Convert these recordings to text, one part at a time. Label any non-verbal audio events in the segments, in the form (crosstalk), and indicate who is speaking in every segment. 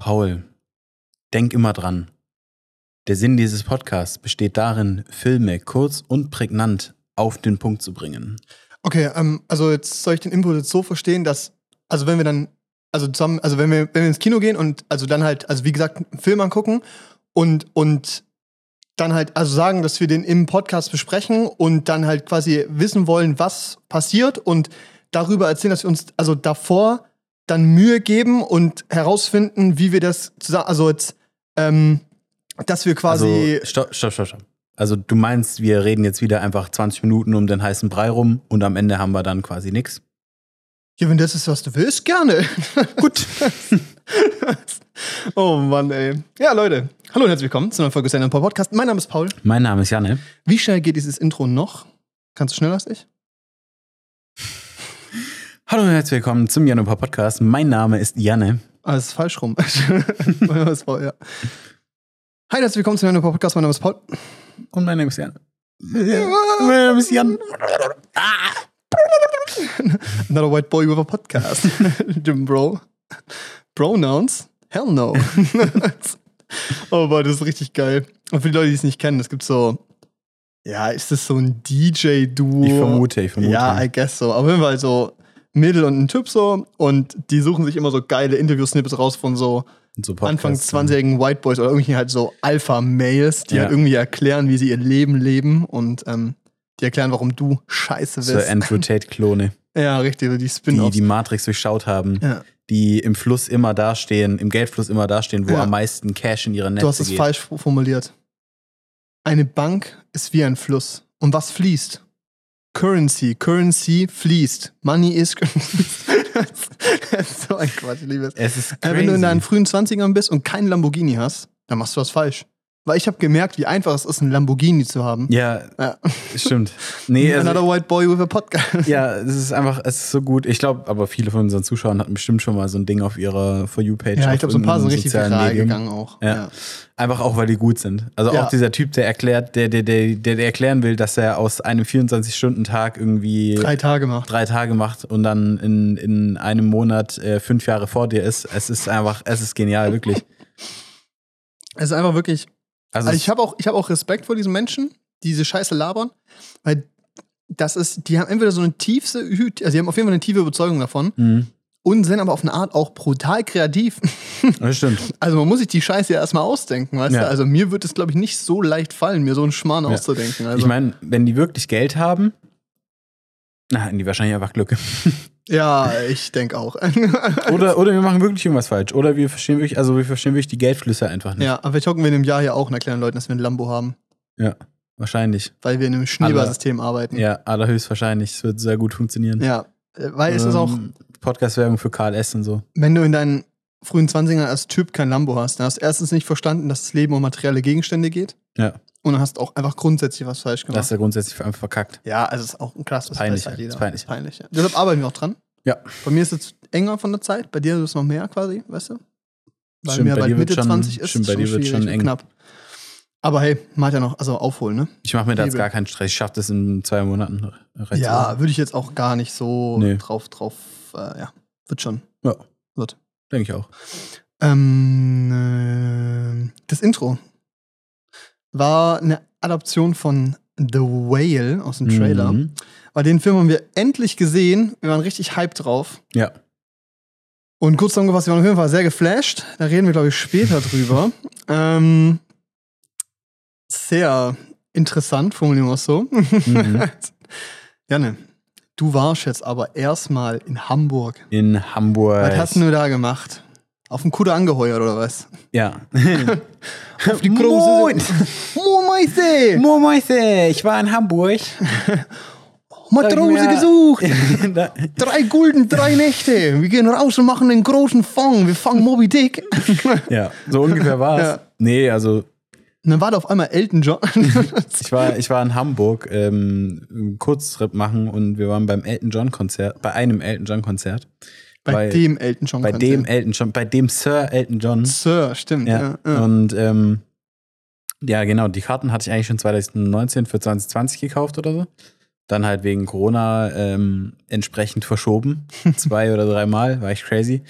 Speaker 1: Paul, denk immer dran. Der Sinn dieses Podcasts besteht darin, Filme kurz und prägnant auf den Punkt zu bringen.
Speaker 2: Okay, ähm, also jetzt soll ich den Input jetzt so verstehen, dass, also wenn wir dann, also zusammen, also wenn wir, wenn wir ins Kino gehen und also dann halt, also wie gesagt, einen Film angucken und, und dann halt, also sagen, dass wir den im Podcast besprechen und dann halt quasi wissen wollen, was passiert und darüber erzählen, dass wir uns also davor dann Mühe geben und herausfinden, wie wir das zusammen, also jetzt, ähm, dass wir quasi.
Speaker 1: Also, stopp, stopp, stopp, stopp. Also du meinst, wir reden jetzt wieder einfach 20 Minuten um den heißen Brei rum und am Ende haben wir dann quasi nichts?
Speaker 2: Ja, wenn das ist, was du willst, gerne. (laughs)
Speaker 1: Gut. (laughs)
Speaker 2: oh Mann, ey. Ja, Leute. Hallo und herzlich willkommen zu einer Folge des Podcast. Mein Name ist Paul.
Speaker 1: Mein Name ist Janne.
Speaker 2: Wie schnell geht dieses Intro noch? Kannst du schneller als ich?
Speaker 1: Hallo und herzlich willkommen zum Januar Podcast. Mein Name ist Janne.
Speaker 2: Ah, das ist falsch rum. (laughs) mein Name ist Paul, ja. Hi, herzlich willkommen zum Januar Podcast. Mein Name ist Paul.
Speaker 1: Und mein Name ist Janne. Mein Name ist Jan. (laughs)
Speaker 2: Another white boy with a podcast. (laughs) Jim Bro. Pronouns? Hell no. oh, boah, das ist richtig geil. Und für die Leute, die es nicht kennen, es gibt so ja, ist das so ein DJ-Duo?
Speaker 1: Ich vermute, ich vermute.
Speaker 2: Ja, I guess so. Auf jeden Fall so Mädel und ein Typ so und die suchen sich immer so geile Interview-Snippets raus von so, so Anfang 20-jährigen White Boys oder irgendwie halt so Alpha-Males, die ja. halt irgendwie erklären, wie sie ihr Leben leben und ähm, die erklären, warum du scheiße bist.
Speaker 1: So (laughs) Andrew Tate-Klone.
Speaker 2: ja, richtig, die spin
Speaker 1: Die die Matrix durchschaut haben. Ja. Die im Fluss immer dastehen, im Geldfluss immer dastehen, wo ja. am meisten Cash in ihrer Netze
Speaker 2: Du hast es
Speaker 1: geht.
Speaker 2: falsch formuliert. Eine Bank ist wie ein Fluss. Und was fließt? Currency. Currency fließt. Money is (laughs) so ein Quatsch, ich liebe es.
Speaker 1: Es ist crazy.
Speaker 2: Wenn du in deinen frühen 20ern bist und keinen Lamborghini hast, dann machst du was falsch. Weil ich habe gemerkt, wie einfach es ist, einen Lamborghini zu haben.
Speaker 1: Ja, ja. stimmt. Nee, (laughs)
Speaker 2: also, Another white boy with a podcast.
Speaker 1: Ja, es ist einfach, es ist so gut. Ich glaube, aber viele von unseren Zuschauern hatten bestimmt schon mal so ein Ding auf ihrer For You-Page.
Speaker 2: Ja, ich glaube, so ein paar sind richtig viral gegangen auch.
Speaker 1: Ja. ja. Einfach auch, weil die gut sind. Also ja. auch dieser Typ, der erklärt, der, der, der, der, der erklären will, dass er aus einem 24-Stunden-Tag irgendwie
Speaker 2: drei Tage macht.
Speaker 1: Drei Tage macht und dann in, in einem Monat äh, fünf Jahre vor dir ist. Es ist einfach, es ist genial, wirklich.
Speaker 2: Es ist einfach wirklich also, also ich habe auch, hab auch Respekt vor diesen Menschen, die diese Scheiße labern, weil das ist, die haben entweder so eine tiefste, also die haben auf jeden Fall eine tiefe Überzeugung davon mhm. und sind aber auf eine Art auch brutal kreativ.
Speaker 1: Das stimmt. (laughs)
Speaker 2: Also man muss sich die Scheiße ja erstmal ausdenken, weißt ja. du? Also mir wird es, glaube ich, nicht so leicht fallen, mir so einen Schmarrn ja. auszudenken. Also.
Speaker 1: Ich meine, wenn die wirklich Geld haben, na, haben die wahrscheinlich einfach Glück. (laughs)
Speaker 2: Ja, ich denke auch. (laughs)
Speaker 1: oder, oder wir machen wirklich irgendwas falsch. Oder wir verstehen wirklich, also wir verstehen wirklich die Geldflüsse einfach nicht.
Speaker 2: Ja, aber vielleicht hocken wir in einem Jahr ja auch und erklären Leuten, dass wir ein Lambo haben.
Speaker 1: Ja, wahrscheinlich.
Speaker 2: Weil wir in einem Schneeballsystem arbeiten.
Speaker 1: Ja, allerhöchstwahrscheinlich. Es wird sehr gut funktionieren.
Speaker 2: Ja, äh, weil es ist auch. Ähm,
Speaker 1: Podcast-Werbung für KLS und so.
Speaker 2: Wenn du in deinen frühen 20ern als Typ kein Lambo hast, dann hast du erstens nicht verstanden, dass das Leben um materielle Gegenstände geht.
Speaker 1: Ja.
Speaker 2: Und dann hast du auch einfach grundsätzlich was falsch gemacht.
Speaker 1: Das ist ja grundsätzlich einfach verkackt.
Speaker 2: Ja, also es ist auch ein krasses
Speaker 1: peinlich. Halt
Speaker 2: ist
Speaker 1: peinlich.
Speaker 2: peinlich ja. Deshalb arbeiten wir auch dran.
Speaker 1: Ja.
Speaker 2: Bei mir ist es enger von der Zeit, bei dir ist es noch mehr quasi, weißt du?
Speaker 1: Weil stimmt, mir bei bald Mitte
Speaker 2: schon, 20 ist,
Speaker 1: stimmt, bei dir wird schon eng.
Speaker 2: knapp. Aber hey, macht ja noch, also aufholen, ne?
Speaker 1: Ich mache mir da jetzt gar keinen Stress. Ich schaffe das in zwei Monaten.
Speaker 2: Ja, würde ich jetzt auch gar nicht so nee. drauf, drauf, äh, ja, wird schon.
Speaker 1: Ja.
Speaker 2: Wird.
Speaker 1: Denke ich auch.
Speaker 2: Ähm, äh, das Intro war eine Adaption von The Whale aus dem Trailer. Mhm. Weil den Film haben wir endlich gesehen. Wir waren richtig hyped drauf.
Speaker 1: Ja.
Speaker 2: Und kurz zusammengefasst, wir waren auf jeden Fall sehr geflasht. Da reden wir, glaube ich, später (laughs) drüber. Ähm, sehr interessant, formulieren wir es so. Mhm. (laughs) Janne, du warst jetzt aber erstmal in Hamburg.
Speaker 1: In Hamburg.
Speaker 2: Was hast du da gemacht? Auf dem Kuder angeheuert oder was?
Speaker 1: Ja. (laughs)
Speaker 2: Auf die große. Moin,
Speaker 1: Mäuse! Ich war in Hamburg. (laughs)
Speaker 2: Matrose gesucht! (laughs) drei Gulden, drei Nächte. Wir gehen raus und machen einen großen Fang. Wir fangen Moby Dick.
Speaker 1: ja, so ungefähr war es. Ja. Nee, also.
Speaker 2: Und dann war da auf einmal Elton John.
Speaker 1: ich, war, ich war in Hamburg ähm, einen Kurztrip machen und wir waren beim Elton John Konzert, bei einem Elton John Konzert.
Speaker 2: Bei, bei dem Elton John.
Speaker 1: Bei dem Elton John, bei dem Sir Elton John.
Speaker 2: Sir, stimmt. Ja.
Speaker 1: ja, ja. Und ähm, ja, genau, die Karten hatte ich eigentlich schon 2019 für 2020 gekauft oder so. Dann halt wegen Corona ähm, entsprechend verschoben. (laughs) Zwei oder dreimal, war ich crazy.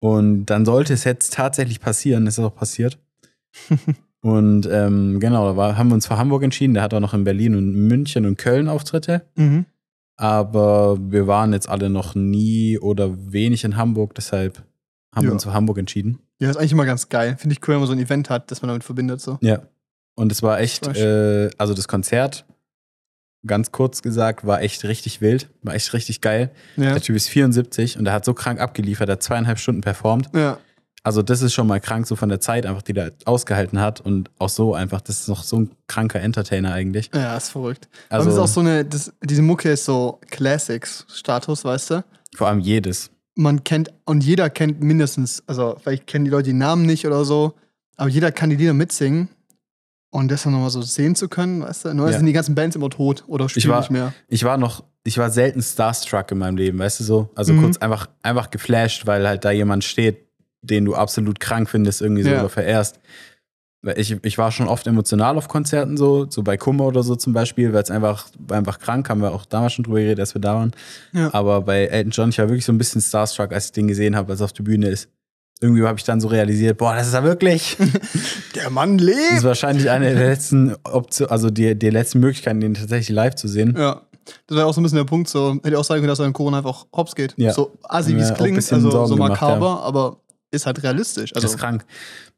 Speaker 1: Und dann sollte es jetzt tatsächlich passieren, ist es auch passiert. (laughs) und ähm, genau, da war, haben wir uns für Hamburg entschieden. Der hat auch noch in Berlin und München und Köln Auftritte.
Speaker 2: Mhm.
Speaker 1: Aber wir waren jetzt alle noch nie oder wenig in Hamburg, deshalb haben
Speaker 2: Ja.
Speaker 1: wir uns für Hamburg entschieden.
Speaker 2: Ja, ist eigentlich immer ganz geil. Finde ich cool, wenn man so ein Event hat, das man damit verbindet. So.
Speaker 1: Ja. Und es war echt,
Speaker 2: Das
Speaker 1: äh, also das Konzert, ganz kurz gesagt, war echt richtig wild, war echt richtig geil.
Speaker 2: Ja.
Speaker 1: Der Typ ist 74 und der hat so krank abgeliefert, hat zweieinhalb Stunden performt.
Speaker 2: ja.
Speaker 1: Also das ist schon mal krank, so von der Zeit einfach, die der ausgehalten hat und auch so einfach, das ist noch so ein kranker Entertainer eigentlich.
Speaker 2: Ja, ist verrückt.
Speaker 1: Also
Speaker 2: Aber das ist auch so eine, das, diese Mucke ist so Classics-Status, weißt du?
Speaker 1: vor allem jedes.
Speaker 2: Man kennt, und jeder kennt mindestens, also vielleicht kennen die Leute die Namen nicht oder so, aber jeder kann die Lieder mitsingen. Und das dann nochmal so sehen zu können, weißt du? Nur
Speaker 1: Ja.
Speaker 2: sind die ganzen Bands immer tot oder spielen
Speaker 1: war-
Speaker 2: nicht mehr.
Speaker 1: Ich war noch, ich war selten starstruck in meinem Leben, weißt du so? Also
Speaker 2: Mhm.
Speaker 1: kurz einfach, einfach geflasht, weil halt da jemand steht, den du absolut krank findest, irgendwie so
Speaker 2: Ja.
Speaker 1: oder verehrst. Ich, ich war schon oft emotional auf Konzerten so, so bei Kummer oder so zum Beispiel, weil es einfach, war einfach krank, haben wir auch damals schon drüber geredet, als wir da waren.
Speaker 2: Ja.
Speaker 1: Aber bei Elton John, ich war wirklich so ein bisschen starstruck, als ich den gesehen habe, als er auf der Bühne ist. Irgendwie habe ich dann so realisiert, boah, das ist er wirklich. (laughs)
Speaker 2: Der Mann
Speaker 1: Das
Speaker 2: lebt!
Speaker 1: ist wahrscheinlich eine der letzten Optionen, also die, die letzten Möglichkeiten, den tatsächlich live zu sehen.
Speaker 2: Ja. Das war auch so ein bisschen der Punkt, so hätte ich auch sagen können, dass er in Corona einfach hops geht.
Speaker 1: Ja.
Speaker 2: So assi, wie
Speaker 1: Ja,
Speaker 2: es klingt, also
Speaker 1: Sorgen
Speaker 2: so
Speaker 1: gemacht,
Speaker 2: makaber, aber ist halt realistisch. Also,
Speaker 1: das ist krank.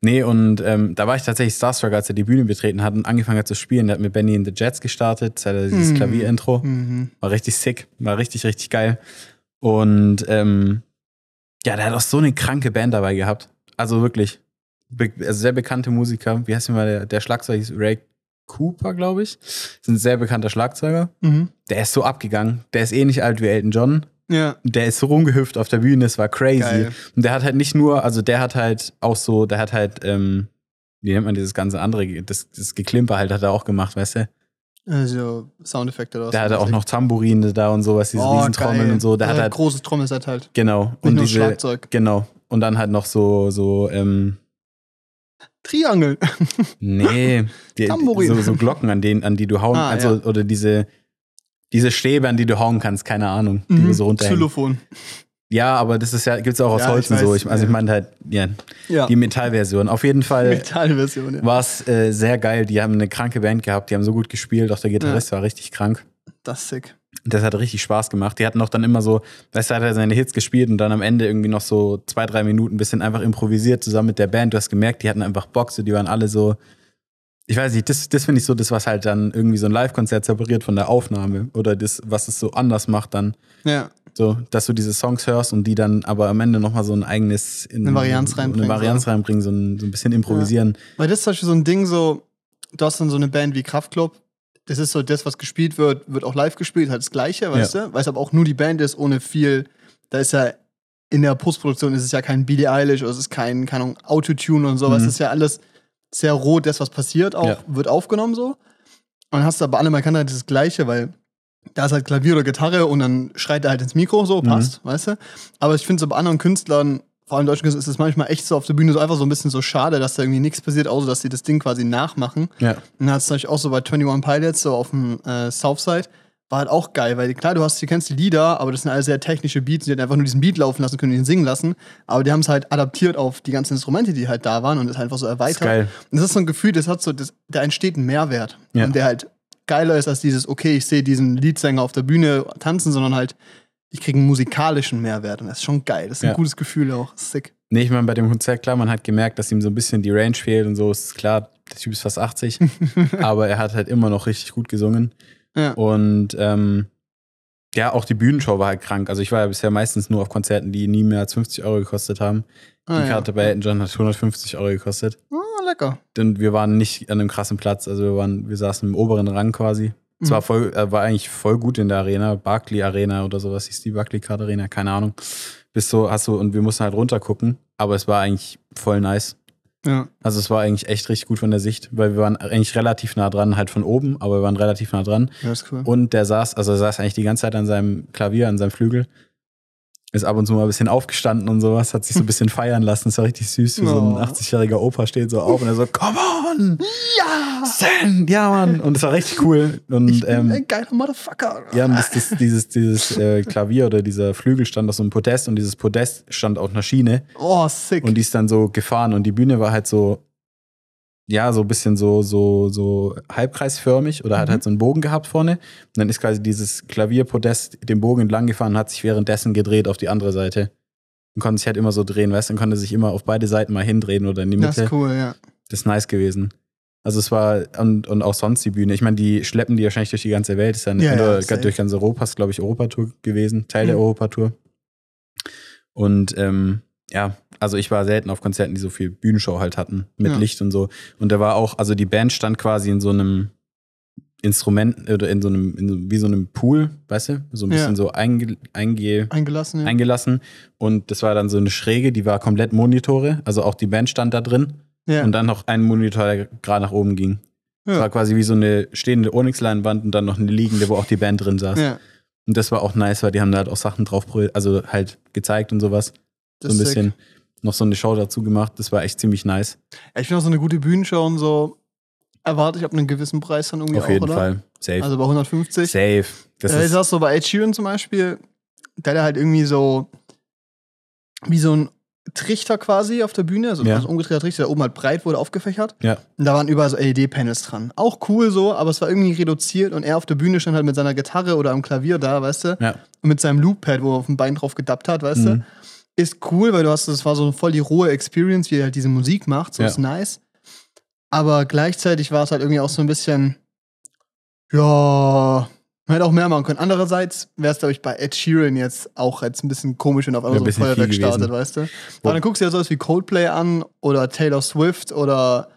Speaker 1: Nee, und ähm, da war ich tatsächlich starstruck, als er die Bühne betreten hat und angefangen hat zu spielen. Der hat mit Benny in the Jets gestartet, das hat er dieses
Speaker 2: Mhm.
Speaker 1: Klavierintro.
Speaker 2: mhm.
Speaker 1: War richtig sick, war richtig, richtig geil. Und ähm, ja, der hat auch so eine kranke Band dabei gehabt. Also wirklich, be also sehr bekannte Musiker. Wie heißt denn mal der, der Schlagzeuger? Hieß Ray Cooper, glaube ich. Ist ein sehr bekannter Schlagzeuger.
Speaker 2: Mhm.
Speaker 1: Der ist so abgegangen. Der ist ähnlich alt wie Elton John.
Speaker 2: Ja,
Speaker 1: Der ist so rumgehüpft auf der Bühne, es war crazy.
Speaker 2: Geil.
Speaker 1: Und der hat halt nicht nur, also der hat halt auch so, der hat halt, ähm, wie nennt man dieses ganze andere, das, das Geklimper halt hat er auch gemacht, weißt du?
Speaker 2: also Soundeffekte oder.
Speaker 1: Der hatte auch noch Tambourine da und sowas, diese
Speaker 2: Oh,
Speaker 1: Riesentrommeln
Speaker 2: geil.
Speaker 1: und so. Der hat
Speaker 2: Ja,
Speaker 1: halt,
Speaker 2: großes Trommelset halt.
Speaker 1: genau.
Speaker 2: Nicht
Speaker 1: Und
Speaker 2: nur
Speaker 1: diese,
Speaker 2: Schlagzeug.
Speaker 1: genau. Und dann halt noch so, so, ähm,
Speaker 2: Triangel. (laughs)
Speaker 1: nee, die, so, so Glocken, an denen, an die du hauen,
Speaker 2: Ah,
Speaker 1: also,
Speaker 2: ja.
Speaker 1: oder diese, diese Stäbe, an die du hauen kannst, keine Ahnung, die du so runterhängen.
Speaker 2: Xylophon.
Speaker 1: Ja, aber das ist ja, gibt's auch aus
Speaker 2: Ja,
Speaker 1: Holz und so. Ich, also ich meine halt, ja,
Speaker 2: Ja.
Speaker 1: die Metallversion. Auf jeden Fall (laughs)
Speaker 2: Metallversion, ja.
Speaker 1: war es äh, sehr geil. Die haben eine kranke Band gehabt, die haben so gut gespielt, auch der Gitarrist war richtig krank.
Speaker 2: Das ist sick.
Speaker 1: Das hat richtig Spaß gemacht. Die hatten auch dann immer so, weißt du, hat er seine Hits gespielt und dann am Ende irgendwie noch so zwei, drei Minuten ein bisschen einfach improvisiert zusammen mit der Band. Du hast gemerkt, die hatten einfach Bock, so, die waren alle so, ich weiß nicht, das, das finde ich so das, was halt dann irgendwie so ein Live-Konzert separiert von der Aufnahme oder das, was es so anders macht dann.
Speaker 2: Ja.
Speaker 1: So, dass du diese Songs hörst und die dann aber am Ende nochmal so ein eigenes in,
Speaker 2: Eine Varianz reinbringen,
Speaker 1: Eine Varianz
Speaker 2: so.
Speaker 1: reinbringen, so ein, so ein bisschen improvisieren.
Speaker 2: Weil das ist zum Beispiel so ein Ding, so, du hast dann so eine Band wie Kraftklub. Das ist so das, was gespielt wird, wird auch live gespielt, halt das Gleiche, weißt du? Weil es aber auch nur die Band ist, ohne viel. Da ist ja in der Postproduktion ist es ja kein Billie Eilish oder es ist kein, keine Ahnung, Autotune und sowas.
Speaker 1: Mhm.
Speaker 2: Es ist ja alles sehr roh, das, was passiert, auch
Speaker 1: Ja.
Speaker 2: wird aufgenommen so. Und dann hast du aber alle Markanten halt das Gleiche, weil da ist halt Klavier oder Gitarre und dann schreit er halt ins Mikro, so,
Speaker 1: Mhm.
Speaker 2: passt, weißt du? Aber ich finde so bei anderen Künstlern, vor allem deutschen Künstlern, ist es manchmal echt so auf der Bühne so einfach so ein bisschen so schade, dass da irgendwie nichts passiert, außer dass sie das Ding quasi nachmachen.
Speaker 1: Ja.
Speaker 2: Und dann hat es natürlich auch so bei 21 Pilots, so auf dem äh, Southside, war halt auch geil, weil klar, du hast, du kennst die Lieder, aber das sind alles sehr technische Beats, die hat einfach nur diesen Beat laufen lassen, können ihn singen lassen. Aber die haben es halt adaptiert auf die ganzen Instrumente, die halt da waren und es halt einfach so
Speaker 1: Das ist
Speaker 2: erweitert.
Speaker 1: geil.
Speaker 2: Und das ist so ein Gefühl, das hat so, das, da entsteht ein Mehrwert.
Speaker 1: Ja.
Speaker 2: Und der halt geiler ist als dieses, okay, ich sehe diesen Leadsänger auf der Bühne tanzen, sondern halt, ich kriege einen musikalischen Mehrwert. Und das ist schon geil. Das ist ein
Speaker 1: Ja.
Speaker 2: gutes Gefühl auch. Sick.
Speaker 1: Nee, ich meine, bei dem Konzert, klar, man hat gemerkt, dass ihm so ein bisschen die Range fehlt und so. Ist klar, der Typ ist fast 80, (laughs) aber er hat halt immer noch richtig gut gesungen.
Speaker 2: Ja.
Speaker 1: Und ähm, ja, auch die Bühnenshow war halt krank. Also ich war ja bisher meistens nur auf Konzerten, die nie mehr als 50 Euro gekostet haben. Die
Speaker 2: Ah, ja.
Speaker 1: Karte bei Elton John hat 150 Euro gekostet.
Speaker 2: Ah, lecker.
Speaker 1: Denn wir waren nicht an einem krassen Platz. Also wir waren, wir saßen im oberen Rang quasi. Es war
Speaker 2: Mhm.
Speaker 1: voll, äh, war eigentlich voll gut in der Arena, Barclay Arena oder sowas hieß die Barclay Card Arena, keine Ahnung. Bist so, hast du, und wir mussten halt runter gucken, aber es war eigentlich voll nice.
Speaker 2: Ja.
Speaker 1: Also es war eigentlich echt richtig gut von der Sicht, weil wir waren eigentlich relativ nah dran, halt von oben, aber wir waren relativ nah dran.
Speaker 2: Ja, ist cool.
Speaker 1: Und der saß, also er saß eigentlich die ganze Zeit an seinem Klavier, an seinem Flügel. Ist ab und zu mal ein bisschen aufgestanden und sowas, hat sich so ein bisschen (laughs) feiern lassen. Das war richtig süß, wie so ein
Speaker 2: Oh.
Speaker 1: 80-jähriger Opa steht so auf und er so, come on!
Speaker 2: Ja!
Speaker 1: Send! Ja, Mann! Und das war richtig cool. Und
Speaker 2: Ich bin
Speaker 1: ähm,
Speaker 2: ein geiler Motherfucker.
Speaker 1: ja, und das, das, dieses, dieses äh, Klavier oder dieser Flügel stand auf so einem Podest und dieses Podest stand auf einer Schiene
Speaker 2: Oh, sick.
Speaker 1: und die ist dann so gefahren und die Bühne war halt so, ja, so ein bisschen so, so, so halbkreisförmig oder hat
Speaker 2: Mhm.
Speaker 1: halt so einen Bogen gehabt vorne. Und dann ist quasi dieses Klavierpodest den Bogen entlang gefahren und hat sich währenddessen gedreht auf die andere Seite. Und konnte sich halt immer so drehen, weißt du, dann konnte sich immer auf beide Seiten mal hindrehen oder in die
Speaker 2: das
Speaker 1: Mitte.
Speaker 2: ist cool, ja.
Speaker 1: Das ist nice gewesen. Also es war, und, und auch sonst die Bühne. Ich meine, die schleppen die wahrscheinlich durch die ganze Welt. Das ist ja,
Speaker 2: Ja,
Speaker 1: oder
Speaker 2: ja, safe.
Speaker 1: durch ganz Europa, ist, glaube ich, Europatour gewesen, Teil der
Speaker 2: Mhm.
Speaker 1: Europatour. Und ähm, ja, also ich war selten auf Konzerten, die so viel Bühnenshow halt hatten, mit
Speaker 2: Ja.
Speaker 1: Licht und so. Und da war auch, also die Band stand quasi in so einem Instrument oder in so einem, in so, wie so einem Pool, weißt du? So ein
Speaker 2: Ja.
Speaker 1: bisschen so einge, einge,
Speaker 2: Eingelassen, ja.
Speaker 1: eingelassen. Und das war dann so eine Schräge, die war komplett Monitore. Also auch die Band stand da drin.
Speaker 2: ja.
Speaker 1: Und dann noch ein Monitor, der gerade nach oben ging. Das
Speaker 2: Ja.
Speaker 1: war quasi wie so eine stehende Onyx-Leinwand und dann noch eine liegende, wo auch die Band drin saß.
Speaker 2: ja.
Speaker 1: Und das war auch nice, weil die haben da halt auch Sachen drauf, also halt gezeigt und sowas.
Speaker 2: Das
Speaker 1: so ein
Speaker 2: ist sick.
Speaker 1: Noch so eine Show dazu gemacht. Das war echt ziemlich nice.
Speaker 2: Ja, ich finde auch so eine gute Bühnenshow und so erwarte ich ab einem gewissen Preis dann irgendwie
Speaker 1: Auf
Speaker 2: auch,
Speaker 1: jeden
Speaker 2: oder?
Speaker 1: Fall. Safe.
Speaker 2: Also bei 150.
Speaker 1: Safe. Das
Speaker 2: äh, ich
Speaker 1: ist,
Speaker 2: sag's so, bei Ed Sheeran zum Beispiel, der hat halt irgendwie so wie so ein Trichter quasi auf der Bühne, also,
Speaker 1: Ja.
Speaker 2: also ein umgedrehter Trichter, der oben halt breit wurde, aufgefächert.
Speaker 1: ja.
Speaker 2: Und da waren überall so LED-Panels dran. Auch cool so, aber es war irgendwie reduziert und er auf der Bühne stand halt mit seiner Gitarre oder am Klavier da, weißt du?
Speaker 1: Ja.
Speaker 2: Und mit seinem Loop-Pad, wo er auf dem Bein drauf gedappt hat, weißt
Speaker 1: Mhm.
Speaker 2: du? Ist cool, weil du hast, das war so voll die rohe Experience, wie er halt diese Musik macht, so
Speaker 1: Ja.
Speaker 2: ist nice. Aber gleichzeitig war es halt irgendwie auch so ein bisschen, ja, man hätte auch mehr machen können. Andererseits wäre es, glaube ich, bei Ed Sheeran jetzt auch jetzt ein bisschen komisch, wenn auf einmal
Speaker 1: ein
Speaker 2: so ein Feuerwerk startet, weißt du? Aber dann guckst du ja sowas wie Coldplay an oder Taylor Swift oder,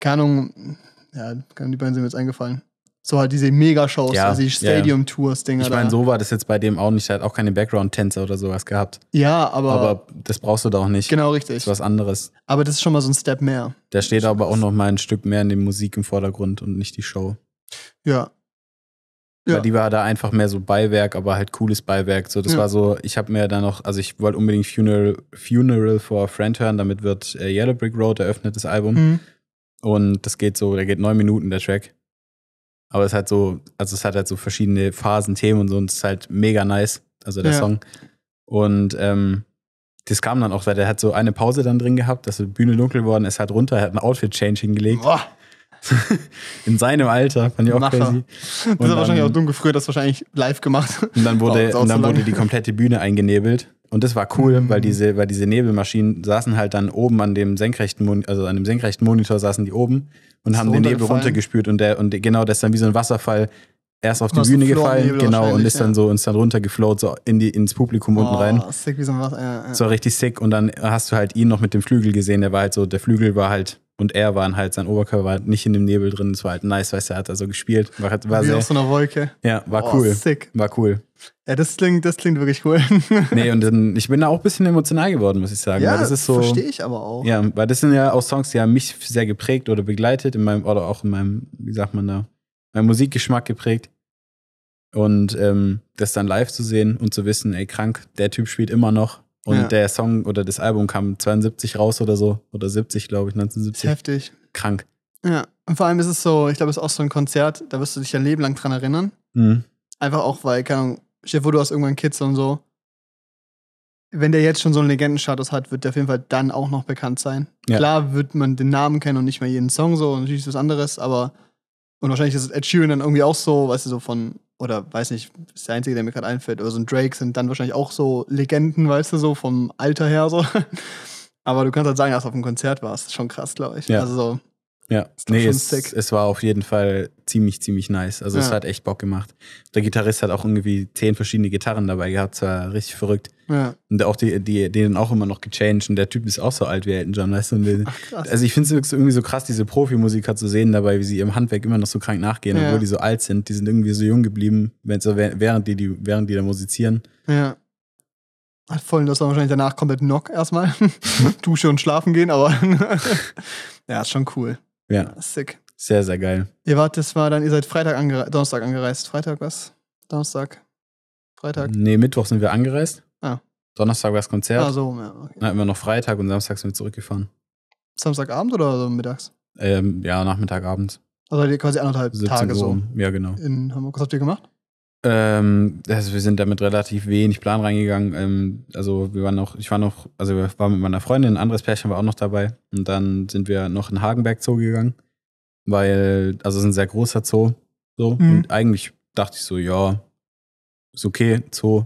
Speaker 2: keine Ahnung, ja, die beiden sind mir jetzt eingefallen. So halt diese Megashows,
Speaker 1: Ja,
Speaker 2: also die. Stadium-Tours-Dinger
Speaker 1: Ich meine, so war das jetzt bei dem auch nicht. Er hat auch keine Background-Tänzer oder sowas gehabt.
Speaker 2: Ja, aber,
Speaker 1: Aber das brauchst du da auch nicht.
Speaker 2: genau
Speaker 1: Das
Speaker 2: richtig.
Speaker 1: ist was anderes.
Speaker 2: Aber das ist schon mal so ein Step mehr.
Speaker 1: Da steht aber auch noch mal ein Stück mehr in der Musik im Vordergrund und nicht die Show.
Speaker 2: Ja. Ja.
Speaker 1: Weil die war da einfach mehr so Beiwerk, aber halt cooles Beiwerk. So, das
Speaker 2: Ja.
Speaker 1: war so, ich habe mir da noch, also ich wollte unbedingt Funeral, Funeral for a Friend hören, damit wird äh, Yellow Brick Road eröffnet, das Album.
Speaker 2: Mhm.
Speaker 1: Und das geht so, der geht neun Minuten, der Track. Aber es hat so, also es hat halt so verschiedene Phasen, Themen und so, und es ist halt mega nice, also der
Speaker 2: Ja.
Speaker 1: Song. Und ähm, das kam dann auch, weil der hat so eine Pause dann drin gehabt, dass die Bühne dunkel geworden ist, halt runter, er hat ein Outfit-Change hingelegt.
Speaker 2: Boah, (laughs)
Speaker 1: In seinem Alter, fand ich auch
Speaker 2: Macher.
Speaker 1: crazy.
Speaker 2: das
Speaker 1: Und
Speaker 2: ist wahrscheinlich auch dumm gefrüht, das wahrscheinlich live gemacht.
Speaker 1: Und dann (laughs) wurde, und
Speaker 2: so
Speaker 1: dann
Speaker 2: lang.
Speaker 1: wurde die komplette Bühne eingenebelt. Und das war cool,
Speaker 2: Mhm.
Speaker 1: weil diese, weil diese Nebelmaschinen saßen halt dann oben an dem senkrechten, Mon also an dem senkrechten Monitor saßen die oben und
Speaker 2: Ist
Speaker 1: haben den Nebel runtergespült und der, und genau, das ist dann wie so ein Wasserfall erst auf die Bühne gefallen, genau, und ist dann
Speaker 2: ja.
Speaker 1: so, ist dann runtergeflowt, so in die, ins Publikum unten rein.
Speaker 2: Oh, sick, wie so ein was. Ja, ja.
Speaker 1: Das war richtig sick. Und dann hast du halt ihn noch mit dem Flügel gesehen. Der war halt so, der Flügel war halt, und er waren halt, sein Oberkörper war halt nicht in dem Nebel drin. Das war halt nice, weißt du, er hat da so gespielt. War, halt- war
Speaker 2: wie
Speaker 1: sehr,
Speaker 2: aus so einer Wolke.
Speaker 1: ja, war
Speaker 2: Oh,
Speaker 1: cool.
Speaker 2: Sick.
Speaker 1: War cool.
Speaker 2: Ja, das klingt, das klingt wirklich cool. (laughs)
Speaker 1: Nee, und dann, ich bin da auch ein bisschen emotional geworden, muss ich sagen. weil das ist so.
Speaker 2: verstehe ich aber auch.
Speaker 1: Ja, weil das sind ja auch Songs, die haben mich sehr geprägt oder begleitet in meinem, oder auch in meinem, wie sagt man da, meinem Musikgeschmack geprägt. Und ähm, das dann live zu sehen und zu wissen, ey, krank, der Typ spielt immer noch. Und
Speaker 2: Ja.
Speaker 1: der Song oder das Album kam 72 raus oder so. Oder 70, glaube ich,
Speaker 2: Das ist
Speaker 1: 1970.
Speaker 2: heftig.
Speaker 1: Krank.
Speaker 2: Ja. Und vor allem ist es so, ich glaube, es ist auch so ein Konzert, da wirst du dich dein Leben lang dran erinnern.
Speaker 1: Mhm.
Speaker 2: Einfach auch, weil, keine Ahnung, Chef, du hast irgendwann Kids und so. Wenn der jetzt schon so einen Legendenstatus hat, wird der auf jeden Fall dann auch noch bekannt sein.
Speaker 1: Ja.
Speaker 2: Klar wird man den Namen kennen und nicht mehr jeden Song so, und natürlich ist was anderes, aber und wahrscheinlich ist Ed Sheeran dann irgendwie auch so, weißt du, so von, oder weiß nicht, ist der Einzige, der mir gerade einfällt, oder so ein Drake sind dann wahrscheinlich auch so Legenden, weißt du, so vom Alter her so. (laughs) Aber du kannst halt sagen, dass du auf einem Konzert warst. Schon krass, glaube ich.
Speaker 1: Ja.
Speaker 2: Also so,
Speaker 1: Ja, nee, es, es war auf jeden Fall ziemlich, ziemlich nice. Also es
Speaker 2: Ja.
Speaker 1: hat echt Bock gemacht. Der Gitarrist hat auch irgendwie zehn verschiedene Gitarren dabei gehabt. Es war richtig verrückt.
Speaker 2: ja.
Speaker 1: Und auch die, die, denen auch immer noch gechanged. Und der Typ ist auch so alt wie Elton John, weißt du?
Speaker 2: Ach,
Speaker 1: also ich finde es irgendwie so krass, diese Profimusiker zu sehen dabei, wie sie ihrem Handwerk immer noch so krank nachgehen,
Speaker 2: Ja.
Speaker 1: obwohl die so alt sind. Die sind irgendwie so jung geblieben, wenn so, während, die, die, während die da musizieren.
Speaker 2: Ja. Hat voll, das war wahrscheinlich danach komplett Knock erstmal. (laughs) Dusche und schlafen gehen, aber (laughs) ja, ist schon cool.
Speaker 1: Ja,
Speaker 2: Sick.
Speaker 1: sehr, sehr geil.
Speaker 2: Ihr wart, das war dann, ihr seid Freitag angere Donnerstag angereist. Freitag was? Donnerstag? Freitag?
Speaker 1: Nee, Mittwoch sind wir angereist.
Speaker 2: Ah.
Speaker 1: Donnerstag war das Konzert.
Speaker 2: Ah, so, ja, okay.
Speaker 1: Dann hatten wir noch Freitag und Samstag sind wir zurückgefahren.
Speaker 2: Samstagabend oder so mittags?
Speaker 1: Ähm, ja, Nachmittag, Abend.
Speaker 2: Also die quasi anderthalb
Speaker 1: 17
Speaker 2: Tage
Speaker 1: Uhr.
Speaker 2: so.
Speaker 1: Ja, genau.
Speaker 2: in Hamburg. Was habt ihr gemacht?
Speaker 1: Ähm, also wir sind da mit relativ wenig Plan reingegangen. Ähm, also wir waren noch, ich war noch, also wir waren mit meiner Freundin, ein anderes Pärchen war auch noch dabei. Und dann sind wir noch in Hagenberg Zoo gegangen, weil, also es ist ein sehr großer Zoo. So.
Speaker 2: Mhm.
Speaker 1: Und eigentlich dachte ich so, ja, ist okay, Zoo.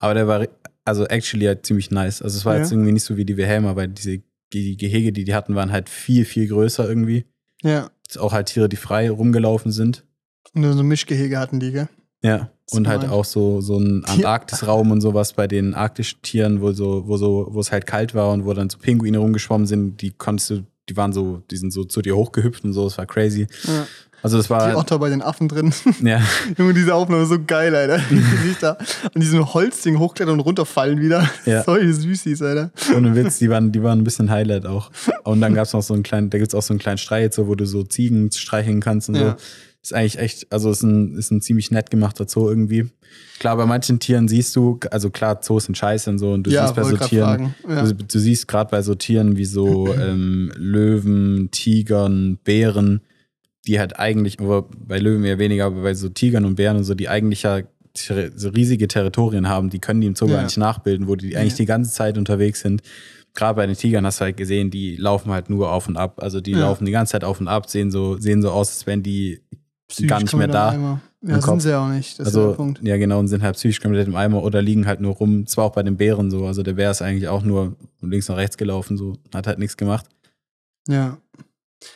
Speaker 1: Aber der war, also actually halt ziemlich nice. Also es war
Speaker 2: Ja.
Speaker 1: jetzt irgendwie nicht so wie die Wilhelma, weil diese die Gehege, die die hatten, waren halt viel, viel größer irgendwie.
Speaker 2: Ja.
Speaker 1: Auch halt Tiere, die frei rumgelaufen sind.
Speaker 2: Und so Mischgehege hatten die, gell?
Speaker 1: Ja, und halt auch so, so ein Antarktisraum und sowas bei den arktischen Tieren, wo so, wo so, wo es halt kalt war und wo dann so Pinguine rumgeschwommen sind, die konntest du, die waren so, die sind so zu dir hochgehüpft und so, das war crazy.
Speaker 2: Ja.
Speaker 1: Also das
Speaker 2: Die
Speaker 1: war,
Speaker 2: Otter bei den Affen drin. (laughs)
Speaker 1: ja,
Speaker 2: Junge, diese Aufnahme ist so geil, Alter. (laughs) Die da an diesem Holzding hochklettern und runterfallen wieder.
Speaker 1: Ja. (laughs)
Speaker 2: Solche Süßis, Alter.
Speaker 1: ohne Witz, die waren, die waren ein bisschen Highlight auch. Und dann gab's noch so einen kleinen, da gibt's auch so einen kleinen Streit, so, wo du so Ziegen streicheln kannst und
Speaker 2: Ja.
Speaker 1: so. Ist eigentlich echt, also ist ein, ist ein ziemlich nett gemachter Zoo irgendwie. Klar, bei manchen Tieren siehst du, also klar, Zoos sind scheiße und so, und du
Speaker 2: ja,
Speaker 1: siehst bei so Tieren.
Speaker 2: Ja.
Speaker 1: Du, du siehst gerade bei so Tieren wie so (clears throat) ähm, Löwen, Tigern, Bären, die halt eigentlich, aber bei Löwen eher weniger, aber bei so Tigern und Bären und so, die eigentlich ja so riesige Territorien haben, die können die im Zoo
Speaker 2: Ja.
Speaker 1: gar nicht nachbilden, wo die eigentlich die ganze Zeit unterwegs sind. Gerade bei den Tigern hast du halt gesehen, die laufen halt nur auf und ab. Also die
Speaker 2: Ja.
Speaker 1: laufen die ganze Zeit auf und ab, sehen so, sehen so aus, als wären die
Speaker 2: Psychisch
Speaker 1: gar nicht mehr da.
Speaker 2: Ja, sind sie ja auch nicht. Das ist
Speaker 1: also,
Speaker 2: der Punkt.
Speaker 1: ja, genau, und sind halt psychisch komplett im Eimer oder liegen halt nur rum. Zwar auch bei den Bären so. Also der Bär ist eigentlich auch nur links nach rechts gelaufen, so, hat halt nichts gemacht.
Speaker 2: Ja.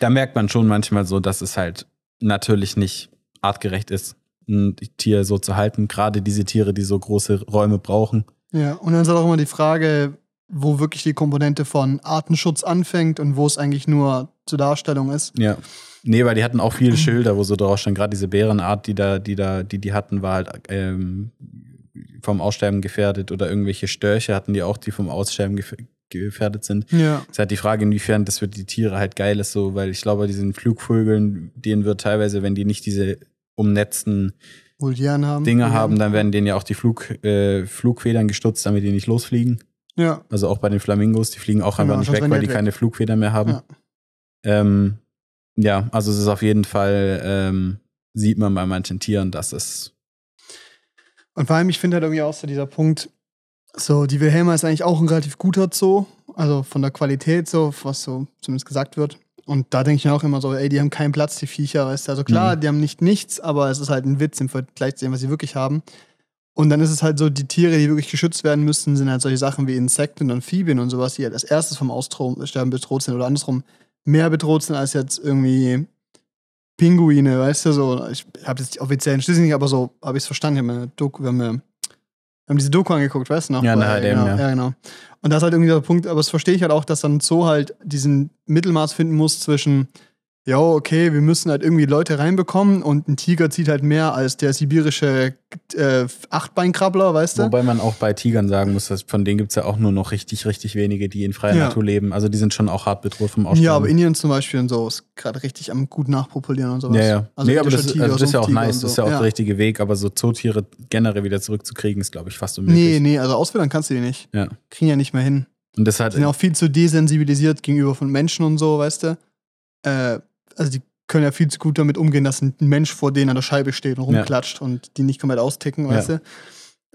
Speaker 1: Da merkt man schon manchmal so, dass es halt natürlich nicht artgerecht ist, ein Tier so zu halten. Gerade diese Tiere, die so große Räume brauchen.
Speaker 2: Ja, und dann ist halt auch immer die Frage, wo wirklich die Komponente von Artenschutz anfängt und wo es eigentlich nur zur Darstellung ist.
Speaker 1: Ja. Nee, weil die hatten auch viele Schilder, wo so drauf stand, gerade diese Bärenart, die da, die da, die die hatten, war halt ähm, vom Aussterben gefährdet oder irgendwelche Störche hatten die auch, die vom Aussterben gef gefährdet sind.
Speaker 2: Ja.
Speaker 1: ist halt die Frage, inwiefern das für die Tiere halt geil ist, so, weil ich glaube, diesen Flugvögeln, denen wird teilweise, wenn die nicht diese umnetzten
Speaker 2: haben.
Speaker 1: Dinge
Speaker 2: Vulgären.
Speaker 1: haben, dann werden denen ja auch die Flug, äh, Flugfedern gestutzt, damit die nicht losfliegen.
Speaker 2: Ja.
Speaker 1: Also auch bei den Flamingos, die fliegen auch einfach
Speaker 2: Genau,
Speaker 1: nicht
Speaker 2: sonst
Speaker 1: weg, weil
Speaker 2: die weg.
Speaker 1: keine Flugfedern mehr haben.
Speaker 2: Ja.
Speaker 1: Ähm, ja, also es ist auf jeden Fall, ähm, sieht man bei manchen Tieren, dass es,
Speaker 2: Und vor allem, ich finde halt irgendwie auch so dieser Punkt, so, die Wilhelma ist eigentlich auch ein relativ guter Zoo, also von der Qualität so, was so zumindest gesagt wird. Und da denke ich mir auch immer so, ey, die haben keinen Platz, die Viecher, weißt du. Also klar,
Speaker 1: Mhm.
Speaker 2: die haben nicht nichts, aber es ist halt ein Witz im Vergleich zu dem, was sie wirklich haben. Und dann ist es halt so, die Tiere, die wirklich geschützt werden müssen, sind halt solche Sachen wie Insekten und Amphibien und sowas, die halt als erstes vom Aussterben bedroht sind oder andersrum mehr bedroht sind als jetzt irgendwie Pinguine, weißt du, so. Ich habe jetzt die offiziellen Schlüssel nicht, aber so habe ich es verstanden. Ich hab mir eine Doku, wir haben, wir haben diese Doku angeguckt, weißt du noch?
Speaker 1: Ja,
Speaker 2: Bei- genau,
Speaker 1: ja.
Speaker 2: ja. genau. Und das ist halt irgendwie der Punkt, aber das verstehe ich halt auch, dass dann so halt diesen Mittelmaß finden muss zwischen, ja, okay, wir müssen halt irgendwie Leute reinbekommen und ein Tiger zieht halt mehr als der sibirische äh, Achtbeinkrabbler, weißt du?
Speaker 1: wobei man auch bei Tigern sagen muss, dass von denen gibt es ja auch nur noch richtig, richtig wenige, die in freier
Speaker 2: Ja.
Speaker 1: Natur leben. Also die sind schon auch hart bedroht vom Aussterben.
Speaker 2: Ja, aber Indien zum Beispiel und so ist gerade richtig am gut nachpopulieren und sowas.
Speaker 1: Ja, ja.
Speaker 2: Also
Speaker 1: nee, aber das,
Speaker 2: Tiger,
Speaker 1: also das ist ja auch nice,
Speaker 2: und
Speaker 1: das ist
Speaker 2: so.
Speaker 1: ja auch der richtige Weg, aber so Zootiere generell wieder zurückzukriegen, ist, glaube ich, fast unmöglich.
Speaker 2: Nee, nee, also auswildern kannst du die nicht.
Speaker 1: Ja.
Speaker 2: Kriegen ja nicht mehr hin.
Speaker 1: Und das hat,
Speaker 2: Die sind auch viel zu desensibilisiert gegenüber von Menschen und so, weißt du? Äh, also die können ja viel zu gut damit umgehen, dass ein Mensch vor denen an der Scheibe steht und rumklatscht und die nicht komplett austicken, weißt
Speaker 1: Ja.
Speaker 2: du?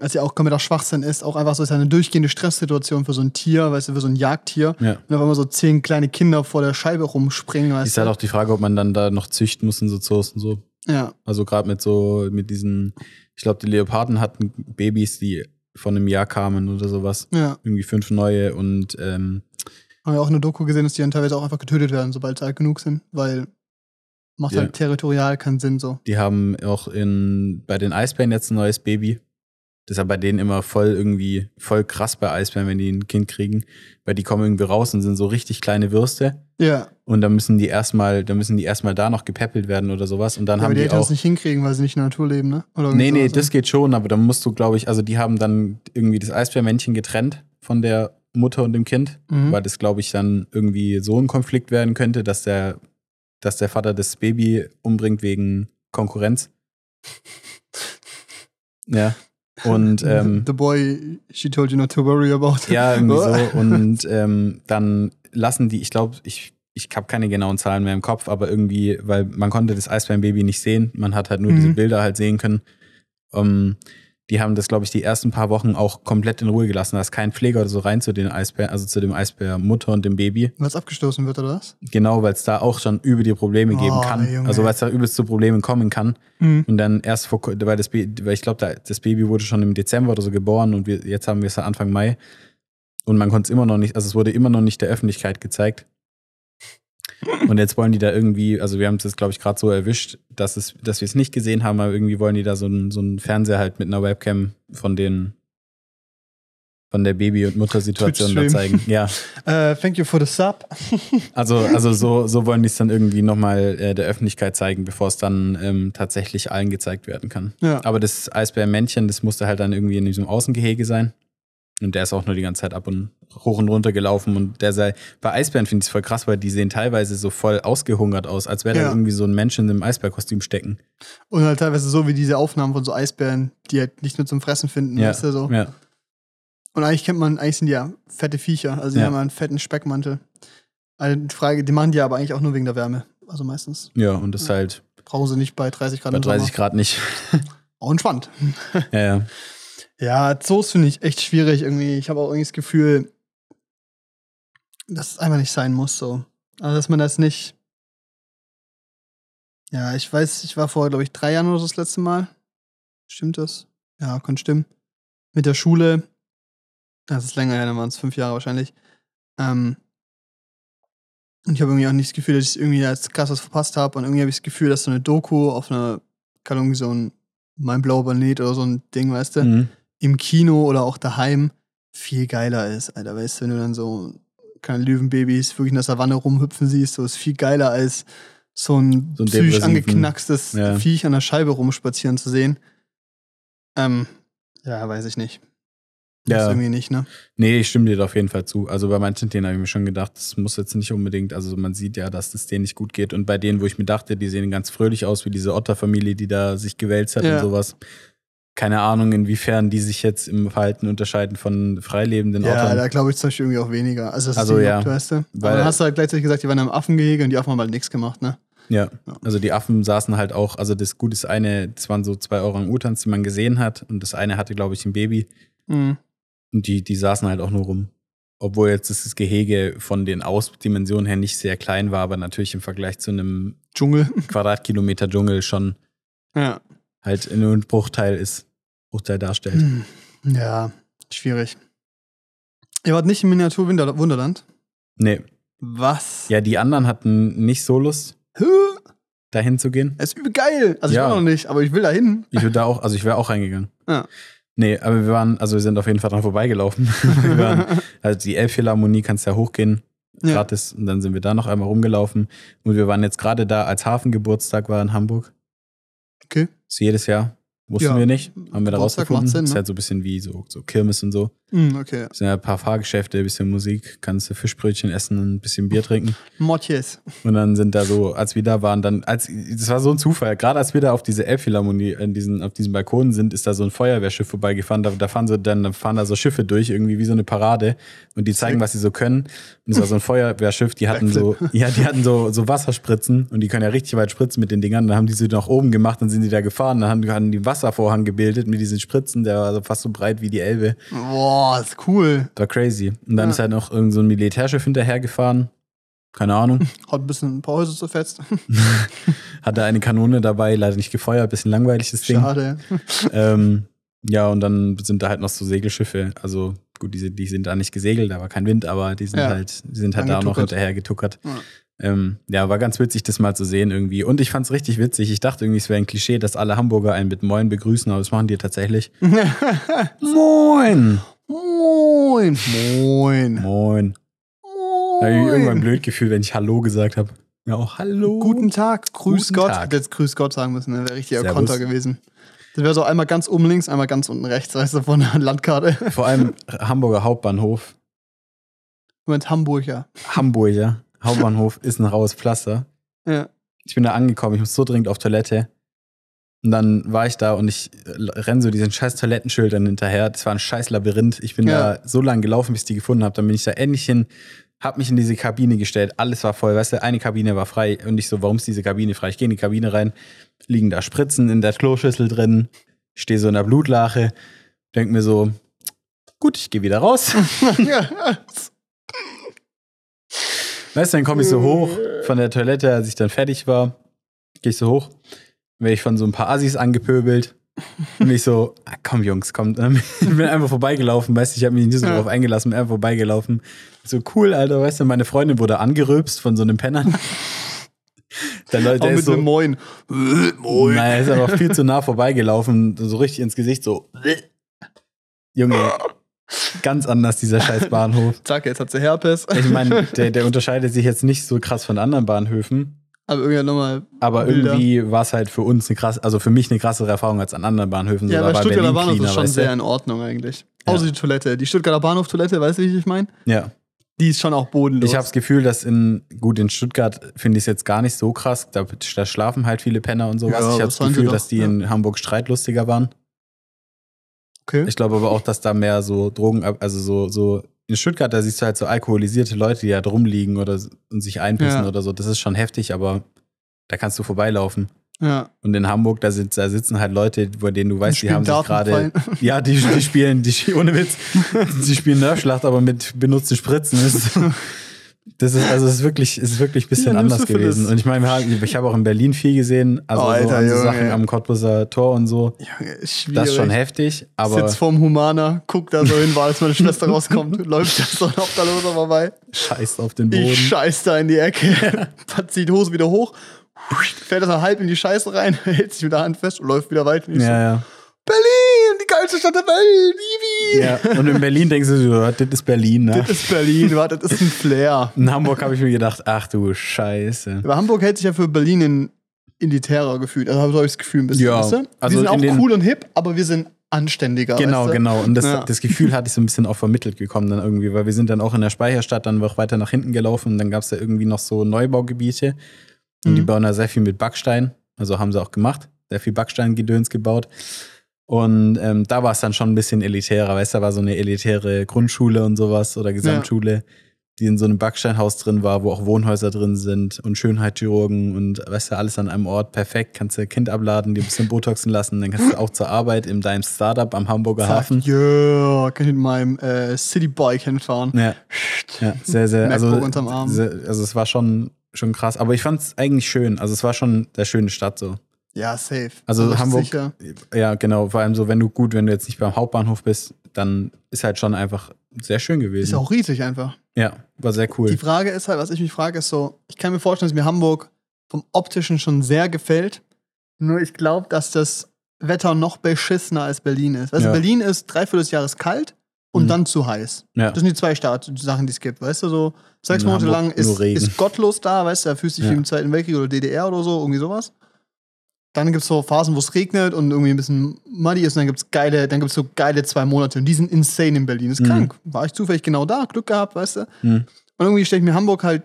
Speaker 2: Was ja auch kompletter Schwachsinn ist, auch einfach so ist ja eine durchgehende Stresssituation für so ein Tier, weißt du, für so ein Jagdtier.
Speaker 1: ja.
Speaker 2: Und auf einmal so zehn kleine Kinder vor der Scheibe rumspringen, weißt
Speaker 1: Ist
Speaker 2: du?
Speaker 1: halt auch die Frage, ob man dann da noch züchten muss in so Zoos und so.
Speaker 2: ja,
Speaker 1: Also gerade mit so, mit diesen, ich glaube, die Leoparden hatten Babys, die von einem Jahr kamen oder sowas.
Speaker 2: ja.
Speaker 1: Irgendwie fünf neue und ähm,
Speaker 2: Haben wir auch eine Doku gesehen, dass die dann teilweise auch einfach getötet werden, sobald sie alt genug sind, weil macht
Speaker 1: Ja.
Speaker 2: halt territorial keinen Sinn so.
Speaker 1: die haben auch in, bei den Eisbären jetzt ein neues Baby. Das ist ja bei denen immer voll irgendwie, voll krass bei Eisbären, wenn die ein Kind kriegen, weil die kommen irgendwie raus und sind so richtig kleine Würste.
Speaker 2: Ja,
Speaker 1: Und dann müssen die erstmal, dann müssen die erstmal da noch gepäppelt werden oder sowas. Und dann
Speaker 2: aber
Speaker 1: haben
Speaker 2: die
Speaker 1: die
Speaker 2: Eltern es
Speaker 1: auch.
Speaker 2: nicht hinkriegen, weil sie nicht in der Natur leben, ne? Oder
Speaker 1: Nee, nee, das geht schon, aber dann musst du, glaube ich, also die haben dann irgendwie das Eisbärmännchen getrennt von der Mutter und dem Kind,
Speaker 2: Mhm.
Speaker 1: weil das, glaube ich, dann irgendwie so ein Konflikt werden könnte, dass der, dass der Vater das Baby umbringt wegen Konkurrenz. (laughs) Ja. Und ähm,
Speaker 2: The boy she told you not to worry about.
Speaker 1: ja, irgendwie so. (laughs) Und ähm, dann lassen die, ich glaube, ich, ich habe keine genauen Zahlen mehr im Kopf, aber irgendwie, weil man konnte das Eisbärenbaby nicht sehen, man hat halt nur
Speaker 2: Mhm.
Speaker 1: diese Bilder halt sehen können. Ähm, die haben das, glaube ich, die ersten paar Wochen auch komplett in Ruhe gelassen. Da ist kein Pfleger oder so rein zu den Eisbären, also zu dem Eisbärmutter und dem Baby.
Speaker 2: Weil es abgestoßen wird, oder was?
Speaker 1: Genau, weil es da auch schon über die Probleme geben
Speaker 2: Oh,
Speaker 1: kann.
Speaker 2: Junge.
Speaker 1: Also weil es da übelst zu Problemen kommen kann.
Speaker 2: Mhm.
Speaker 1: Und dann erst vor, weil das, weil ich glaube, da- das Baby wurde schon im Dezember oder so geboren und wir, jetzt haben wir es ja Anfang Mai. Und man konnte es immer noch nicht, also es wurde immer noch nicht der Öffentlichkeit gezeigt. Und jetzt wollen die da irgendwie, also wir haben es jetzt, glaube ich, gerade so erwischt, dass, es, dass wir es nicht gesehen haben, aber irgendwie wollen die da so einen so einen Fernseher halt mit einer Webcam von den von der Baby- und Muttersituation da zeigen. Ja, (laughs)
Speaker 2: Äh, thank you for the sub. (laughs)
Speaker 1: also, also so, so wollen die es dann irgendwie nochmal äh, der Öffentlichkeit zeigen, bevor es dann ähm, tatsächlich allen gezeigt werden kann.
Speaker 2: Ja.
Speaker 1: Aber das Eisbärmännchen, das musste halt dann irgendwie in diesem Außengehege sein. Und der ist auch nur die ganze Zeit ab und hoch und runter gelaufen. Und der sei, bei Eisbären finde ich es voll krass, weil die sehen teilweise so voll ausgehungert aus, als wäre
Speaker 2: Ja.
Speaker 1: da irgendwie so ein Mensch in einem Eisbärkostüm stecken.
Speaker 2: Und halt teilweise so wie diese Aufnahmen von so Eisbären, die halt nicht nur zum Fressen finden,
Speaker 1: Ja.
Speaker 2: weißt du so.
Speaker 1: Ja.
Speaker 2: Und eigentlich kennt man, eigentlich sind die ja fette Viecher, also die
Speaker 1: Ja.
Speaker 2: haben einen fetten Speckmantel. Also die Frage, die machen die aber eigentlich auch nur wegen der Wärme. Also meistens.
Speaker 1: Ja, und das ist halt
Speaker 2: Brauchen sie nicht bei 30 Grad
Speaker 1: bei
Speaker 2: im Sommer.
Speaker 1: 30 Grad nicht.
Speaker 2: Auch entspannt. (laughs)
Speaker 1: ja, ja.
Speaker 2: Ja, Zoos finde ich echt schwierig irgendwie. Ich habe auch irgendwie das Gefühl, dass es einfach nicht sein muss so. Also, dass man das nicht. Ja, ich weiß, ich war vor, glaube ich, drei Jahren oder so das letzte Mal. Stimmt das? Ja, kann stimmen. Mit der Schule. Das ist länger her, dann waren es fünf Jahre wahrscheinlich. Ähm, und ich habe irgendwie auch nicht das Gefühl, dass ich irgendwie als krass was verpasst habe. Und irgendwie habe ich das Gefühl, dass so eine Doku auf einer, keine Ahnung, so ein Mein blauer Planet oder so ein Ding, weißt du,
Speaker 1: Mhm.
Speaker 2: Im Kino oder auch daheim viel geiler ist, Alter. Weißt du, wenn du dann so keine Löwenbabys wirklich in der Savanne rumhüpfen siehst, so ist viel geiler als so ein,
Speaker 1: So einen
Speaker 2: psychisch angeknackstes
Speaker 1: Ja.
Speaker 2: Viech an der Scheibe rumspazieren zu sehen. Ähm, ja, weiß ich nicht.
Speaker 1: Ja.
Speaker 2: irgendwie nicht, ne?
Speaker 1: Nee, ich stimme dir da auf jeden Fall zu. Also bei manchen Tieren habe ich mir schon gedacht, das muss jetzt nicht unbedingt, also man sieht ja, dass es denen nicht gut geht. Und bei denen, wo ich mir dachte, die sehen ganz fröhlich aus, wie diese Otterfamilie, die da sich gewälzt hat
Speaker 2: Ja.
Speaker 1: und sowas. Keine Ahnung, inwiefern die sich jetzt im Verhalten unterscheiden von freilebenden
Speaker 2: Ja,
Speaker 1: Ottern.
Speaker 2: da glaube ich zum Beispiel irgendwie auch weniger. Also, das
Speaker 1: Also,
Speaker 2: ist die
Speaker 1: ja.
Speaker 2: Weißt du? Aber
Speaker 1: Weil-
Speaker 2: dann hast du halt gleichzeitig gesagt, die waren im Affengehege und die Affen haben halt nichts gemacht, ne?
Speaker 1: Ja,
Speaker 2: Ja.
Speaker 1: also die Affen saßen halt auch, also das Gute ist eine, das waren so zwei Orang-Utans, die man gesehen hat. Und das eine hatte, glaube ich, ein Baby.
Speaker 2: Mhm.
Speaker 1: Und die, die saßen halt auch nur rum. Obwohl jetzt das Gehege von den Ausdimensionen her nicht sehr klein war, aber natürlich im Vergleich zu einem
Speaker 2: Dschungel.
Speaker 1: Quadratkilometer Dschungel schon
Speaker 2: Ja.
Speaker 1: halt nur ein Bruchteil ist, Bruchteil darstellt.
Speaker 2: Hm. Ja, schwierig. Ihr wart nicht im Miniatur-Wunderland?
Speaker 1: Nee.
Speaker 2: Was?
Speaker 1: Ja, die anderen hatten nicht so Lust,
Speaker 2: Hä?
Speaker 1: dahin zu gehen.
Speaker 2: Es ist übel geil. Also
Speaker 1: Ja.
Speaker 2: ich war noch nicht, aber ich will da hin.
Speaker 1: Ich würde da auch, also ich wäre auch reingegangen.
Speaker 2: Ja.
Speaker 1: Nee, aber wir waren, also wir sind auf jeden Fall dran vorbeigelaufen. (laughs) wir waren, also die Elbphilharmonie kannst ja hochgehen,
Speaker 2: Ja.
Speaker 1: gratis. Und dann sind wir da noch einmal rumgelaufen. Und wir waren jetzt gerade da, als Hafengeburtstag war in Hamburg.
Speaker 2: Okay.
Speaker 1: Ist jedes Jahr. Wussten
Speaker 2: Ja.
Speaker 1: wir nicht. Haben wir da rausgefunden.
Speaker 2: Sinn,
Speaker 1: ist
Speaker 2: ne?
Speaker 1: halt so ein bisschen wie so, so Kirmes und so.
Speaker 2: Hm, okay.
Speaker 1: Es sind ja ein paar Fahrgeschäfte, ein bisschen Musik, kannst du Fischbrötchen essen und ein bisschen Bier trinken.
Speaker 2: Motjes.
Speaker 1: Und dann sind da so, als wir da waren, dann, als, das war so ein Zufall, gerade als wir da auf diese Elbphilharmonie, in diesen, auf diesem Balkon sind, ist da so ein Feuerwehrschiff vorbeigefahren, da, da fahren so, dann, dann fahren da so Schiffe durch, irgendwie wie so eine Parade und die zeigen, was sie so können. Und es war so ein Feuerwehrschiff, die hatten so, ja, die hatten so, so Wasserspritzen und die können ja richtig weit spritzen mit den Dingern. Dann haben die sie nach oben gemacht, dann sind die da gefahren, dann haben, haben die einen Wasservorhang gebildet mit diesen Spritzen, der war so fast so breit wie die Elbe.
Speaker 2: Boah, ist cool.
Speaker 1: War crazy. Und dann
Speaker 2: Ja.
Speaker 1: ist halt noch irgend so ein Militärschiff hinterhergefahren. Keine Ahnung. (laughs)
Speaker 2: Hat ein bisschen ein paar Häuser zerfetzt. (laughs)
Speaker 1: Hatte eine Kanone dabei, leider nicht gefeuert, bisschen langweilig das Ding.
Speaker 2: Schade.
Speaker 1: Ähm, ja, und dann sind da halt noch so Segelschiffe. Also gut, die, sind- die sind da nicht gesegelt, da war kein Wind, aber die sind
Speaker 2: Ja.
Speaker 1: halt, die sind halt da noch hinterher getuckert.
Speaker 2: Ja.
Speaker 1: Ähm, ja, war ganz witzig, das mal zu sehen irgendwie. Und ich fand's richtig witzig. Ich dachte irgendwie, es wäre ein Klischee, dass alle Hamburger einen mit Moin begrüßen, aber das machen die tatsächlich. (laughs) Moin!
Speaker 2: Moin. Moin.
Speaker 1: Moin. Da habe ich irgendwann blöd gefühlt, wenn ich Hallo gesagt habe. Ja, auch Hallo.
Speaker 2: Guten Tag, grüß
Speaker 1: Guten
Speaker 2: Gott.
Speaker 1: Tag.
Speaker 2: Hätte jetzt grüß Gott sagen müssen, ne? wäre richtiger
Speaker 1: Servus.
Speaker 2: Konter gewesen. Das wäre so einmal ganz oben links, einmal ganz unten rechts, weißt du, von der Landkarte. (laughs)
Speaker 1: Vor allem Hamburger Hauptbahnhof.
Speaker 2: Moment, Hamburger.
Speaker 1: Hamburger Hauptbahnhof ist ein raues Pflaster.
Speaker 2: Ja.
Speaker 1: Ich bin da angekommen, ich muss so dringend auf Toilette. Und dann war ich da und ich äh, renn so diesen scheiß Toilettenschildern hinterher. Das war ein scheiß Labyrinth. Ich bin
Speaker 2: Ja.
Speaker 1: da so lange gelaufen, bis ich die gefunden habe. Dann bin ich da endlich hin, hab mich in diese Kabine gestellt. Alles war voll. Weißt du, eine Kabine war frei. Und ich so, warum ist diese Kabine frei? Ich gehe in die Kabine rein, liegen da Spritzen in der Kloschüssel drin, stehe so in der Blutlache, denk mir so, gut, ich gehe wieder raus. (laughs) (laughs) Weißt du, dann komme ich so hoch von der Toilette, als ich dann fertig war, gehe ich so hoch, werde ich von so ein paar Assis angepöbelt. Und ich so, ah, komm Jungs, komm. Ich bin einfach vorbeigelaufen, weißt du, ich habe mich nicht so
Speaker 2: Ja.
Speaker 1: drauf eingelassen, bin einfach vorbeigelaufen. So cool, Alter, weißt du, meine Freundin wurde angerülpst von so einem Penner. (laughs) Der Leute,
Speaker 2: Auch
Speaker 1: der
Speaker 2: mit
Speaker 1: ist so,
Speaker 2: einem Moin. (laughs)
Speaker 1: Nein, er ist aber viel zu nah vorbeigelaufen, so richtig ins Gesicht, so. (laughs) Junge, ganz anders dieser scheiß Bahnhof.
Speaker 2: Zack, jetzt hat sie Herpes.
Speaker 1: Ich meine, der, der unterscheidet sich jetzt nicht so krass von anderen Bahnhöfen,
Speaker 2: Aber irgendwie nochmal.
Speaker 1: aber
Speaker 2: Bilder.
Speaker 1: irgendwie war es halt für uns eine krass, also für mich eine krassere Erfahrung als an anderen Bahnhöfen.
Speaker 2: Ja, aber
Speaker 1: bei
Speaker 2: Stuttgarter Bahnhof
Speaker 1: cleaner,
Speaker 2: ist schon sehr in Ordnung eigentlich.
Speaker 1: Ja.
Speaker 2: Außer die Toilette. Die Stuttgarter Bahnhof-Toilette, weißt du, wie ich meine?
Speaker 1: Ja,
Speaker 2: Die ist schon auch bodenlos.
Speaker 1: ich habe das Gefühl, dass in, gut, in Stuttgart finde ich es jetzt gar nicht so krass, da, da schlafen halt viele Penner und sowas.
Speaker 2: Ja,
Speaker 1: ich habe
Speaker 2: das
Speaker 1: Gefühl, dass die
Speaker 2: ja.
Speaker 1: in Hamburg streitlustiger waren.
Speaker 2: okay.
Speaker 1: Ich glaube aber auch, dass da mehr so Drogen, also so, so in Stuttgart, da siehst du halt so alkoholisierte Leute, die da drum liegen oder und sich einpissen
Speaker 2: Ja.
Speaker 1: oder so. Das ist schon heftig, aber da kannst du vorbeilaufen.
Speaker 2: ja.
Speaker 1: Und in Hamburg, da, sind, da sitzen halt Leute, bei denen du weißt, die,
Speaker 2: spielen
Speaker 1: haben sich gerade. (laughs) Ja, die, die spielen, die, ohne Witz, (laughs) die spielen Nerfschlacht, aber mit benutzten Spritzen. (laughs) Das ist, das also es ist wirklich, es ist wirklich ein bisschen
Speaker 2: Ja,
Speaker 1: anders
Speaker 2: das?
Speaker 1: gewesen. Und ich meine, ich habe auch in Berlin viel gesehen, also
Speaker 2: Oh, Alter,
Speaker 1: so. Sachen am Cottbuser Tor und so.
Speaker 2: Junge, schwierig.
Speaker 1: Das ist schon heftig, aber
Speaker 2: Sitzt vorm Humaner, guckt da so hin, weil als meine Schwester (laughs) rauskommt, läuft da so ein Obdachloser vorbei.
Speaker 1: scheißt auf den Boden.
Speaker 2: Ich scheiß da in die Ecke, (laughs) zieht die Hose wieder hoch, fällt das halb in die Scheiße rein, (laughs) hält sich mit der Hand fest und läuft wieder weiter.
Speaker 1: Ja, ja.
Speaker 2: so, Berlin, die geilste Stadt der Welt, Ivi!
Speaker 1: ja. Und in Berlin denkst du, so, das ist Berlin, ne?
Speaker 2: Das ist Berlin, warte, das ist ein Flair.
Speaker 1: In Hamburg habe ich mir gedacht, ach du Scheiße.
Speaker 2: Aber Hamburg hält sich ja für Berlin in elitärer gefühlt. Also so habe ich das Gefühl ein bisschen.
Speaker 1: Ja,
Speaker 2: weißt du?
Speaker 1: also
Speaker 2: wir sind auch cool und hip, aber wir sind anständiger.
Speaker 1: Genau,
Speaker 2: weißt du?
Speaker 1: genau. Und das,
Speaker 2: Ja.
Speaker 1: das Gefühl hatte ich so ein bisschen auch vermittelt gekommen dann irgendwie, weil wir sind dann auch in der Speicherstadt dann auch weiter nach hinten gelaufen und dann gab es da irgendwie noch so Neubaugebiete und die
Speaker 2: Mhm.
Speaker 1: bauen da sehr viel mit Backstein, also haben sie auch gemacht, sehr viel Backsteingedöns gebaut. Und ähm, da war es dann schon ein bisschen elitärer, weißt du, da war so eine elitäre Grundschule und sowas oder Gesamtschule, die in so einem Backsteinhaus drin war, wo auch Wohnhäuser drin sind und Schönheitschirurgen und weißt du, alles an einem Ort perfekt. Kannst du Kind abladen, dir ein bisschen Botoxen lassen, dann kannst du auch zur Arbeit in deinem Startup am Hamburger
Speaker 2: Zack,
Speaker 1: Hafen.
Speaker 2: Ja, kann ich mit meinem äh, Citybike hinfahren.
Speaker 1: Ja, ja, sehr, sehr. Also,
Speaker 2: unterm Arm.
Speaker 1: sehr, also es war schon, schon krass. Aber ich fand es eigentlich schön. Also es war schon eine schöne Stadt so.
Speaker 2: Ja, safe.
Speaker 1: Also
Speaker 2: Da bist du
Speaker 1: Hamburg,
Speaker 2: Sicher.
Speaker 1: ja genau, vor allem so, wenn du gut, wenn du jetzt nicht beim Hauptbahnhof bist, dann ist halt schon einfach sehr schön gewesen.
Speaker 2: Ist auch riesig einfach.
Speaker 1: ja, war sehr cool.
Speaker 2: Die Frage ist halt, was ich mich frage, ist so, ich kann mir vorstellen, dass mir Hamburg vom Optischen schon sehr gefällt. Nur ich glaube, dass das Wetter noch beschissener als Berlin ist. Weißt
Speaker 1: Ja.
Speaker 2: du, Berlin ist dreiviertel des Jahres kalt und
Speaker 1: Mhm.
Speaker 2: dann zu heiß.
Speaker 1: Ja.
Speaker 2: Das sind die zwei Start Sachen, die es gibt. Weißt du, so sechs Monate lang ist, ist gottlos da, weißt du, da fühlst du dich
Speaker 1: Ja.
Speaker 2: wie im Zweiten Weltkrieg oder DDR oder so, irgendwie sowas. Dann gibt es so Phasen, wo es regnet und irgendwie ein bisschen muddy ist und dann gibt es geile, dann gibt es so geile zwei Monate und die sind insane in Berlin. Ist
Speaker 1: Mhm.
Speaker 2: krank. War ich zufällig genau da, Glück gehabt, weißt du.
Speaker 1: Mhm.
Speaker 2: Und irgendwie stelle ich mir Hamburg halt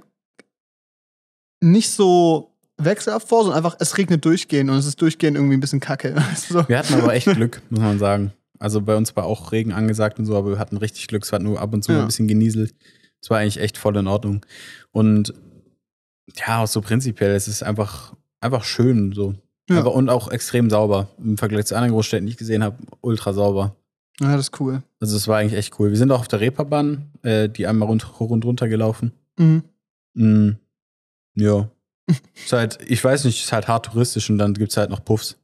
Speaker 2: nicht so wechselhaft vor, sondern einfach, es regnet durchgehend und es ist durchgehend irgendwie ein bisschen kacke. (laughs) Weißt du, so.
Speaker 1: Wir hatten aber echt (laughs) Glück, muss man sagen. Also bei uns war auch Regen angesagt und so, aber wir hatten richtig Glück. Es hat nur ab und zu
Speaker 2: Ja.
Speaker 1: ein bisschen genieselt. Es war eigentlich echt voll in Ordnung. Und ja, auch so prinzipiell, es ist einfach, einfach schön so.
Speaker 2: Ja.
Speaker 1: Aber, und auch extrem sauber. Im Vergleich zu anderen Großstädten, die ich gesehen habe, ultra sauber.
Speaker 2: Ja, das ist cool.
Speaker 1: Also es war eigentlich echt cool. Wir sind auch auf der Reeperbahn, äh, die einmal rund, hoch und runter gelaufen.
Speaker 2: Mhm.
Speaker 1: Mm, ja. (laughs) ist halt, ich weiß nicht, ist halt hart touristisch und dann gibt's halt noch Puffs.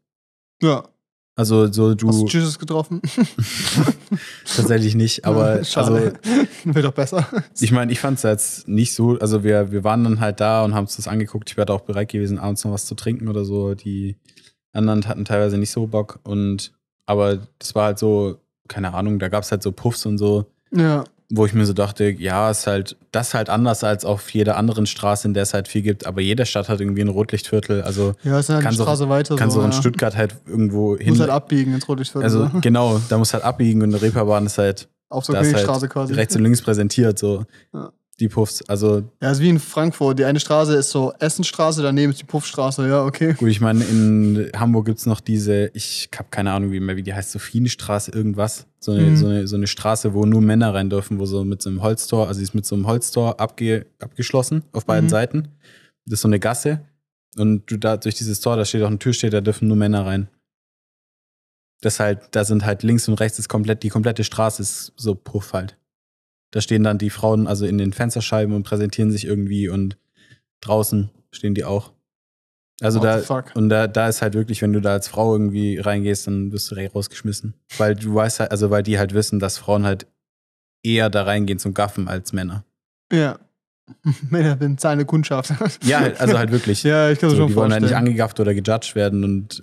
Speaker 2: Ja.
Speaker 1: Also so
Speaker 2: Hast du
Speaker 1: du
Speaker 2: Jesus getroffen? (laughs)
Speaker 1: tatsächlich nicht, aber also (laughs)
Speaker 2: Schade. Wird doch besser.
Speaker 1: ich meine, ich fand's jetzt nicht so, also wir, wir waren dann halt da und haben uns das angeguckt. Ich wäre auch bereit gewesen, abends noch was zu trinken oder so. Die anderen hatten teilweise nicht so Bock und aber das war halt so, keine Ahnung, da gab's halt so Puffs und so.
Speaker 2: Ja.
Speaker 1: Wo ich mir so dachte, ja, ist halt, das ist halt anders als auf jeder anderen Straße, in der es halt viel gibt, aber jede Stadt hat irgendwie ein Rotlichtviertel, also
Speaker 2: Ja, ist halt
Speaker 1: Kannst
Speaker 2: die
Speaker 1: auch-
Speaker 2: Straße weiter.
Speaker 1: kannst
Speaker 2: so,
Speaker 1: du in
Speaker 2: ja.
Speaker 1: Stuttgart halt irgendwo hin.
Speaker 2: Muss halt abbiegen ins Rotlichtviertel.
Speaker 1: also
Speaker 2: so. (laughs)
Speaker 1: genau, da muss halt abbiegen und eine Reeperbahn ist halt
Speaker 2: Auf so Königstraße
Speaker 1: halt
Speaker 2: quasi.
Speaker 1: rechts und links präsentiert, so.
Speaker 2: Ja.
Speaker 1: Die Puffs. Also
Speaker 2: Ja, ist wie in Frankfurt. Die eine Straße ist so Essenstraße, daneben ist die Puffstraße. Ja, okay.
Speaker 1: gut, ich meine, in Hamburg gibt's noch diese, ich habe keine Ahnung wie mehr, wie die heißt, Sophienstraße, irgendwas. So eine,
Speaker 2: Mhm.
Speaker 1: so, eine, so eine Straße, wo nur Männer rein dürfen, wo so mit so einem Holztor, also die ist mit so einem Holztor abge, abgeschlossen auf beiden
Speaker 2: Mhm.
Speaker 1: Seiten. Das ist so eine Gasse. Und du da durch dieses Tor, da steht auch eine Tür, steht, da dürfen nur Männer rein. Das halt, da sind halt links und rechts ist komplett, die komplette Straße ist so Puff halt. Da stehen dann die Frauen also in den Fensterscheiben und präsentieren sich irgendwie und draußen stehen die auch. Also
Speaker 2: What
Speaker 1: da, und da, da ist halt wirklich, wenn du da als Frau irgendwie reingehst, dann wirst du direkt rausgeschmissen. Weil du weißt halt, also weil die halt wissen, dass Frauen halt eher da reingehen zum Gaffen als Männer.
Speaker 2: Ja. (laughs) Männer sind zahlende Kundschaft.
Speaker 1: Ja, also halt (laughs) wirklich.
Speaker 2: ja, ich kann es
Speaker 1: so,
Speaker 2: schon
Speaker 1: die wollen halt
Speaker 2: vorstellen.
Speaker 1: nicht angegafft oder gejudged werden und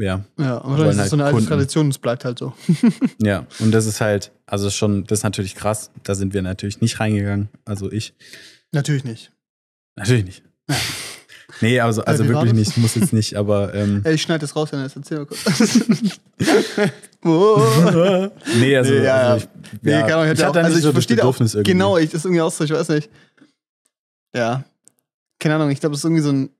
Speaker 1: ja,
Speaker 2: ja, wahrscheinlich ist
Speaker 1: halt
Speaker 2: so eine alte
Speaker 1: Kunden.
Speaker 2: Tradition es bleibt halt so. (laughs)
Speaker 1: ja. Und das ist halt, also schon, das ist natürlich krass. Da sind wir natürlich nicht reingegangen. Also ich.
Speaker 2: Natürlich nicht.
Speaker 1: Natürlich nicht. (laughs) Nee, also, also wirklich nicht, muss jetzt nicht, aber ähm,
Speaker 2: Ey, ich schneide das raus, Janis. Erzähl mal kurz. (laughs) oh.
Speaker 1: nee, also,
Speaker 2: Nee, ja,
Speaker 1: also ich,
Speaker 2: Nee, keine Ahnung,
Speaker 1: ich
Speaker 2: hätte
Speaker 1: hatte
Speaker 2: auch,
Speaker 1: da
Speaker 2: also
Speaker 1: nicht
Speaker 2: ich
Speaker 1: so das
Speaker 2: verstehe auch,
Speaker 1: irgendwie.
Speaker 2: genau, ich, das ist irgendwie auch so, ich weiß nicht. Ja. Keine Ahnung, ich glaube, es ist irgendwie so ein,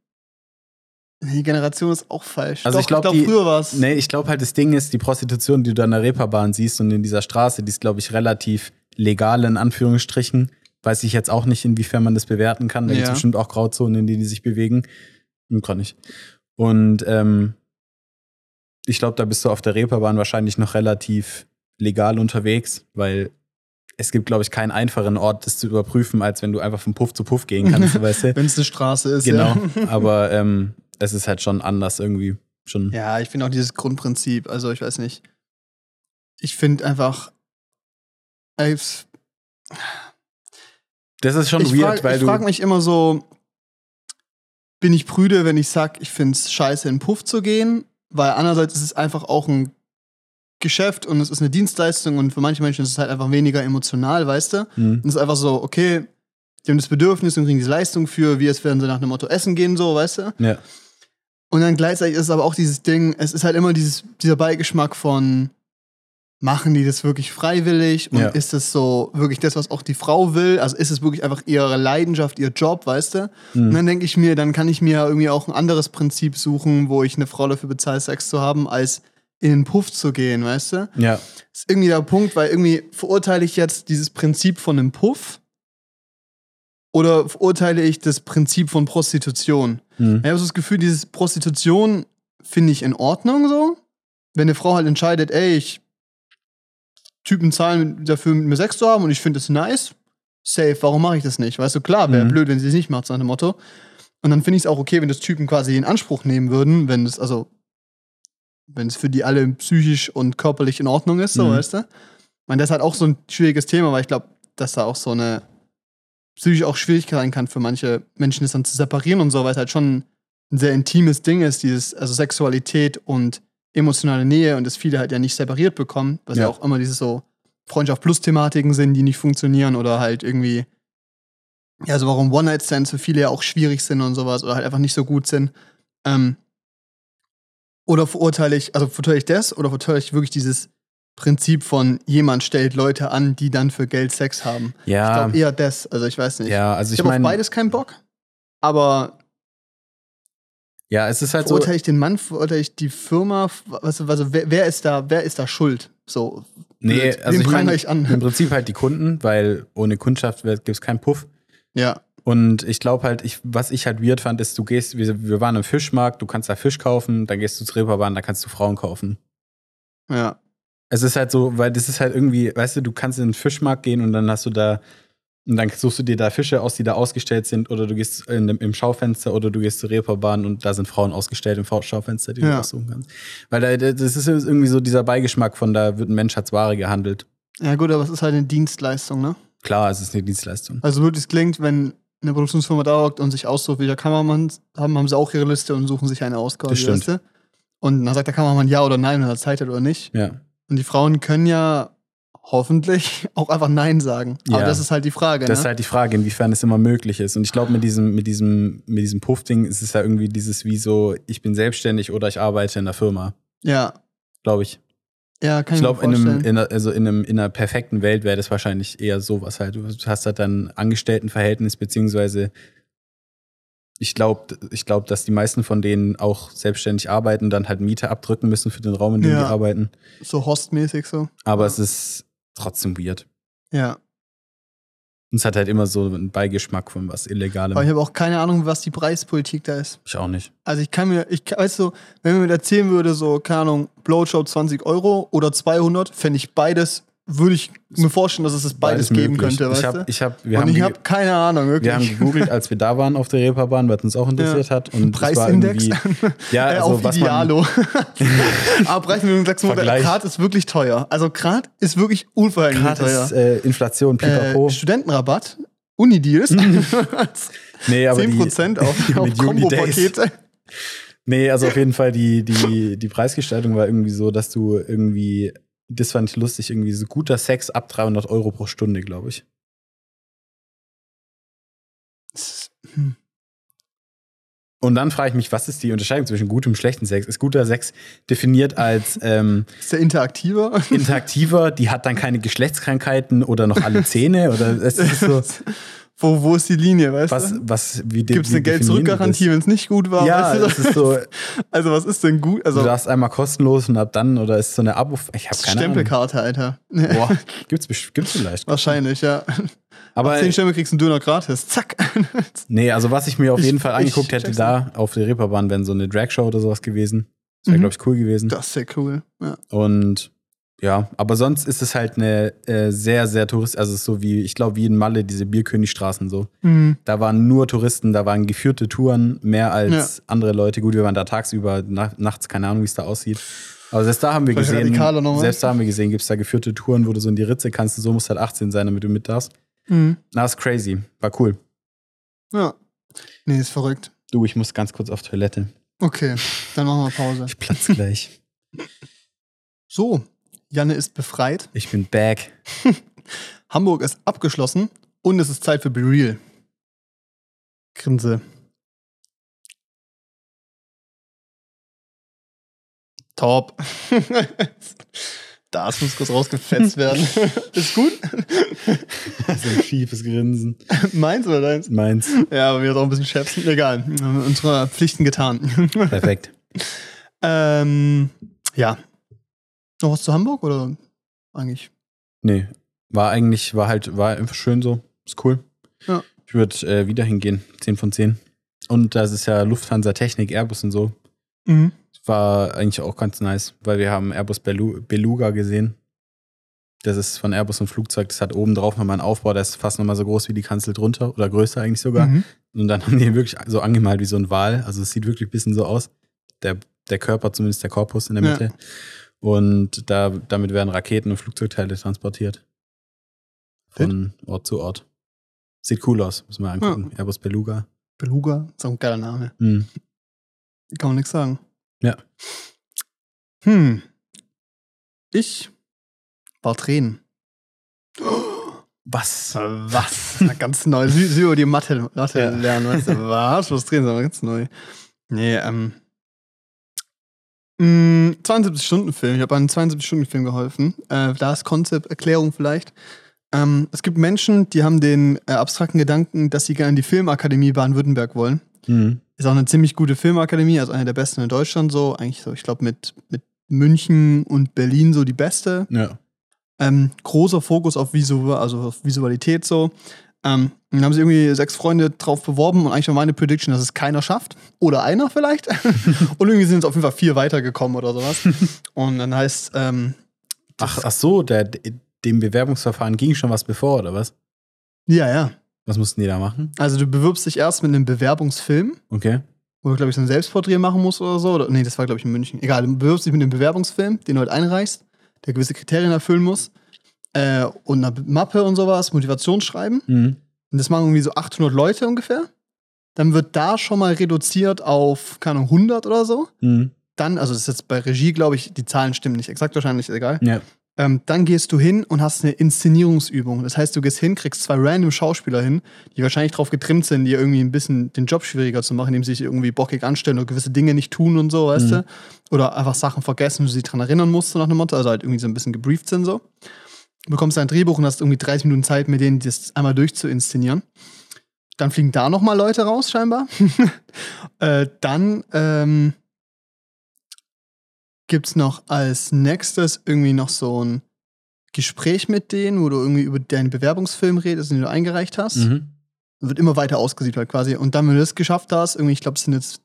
Speaker 2: die Generation ist auch falsch.
Speaker 1: Also
Speaker 2: Doch,
Speaker 1: ich glaub,
Speaker 2: glaub, früher war es,
Speaker 1: Nee, ich glaube halt, das Ding ist, die Prostitution, die du an der Reeperbahn siehst und in dieser Straße, die ist, glaube ich, relativ legal in Anführungsstrichen. Weiß ich jetzt auch nicht, inwiefern man das bewerten kann. Da gibt es
Speaker 2: Ja.
Speaker 1: bestimmt auch Grauzonen, in denen die sich bewegen. Hm, Kann nicht. Und ähm, ich glaube, da bist du auf der Reeperbahn wahrscheinlich noch relativ legal unterwegs, weil es gibt, glaube ich, keinen einfachen Ort, das zu überprüfen, als wenn du einfach von Puff zu Puff gehen kannst, (laughs) weißt du?
Speaker 2: wenn es eine Straße ist.
Speaker 1: Genau.
Speaker 2: Ja,
Speaker 1: Aber ähm, es ist halt schon anders irgendwie. Schon.
Speaker 2: ja ich finde auch dieses Grundprinzip, also ich weiß nicht. Ich finde einfach, es-
Speaker 1: Das ist schon
Speaker 2: ich
Speaker 1: weird,
Speaker 2: frage
Speaker 1: weil du.
Speaker 2: frag mich immer so, bin ich prüde, wenn ich sag, ich finde es scheiße, in den Puff zu gehen? Weil andererseits ist es einfach auch ein Geschäft und es ist eine Dienstleistung und für manche Menschen ist es halt einfach weniger emotional, weißt du?
Speaker 1: Hm.
Speaker 2: Und es ist einfach so, okay, die haben das Bedürfnis und kriegen diese Leistung für, wie es werden sie nach dem Motto essen gehen, so, weißt du?
Speaker 1: Ja.
Speaker 2: Und dann gleichzeitig ist es aber auch dieses Ding, es ist halt immer dieses, dieser Beigeschmack von, machen die das wirklich freiwillig? Und
Speaker 1: Ja.
Speaker 2: ist es so wirklich das, was auch die Frau will? Also ist es wirklich einfach ihre Leidenschaft, ihr Job, weißt du? Und
Speaker 1: Hm.
Speaker 2: dann denke ich mir, dann kann ich mir irgendwie auch ein anderes Prinzip suchen, wo ich eine Frau dafür bezahle, Sex zu haben, als in den Puff zu gehen, weißt du?
Speaker 1: Ja.
Speaker 2: ist irgendwie der Punkt, weil irgendwie verurteile ich jetzt dieses Prinzip von einem Puff oder verurteile ich das Prinzip von Prostitution?
Speaker 1: Hm.
Speaker 2: Ich habe so das Gefühl, dieses Prostitution finde ich in Ordnung so. Wenn eine Frau halt entscheidet, ey, ich Typen zahlen dafür, mit mir Sex zu haben und ich finde es nice, safe, warum mache ich das nicht? Weißt du, klar, wäre
Speaker 1: Mhm.
Speaker 2: blöd, wenn sie es nicht macht, so nach dem Motto. Und dann finde ich es auch okay, wenn das Typen quasi in Anspruch nehmen würden, wenn es, also, wenn es für die alle psychisch und körperlich in Ordnung ist, so,
Speaker 1: Mhm.
Speaker 2: weißt du? Ich meine, das ist halt auch so ein schwieriges Thema, weil ich glaube, dass da auch so eine psychisch auch schwierig sein kann für manche Menschen, das dann zu separieren und so, weil es halt schon ein sehr intimes Ding ist, dieses, also Sexualität und emotionale Nähe und das viele halt ja nicht separiert bekommen, was ja,
Speaker 1: Ja.
Speaker 2: auch immer diese so Freundschaft plus Thematiken sind, die nicht funktionieren oder halt irgendwie, ja, so warum One-Night-Stands für viele ja auch schwierig sind und sowas oder halt einfach nicht so gut sind. Ähm, oder verurteile ich, also verurteile ich das oder verurteile ich wirklich dieses Prinzip von jemand stellt Leute an, die dann für Geld Sex haben? Ich
Speaker 1: Ja,
Speaker 2: glaube eher das, also ich weiß nicht.
Speaker 1: ja, also
Speaker 2: ich
Speaker 1: ich
Speaker 2: habe auf beides keinen Bock, aber
Speaker 1: ja, es ist halt so,
Speaker 2: verurteile ich den Mann, verurteile ich die Firma, was, also wer, wer ist da, wer ist da schuld? So,
Speaker 1: nee, also ich meine,
Speaker 2: ich an?
Speaker 1: im Prinzip halt die Kunden, weil ohne Kundschaft gibt es keinen Puff.
Speaker 2: Ja,
Speaker 1: Und ich glaube halt, ich, was ich halt weird fand, ist, du gehst, wir, wir waren im Fischmarkt, du kannst da Fisch kaufen, dann gehst du zur Reeperbahn, da kannst du Frauen kaufen.
Speaker 2: ja,
Speaker 1: Es ist halt so, weil das ist halt irgendwie, weißt du, du kannst in den Fischmarkt gehen und dann hast du da, und dann suchst du dir da Fische aus, die da ausgestellt sind, oder du gehst in dem, im Schaufenster oder du gehst zur Reeperbahn und da sind Frauen ausgestellt im Schaufenster, die du
Speaker 2: Ja.
Speaker 1: aussuchen kannst. Weil da, das ist irgendwie so dieser Beigeschmack von, da wird ein Mensch als Ware gehandelt.
Speaker 2: ja gut, aber es ist halt eine Dienstleistung, ne?
Speaker 1: Klar, es ist eine Dienstleistung.
Speaker 2: Also wirklich, es klingt, wenn eine Produktionsfirma da hockt und sich aussucht, welcher Kameramann haben, haben sie auch ihre Liste und suchen sich eine aus, quasi,
Speaker 1: Das stimmt.
Speaker 2: du? Und dann sagt der Kameramann ja oder nein, und er Zeit hat oder nicht.
Speaker 1: Ja.
Speaker 2: Und die Frauen können ja hoffentlich (laughs) auch einfach Nein sagen. Aber
Speaker 1: Ja.
Speaker 2: das ist halt die Frage,
Speaker 1: Das ist
Speaker 2: ne?
Speaker 1: halt die Frage, inwiefern es immer möglich ist. Und ich glaube, mit diesem, mit diesem, mit diesem Puff-Ding ist es ja irgendwie dieses wie so, ich bin selbstständig oder ich arbeite in der Firma,
Speaker 2: Ja.
Speaker 1: glaube ich.
Speaker 2: Ja, kann
Speaker 1: Ich
Speaker 2: ich,
Speaker 1: glaube,
Speaker 2: mir
Speaker 1: in, einem,
Speaker 2: vorstellen.
Speaker 1: in, einer- also in, einem, in einer perfekten Welt wäre das wahrscheinlich eher sowas halt. Du hast halt dann Angestelltenverhältnis, beziehungsweise ich glaube, ich glaub, dass die meisten von denen auch selbstständig arbeiten, dann halt Miete abdrücken müssen für den Raum, in dem
Speaker 2: Ja.
Speaker 1: die arbeiten.
Speaker 2: so hostmäßig so.
Speaker 1: Aber es ist trotzdem weird.
Speaker 2: Ja.
Speaker 1: Und es hat halt immer so einen Beigeschmack von was Illegalem.
Speaker 2: Aber ich habe auch keine Ahnung, was die Preispolitik da ist.
Speaker 1: ich auch nicht.
Speaker 2: Also ich kann mir, ich weißt du, wenn man mir erzählen würde, so, keine Ahnung, Blowjob 20 Euro oder 200, fände ich beides, würde ich mir vorstellen, dass es das beides, geben
Speaker 1: möglich.
Speaker 2: könnte, weißt
Speaker 1: ich
Speaker 2: du?
Speaker 1: hab, ich hab, wir
Speaker 2: Und
Speaker 1: haben
Speaker 2: ich habe keine Ahnung, wirklich.
Speaker 1: Wir haben gegoogelt, als wir da waren auf der Reeperbahn, weil es uns auch interessiert hat. Und
Speaker 2: Preisindex (laughs)
Speaker 1: Ja,
Speaker 2: äh,
Speaker 1: also
Speaker 2: auf
Speaker 1: was
Speaker 2: Idealo. (laughs) Aber
Speaker 1: Vergleich.
Speaker 2: Grad ist wirklich teuer. Also Grad ist wirklich unverhältnismäßig teuer.
Speaker 1: ist äh, Inflation, pipapo.
Speaker 2: äh, Studentenrabatt, Unideals, (laughs)
Speaker 1: nee, aber
Speaker 2: 10%
Speaker 1: die,
Speaker 2: auf, auf. Kombo-Pakete.
Speaker 1: Nee, also auf jeden Fall die, die, die Preisgestaltung war irgendwie so, dass du irgendwie, das fand ich lustig, irgendwie so guter Sex ab 300 Euro pro Stunde, glaube ich.
Speaker 2: Hm.
Speaker 1: Und dann frage ich mich, was ist die Unterscheidung zwischen gutem und schlechtem Sex? Ist guter Sex definiert als (laughs) ähm,
Speaker 2: Ist der interaktiver?
Speaker 1: interaktiver, die hat dann keine Geschlechtskrankheiten oder noch alle (laughs) Zähne? Oder es ist so, (laughs)
Speaker 2: wo, wo ist die Linie, weißt
Speaker 1: was,
Speaker 2: du?
Speaker 1: was, wie
Speaker 2: Gibt es eine Geld-Zurück-Garantie, wenn es nicht gut war?
Speaker 1: Ja,
Speaker 2: weißt du?
Speaker 1: ist so, (laughs)
Speaker 2: Also, was ist denn gut? Also,
Speaker 1: du darfst einmal kostenlos und ab dann, oder ist so eine Abo, ich habe keine Ahnung.
Speaker 2: Stempelkarte, Alter.
Speaker 1: Boah, (laughs) gibt's, gibt's vielleicht.
Speaker 2: Wahrscheinlich, ja.
Speaker 1: Aber
Speaker 2: 10 Stempel kriegst du einen Döner gratis. Zack. (laughs)
Speaker 1: nee, also was ich mir auf
Speaker 2: Ich-
Speaker 1: jeden Fall angeguckt hätte da auf der Reeperbahn, wäre so eine Dragshow oder sowas gewesen. Das wäre,
Speaker 2: Mhm.
Speaker 1: glaube ich, cool gewesen.
Speaker 2: Das sehr cool. Ja.
Speaker 1: Und ja, aber sonst ist es halt eine äh, sehr, sehr Tourist, also es ist so wie, ich glaube, wie in Malle, diese Bierkönigstraßen so.
Speaker 2: Mhm.
Speaker 1: Da waren nur Touristen, da waren geführte Touren, mehr als andere Leute. Gut, wir waren da tagsüber, na, nachts, keine Ahnung, wie es da aussieht. Aber selbst da haben wir
Speaker 2: Vielleicht
Speaker 1: gesehen, selbst da haben wir gesehen, gibt es da geführte Touren, wo du so in die Ritze kannst, so musst halt 18 sein, damit du mit darfst.
Speaker 2: Mhm.
Speaker 1: Na, ist crazy. War cool.
Speaker 2: Ja. Nee, ist verrückt.
Speaker 1: Du, ich muss ganz kurz auf Toilette.
Speaker 2: Okay, dann machen wir Pause.
Speaker 1: Ich platz gleich.
Speaker 2: So, Janne ist befreit.
Speaker 1: Ich bin back. (laughs)
Speaker 2: Hamburg ist abgeschlossen und es ist Zeit für Be Real. Grinse. Top. (laughs) Das muss kurz rausgefetzt (laughs) werden. ist gut?
Speaker 1: so ein schiefes Grinsen.
Speaker 2: Meins oder deins?
Speaker 1: Meins.
Speaker 2: Ja, aber wir haben auch ein bisschen schäpsen. Egal. Wir haben unsere Pflichten getan.
Speaker 1: Perfekt.
Speaker 2: ähm, ja. Noch was zu Hamburg oder eigentlich?
Speaker 1: Nee, war eigentlich, war halt, war einfach schön so. Ist cool.
Speaker 2: Ja.
Speaker 1: Ich würde äh, wieder hingehen. 10 von 10. Und das ist ja Lufthansa Technik, Airbus und so.
Speaker 2: Mhm.
Speaker 1: War eigentlich auch ganz nice, weil wir haben Airbus Belu Beluga gesehen. Das ist von Airbus ein Flugzeug, das hat oben drauf nochmal einen Aufbau, der ist fast nochmal so groß wie die Kanzel drunter oder größer eigentlich sogar.
Speaker 2: Mhm.
Speaker 1: Und dann (laughs) haben die ihn wirklich so angemalt wie so ein Wal. Also es sieht wirklich ein bisschen so aus. Der, der Körper, zumindest der Korpus in der
Speaker 2: Ja.
Speaker 1: Und da, damit werden Raketen und Flugzeugteile transportiert. Von Ort zu Ort. Sieht cool aus, muss man angucken. Airbus Beluga.
Speaker 2: Beluga, ist auch ein geiler Name.
Speaker 1: Hm.
Speaker 2: Kann man nichts sagen.
Speaker 1: Ja.
Speaker 2: Hm. Ich war Tränen.
Speaker 1: Was?
Speaker 2: Was? ganz neu. Sie, über die Mathe, Mathe
Speaker 1: Ja.
Speaker 2: lernen, weißt du? Was? Was Tränen, aber ganz neu. Nee, ähm. Mh, 72-Stunden-Film. Ich habe einen 72-Stunden-Film geholfen. Äh, da ist Konzept-Erklärung vielleicht. Ähm, es gibt Menschen, die haben den äh, abstrakten Gedanken, dass sie gerne die Filmakademie Baden-Württemberg wollen.
Speaker 1: Hm.
Speaker 2: Ist auch eine ziemlich gute Filmakademie, also eine der besten in Deutschland so. Eigentlich so, ich glaube, mit, mit München und Berlin so die beste.
Speaker 1: Ja.
Speaker 2: Ähm, großer Fokus auf, Visu also auf Visualität so. Ähm, dann haben sie irgendwie sechs Freunde drauf beworben und eigentlich war meine Prediction, dass es keiner schafft. Oder einer vielleicht. (laughs) und irgendwie sind es auf jeden Fall vier weitergekommen oder sowas. (laughs) und dann heißt, ähm,
Speaker 1: Ach, ach so, der, dem Bewerbungsverfahren ging schon was bevor, oder was?
Speaker 2: ja, ja.
Speaker 1: Was mussten die da machen?
Speaker 2: Also du bewirbst dich erst mit einem Bewerbungsfilm,
Speaker 1: Okay.
Speaker 2: wo du, glaube ich, so ein Selbstporträt machen musst oder so. Oder, nee, das war, glaube ich, in München. Egal, du bewirbst dich mit einem Bewerbungsfilm, den du halt einreichst, der gewisse Kriterien erfüllen muss. Äh, und eine Mappe und sowas, Motivationsschreiben.
Speaker 1: Mhm.
Speaker 2: Und das machen irgendwie so 800 Leute ungefähr. Dann wird da schon mal reduziert auf, keine Ahnung, 100 oder so.
Speaker 1: Mhm.
Speaker 2: Dann, also das ist jetzt bei Regie, glaube ich, die Zahlen stimmen nicht exakt wahrscheinlich, egal.
Speaker 1: Ja.
Speaker 2: Ähm, dann gehst du hin und hast eine Inszenierungsübung. Das heißt, du gehst hin, kriegst zwei random Schauspieler hin, die wahrscheinlich darauf getrimmt sind, dir irgendwie ein bisschen den Job schwieriger zu machen, indem sie sich irgendwie bockig anstellen oder gewisse Dinge nicht tun und so, weißt
Speaker 1: Mhm.
Speaker 2: du? Oder einfach Sachen vergessen, wo du sie dran erinnern musst, nach dem Motto, also halt irgendwie so ein bisschen gebrieft sind so. Du bekommst ein Drehbuch und hast irgendwie 30 Minuten Zeit, mit denen das einmal durchzuinszenieren. Dann fliegen da nochmal Leute raus, scheinbar. (laughs) äh, dann ähm, gibt es noch als nächstes irgendwie noch so ein Gespräch mit denen, wo du irgendwie über deinen Bewerbungsfilm redest, den du eingereicht hast.
Speaker 1: Mhm.
Speaker 2: Wird immer weiter ausgesiedelt quasi. Und dann, wenn du das geschafft hast, irgendwie, ich glaube, es sind jetzt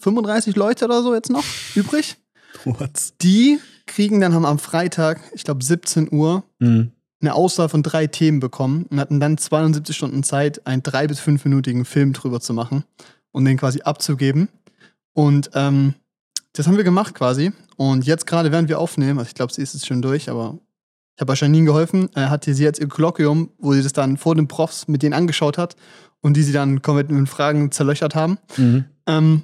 Speaker 2: 35 Leute oder so jetzt noch übrig. (laughs)
Speaker 1: What?
Speaker 2: Die kriegen dann haben am Freitag, ich glaube 17 Uhr,
Speaker 1: Mhm.
Speaker 2: eine Auswahl von drei Themen bekommen und hatten dann 72 Stunden Zeit, einen drei- bis fünfminütigen Film drüber zu machen und den quasi abzugeben. Und ähm, das haben wir gemacht quasi. Und jetzt gerade, während wir aufnehmen, also ich glaube, sie ist jetzt schon durch, aber ich habe Janine geholfen, äh, hatte sie jetzt ihr Kolloquium, wo sie das dann vor den Profs mit denen angeschaut hat und die sie dann komplett mit Fragen zerlöchert haben.
Speaker 1: Mhm.
Speaker 2: Ähm,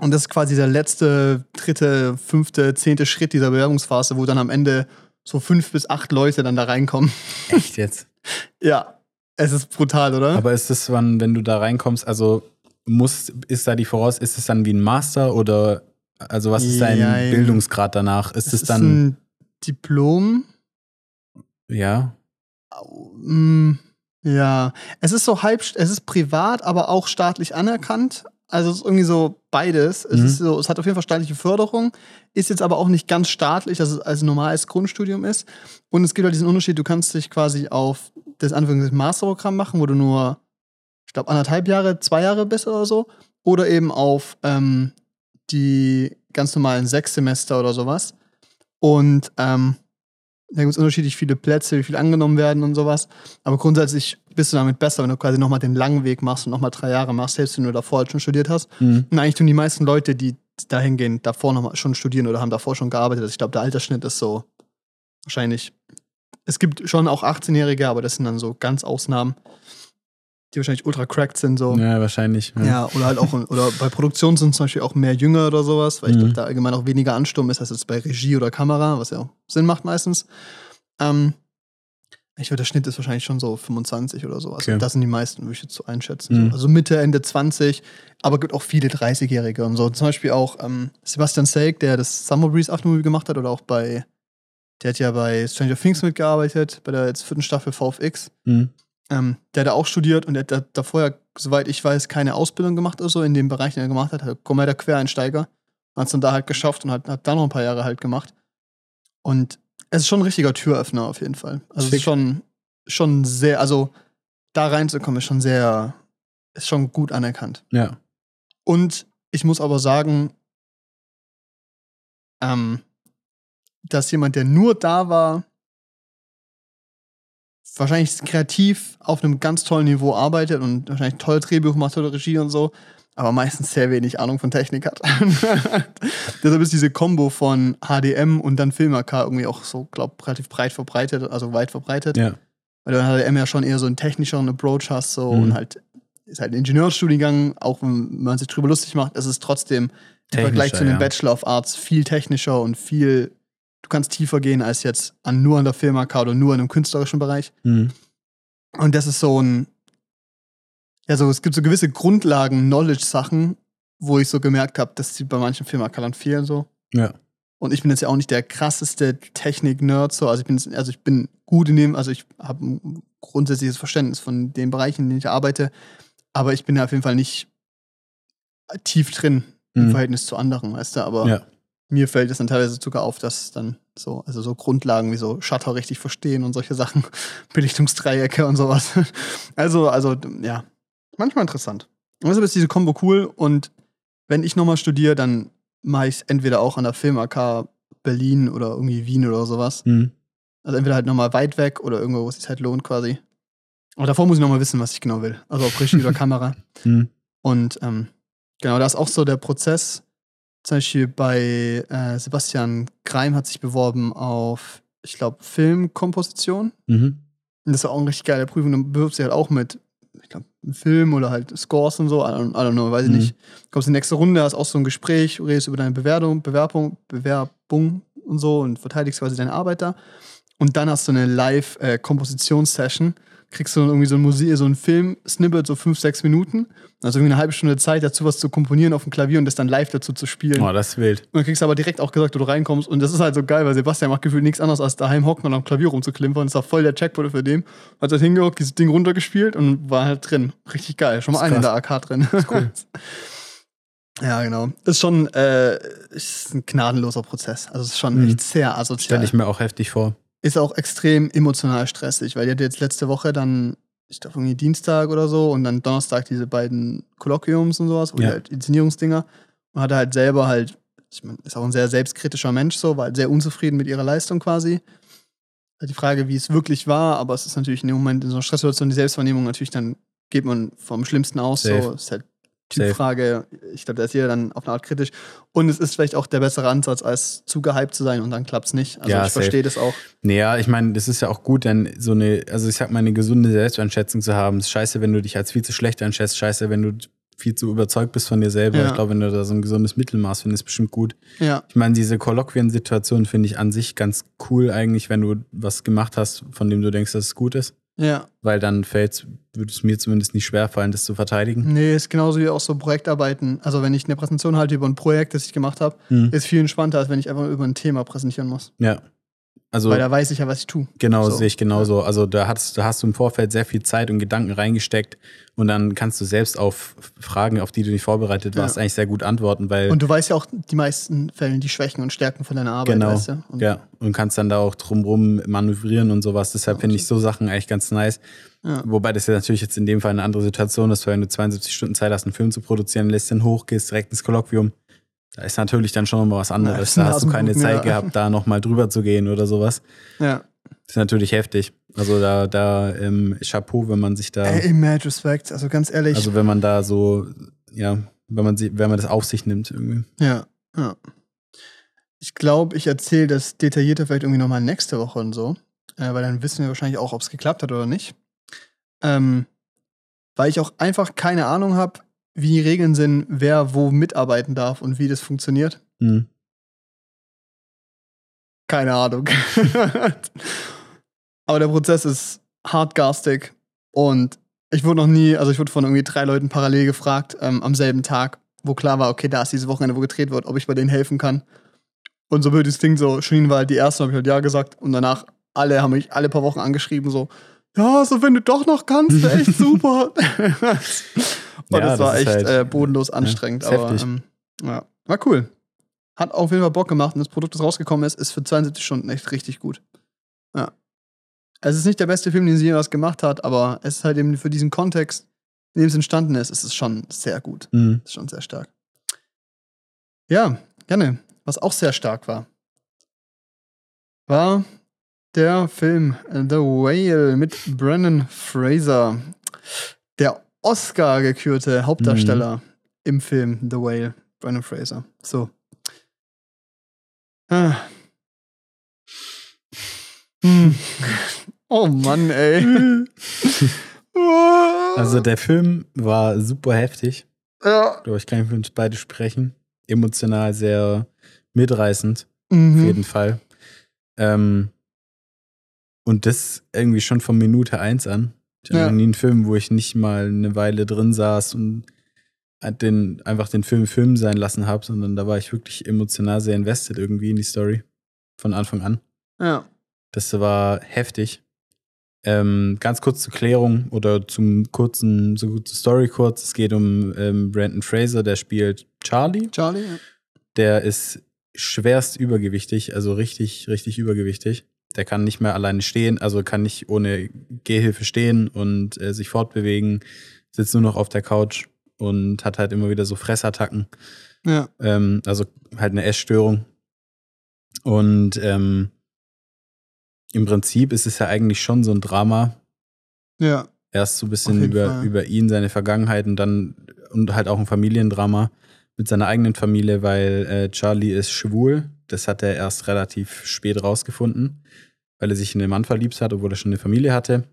Speaker 2: und das ist quasi der letzte, dritte, fünfte, zehnte Schritt dieser Bewerbungsphase, wo dann am Ende so fünf bis acht Leute dann da reinkommen. (laughs)
Speaker 1: Echt jetzt?
Speaker 2: Ja, es ist brutal, oder?
Speaker 1: Aber ist das, wann, wenn du da reinkommst, also muss, ist da die Voraus, ist es dann wie ein Master oder also was ist dein
Speaker 2: Jein.
Speaker 1: Bildungsgrad danach? Ist
Speaker 2: es
Speaker 1: es
Speaker 2: ist
Speaker 1: dann,
Speaker 2: ein Diplom.
Speaker 1: ja?
Speaker 2: Mm, Ja, es ist so halb, es ist privat, aber auch staatlich anerkannt. Also es ist irgendwie so beides. Es,
Speaker 1: Mhm.
Speaker 2: ist so, es hat auf jeden Fall staatliche Förderung, ist jetzt aber auch nicht ganz staatlich, dass es als normales Grundstudium ist. Und es gibt halt diesen Unterschied, du kannst dich quasi auf das Anführungszeichen Masterprogramm machen, wo du nur, ich glaube, anderthalb Jahre, zwei Jahre bist oder so. Oder eben auf ähm, die ganz normalen sechs Semester oder sowas. Und ähm, da gibt es unterschiedlich viele Plätze, wie viel angenommen werden und sowas. Aber grundsätzlich bist du damit besser, wenn du quasi nochmal den langen Weg machst und nochmal drei Jahre machst, selbst wenn du davor halt schon studiert hast.
Speaker 1: Mhm.
Speaker 2: Und eigentlich tun die meisten Leute, die dahin gehen, davor noch mal schon studieren oder haben davor schon gearbeitet. Also ich glaube, der Altersschnitt ist so wahrscheinlich. Es gibt schon auch 18-Jährige, aber das sind dann so ganz Ausnahmen, die wahrscheinlich ultra cracked sind. So.
Speaker 1: Ja, wahrscheinlich. Ja.
Speaker 2: Ja, oder halt auch, oder bei Produktion sind zum Beispiel auch mehr Jünger oder sowas, weil ich
Speaker 1: Mhm.
Speaker 2: glaube, da allgemein auch weniger Ansturm ist als jetzt bei Regie oder Kamera, was ja auch Sinn macht meistens. Ähm, ich würde, der Schnitt ist wahrscheinlich schon so 25 oder sowas.
Speaker 1: Okay.
Speaker 2: Das sind die meisten, würde ich jetzt so einschätzen.
Speaker 1: Mhm.
Speaker 2: So. Also Mitte, Ende 20, aber gibt auch viele 30-Jährige und so. Zum Beispiel auch ähm, Sebastian Seig, der das Summer Breeze Aftermovie gemacht hat, oder auch bei, der hat ja bei Stranger Things mitgearbeitet, bei der jetzt vierten Staffel VFX.
Speaker 1: Mhm.
Speaker 2: Ähm, der hat da auch studiert und der hat da, ja, soweit ich weiß, keine Ausbildung gemacht oder so in dem Bereich, den er gemacht hat. Er kommt der Quereinsteiger. Hat es dann da halt geschafft und hat, hat da noch ein paar Jahre halt gemacht. Und es ist schon ein richtiger Türöffner auf jeden Fall. Also es ist schon, schon sehr, also da reinzukommen ist schon sehr, ist schon gut anerkannt.
Speaker 1: ja.
Speaker 2: Und ich muss aber sagen, ähm, dass jemand, der nur da war, wahrscheinlich kreativ auf einem ganz tollen Niveau arbeitet und wahrscheinlich toll Drehbuch macht oder Regie und so, aber meistens sehr wenig Ahnung von Technik hat. (laughs) Deshalb ist diese Kombo von HDM und dann Filmak irgendwie auch so, glaube relativ breit verbreitet, also weit verbreitet.
Speaker 1: Ja.
Speaker 2: Weil du in HDM ja schon eher so einen technischeren Approach hast, so
Speaker 1: Mhm.
Speaker 2: und halt ist halt ein Ingenieurstudiengang, auch wenn man sich drüber lustig macht, ist es trotzdem im Vergleich zu einem
Speaker 1: ja.
Speaker 2: Bachelor of Arts viel technischer und viel, du kannst tiefer gehen als jetzt an nur an der Filmaka oder nur in einem künstlerischen Bereich.
Speaker 1: Mhm.
Speaker 2: Und das ist so ein, ja, so, es gibt so gewisse Grundlagen, Knowledge-Sachen, wo ich so gemerkt habe, dass die bei manchen Filmakern fehlen so.
Speaker 1: Ja.
Speaker 2: Und ich bin jetzt ja auch nicht der krasseste Technik-Nerd, so. Also ich bin, also ich bin gut in dem, also ich habe ein grundsätzliches Verständnis von den Bereichen, in denen ich arbeite, aber ich bin ja auf jeden Fall nicht tief drin im
Speaker 1: Mhm.
Speaker 2: Verhältnis zu anderen, weißt du, aber
Speaker 1: Ja.
Speaker 2: Mir fällt es dann teilweise sogar auf, dass dann so, also so Grundlagen wie so Shutter richtig verstehen und solche Sachen, (laughs) Belichtungsdreiecke und sowas. (laughs) Also, also, ja, manchmal interessant. Und deshalb ist diese Kombo cool und wenn ich nochmal studiere, dann mache ich es entweder auch an der Film AK Berlin oder irgendwie Wien oder sowas.
Speaker 1: Mhm.
Speaker 2: Also entweder halt nochmal weit weg oder irgendwo, wo es sich halt lohnt quasi. Aber davor muss ich nochmal wissen, was ich genau will. Also ob Regie oder (laughs) Kamera.
Speaker 1: Mhm.
Speaker 2: Und ähm, genau, da ist auch so der Prozess. Zum Beispiel bei äh, Sebastian Greim hat sich beworben auf, ich glaube, Filmkomposition.
Speaker 1: Mhm.
Speaker 2: Und das war auch eine richtig geile Prüfung. Dann bewirbst du dich halt auch mit, ich glaube, Film oder halt Scores und so. I don't, I don't know, weiß ich
Speaker 1: Mhm.
Speaker 2: nicht. Kommst in die nächste Runde, hast auch so ein Gespräch, redest über deine Bewertung, Bewerbung, Bewerbung und so und verteidigst quasi deine Arbeit da. Und dann hast du eine Live-Kompositionssession. Kriegst du dann irgendwie so ein Musik, so ein Film-Snippet, so fünf, sechs Minuten. Also irgendwie eine halbe Stunde Zeit, dazu was zu komponieren auf dem Klavier und das dann live dazu zu spielen.
Speaker 1: Oh, das ist wild.
Speaker 2: Und dann kriegst du aber direkt auch gesagt, wo du reinkommst. Und das ist halt so geil, weil Sebastian macht gefühlt nichts anderes als daheim hocken und am Klavier rumzuklimpern. Das war voll der Checkpoint für den. Hat halt hingehockt, dieses Ding runtergespielt und war halt drin. Richtig geil. Schon mal
Speaker 1: Das
Speaker 2: einen in der Arcade drin.
Speaker 1: cool. (laughs)
Speaker 2: ja, genau. Ist schon äh, ist ein gnadenloser Prozess. Also es ist schon
Speaker 1: Mhm.
Speaker 2: echt sehr asozial.
Speaker 1: Stelle ich mir auch heftig vor.
Speaker 2: Ist auch extrem emotional stressig, weil die hatte jetzt letzte Woche dann, ich glaube irgendwie Dienstag oder so und dann Donnerstag diese beiden Kolloquiums und sowas, oder
Speaker 1: Ja.
Speaker 2: halt Inszenierungsdinger. Und hatte halt selber halt, ich meine, ist auch ein sehr selbstkritischer Mensch so, war halt sehr unzufrieden mit ihrer Leistung quasi. Halt die Frage, wie es wirklich war, aber es ist natürlich in dem Moment in so einer Stresssituation die Selbstwahrnehmung natürlich, dann geht man vom Schlimmsten aus.
Speaker 1: Safe.
Speaker 2: So, ist halt. Typfrage. Ich glaube, da ist jeder dann auf eine Art kritisch. Und es ist vielleicht auch der bessere Ansatz, als zu gehypt zu sein und dann klappt es nicht. Also
Speaker 1: Ja,
Speaker 2: ich verstehe das auch.
Speaker 1: Naja, ich meine, das ist ja auch gut, dann so eine, also ich sag mal, eine gesunde Selbsteinschätzung zu haben. Es ist scheiße, wenn du dich als viel zu schlecht einschätzt, scheiße, wenn du viel zu überzeugt bist von dir selber.
Speaker 2: Ja.
Speaker 1: Ich glaube, wenn du da so ein gesundes Mittelmaß findest, ist bestimmt gut.
Speaker 2: Ja.
Speaker 1: Ich meine, diese Kolloquien-Situation finde ich an sich ganz cool eigentlich, wenn du was gemacht hast, von dem du denkst, dass es gut ist.
Speaker 2: Ja,
Speaker 1: Weil dann fällt würde es mir zumindest nicht schwerfallen, das zu verteidigen.
Speaker 2: nee, ist genauso wie auch so Projektarbeiten. Also wenn ich eine Präsentation halte über ein Projekt, das ich gemacht habe,
Speaker 1: Hm.
Speaker 2: ist viel entspannter, als wenn ich einfach über ein Thema präsentieren muss.
Speaker 1: Ja. Also
Speaker 2: Weil da weiß ich ja, was ich tue.
Speaker 1: Genau,
Speaker 2: So.
Speaker 1: sehe ich genauso. Also da hast, da hast du im Vorfeld sehr viel Zeit und Gedanken reingesteckt und dann kannst du selbst auf Fragen, auf die du nicht vorbereitet warst,
Speaker 2: Ja.
Speaker 1: eigentlich sehr gut antworten, weil
Speaker 2: Und du weißt ja auch die meisten Fällen die Schwächen und Stärken von deiner Arbeit,
Speaker 1: genau,
Speaker 2: weißt du? Und,
Speaker 1: ja, und kannst dann da auch drumrum manövrieren und sowas. Deshalb finde ich so Sachen eigentlich ganz nice.
Speaker 2: Ja.
Speaker 1: Wobei das ja natürlich jetzt in dem Fall eine andere Situation ist, weil wenn du 72 Stunden Zeit hast, einen Film zu produzieren, lässt den hoch, gehst direkt ins Kolloquium. Da ist natürlich dann schon nochmal was anderes. da hast du keine Zeit
Speaker 2: ja.
Speaker 1: gehabt, da nochmal drüber zu gehen oder sowas.
Speaker 2: ja.
Speaker 1: Das ist natürlich heftig. Also da, da ähm, Chapeau, wenn man sich da.
Speaker 2: Ey, mad respect. Also ganz ehrlich.
Speaker 1: Also wenn man da so, ja, wenn man, sie, wenn man das auf sich nimmt irgendwie.
Speaker 2: ja, ja. Ich glaube, ich erzähle das detaillierter vielleicht irgendwie nochmal nächste Woche und so. Äh, weil dann wissen wir wahrscheinlich auch, ob es geklappt hat oder nicht. Ähm, weil ich auch einfach keine Ahnung habe, wie die Regeln sind, wer wo mitarbeiten darf und wie das funktioniert.
Speaker 1: Mhm.
Speaker 2: Keine Ahnung. (laughs) Aber der Prozess ist hardgarstig und ich wurde noch nie, also ich wurde von irgendwie drei Leuten parallel gefragt ähm, am selben Tag, wo klar war, okay, da ist dieses Wochenende, wo gedreht wird, ob ich bei denen helfen kann. Und so wird das Ding so, Shirin war halt die erste, habe ich halt ja gesagt und danach alle haben mich alle paar Wochen angeschrieben, so, ja, so wenn du doch noch kannst, wäre echt (laughs) super. Und
Speaker 1: Ja,
Speaker 2: das war echt
Speaker 1: halt-
Speaker 2: äh, bodenlos anstrengend,
Speaker 1: ist
Speaker 2: aber ähm, ja, war cool. Hat auf jeden Fall Bock gemacht und das Produkt, das rausgekommen ist, ist für 72 Stunden echt richtig gut. Ja. Es ist nicht der beste Film, den sie jemals gemacht hat, aber es ist halt eben für diesen Kontext, in dem es entstanden ist, ist es schon sehr gut.
Speaker 1: Mhm.
Speaker 2: Ist schon sehr stark. Ja, gerne. Was auch sehr stark war, war der Film The Whale mit Brennan Fraser. Oscar gekürte Hauptdarsteller im Film The Whale, Brennan Fraser. So. Ah. Hm. Oh Mann, ey. (laughs)
Speaker 1: Also der Film war super heftig.
Speaker 2: ja.
Speaker 1: Ich glaube, ich kann für uns beide sprechen. Emotional sehr mitreißend, auf
Speaker 2: Mhm.
Speaker 1: jeden Fall. Ähm, und das irgendwie schon von Minute eins an. Ich
Speaker 2: Ja.
Speaker 1: noch nie einen Film, wo ich nicht mal eine Weile drin saß und den, einfach den Film Film sein lassen habe, sondern da war ich wirklich emotional sehr invested irgendwie in die Story. Von Anfang an.
Speaker 2: Ja.
Speaker 1: Das war heftig. Ähm, ganz kurz zur Klärung oder zum kurzen, so zur Story kurz. Es geht um ähm, Brandon Fraser, der spielt Charlie.
Speaker 2: Charlie? Ja.
Speaker 1: Der ist schwerst übergewichtig, also richtig, richtig übergewichtig. Der kann nicht mehr alleine stehen, also kann nicht ohne Gehhilfe stehen und äh, sich fortbewegen, sitzt nur noch auf der Couch und hat halt immer wieder so Fressattacken.
Speaker 2: Ja.
Speaker 1: Ähm, also halt eine Essstörung. Und ähm, im Prinzip ist es ja eigentlich schon so ein Drama.
Speaker 2: Ja.
Speaker 1: Erst so ein bisschen über,
Speaker 2: Fall.
Speaker 1: über ihn, seine Vergangenheit und dann und halt auch ein Familiendrama mit seiner eigenen Familie, weil äh, Charlie ist schwul. Das hat er erst relativ spät rausgefunden, weil er sich in den Mann verliebt hat, obwohl er schon eine Familie hatte.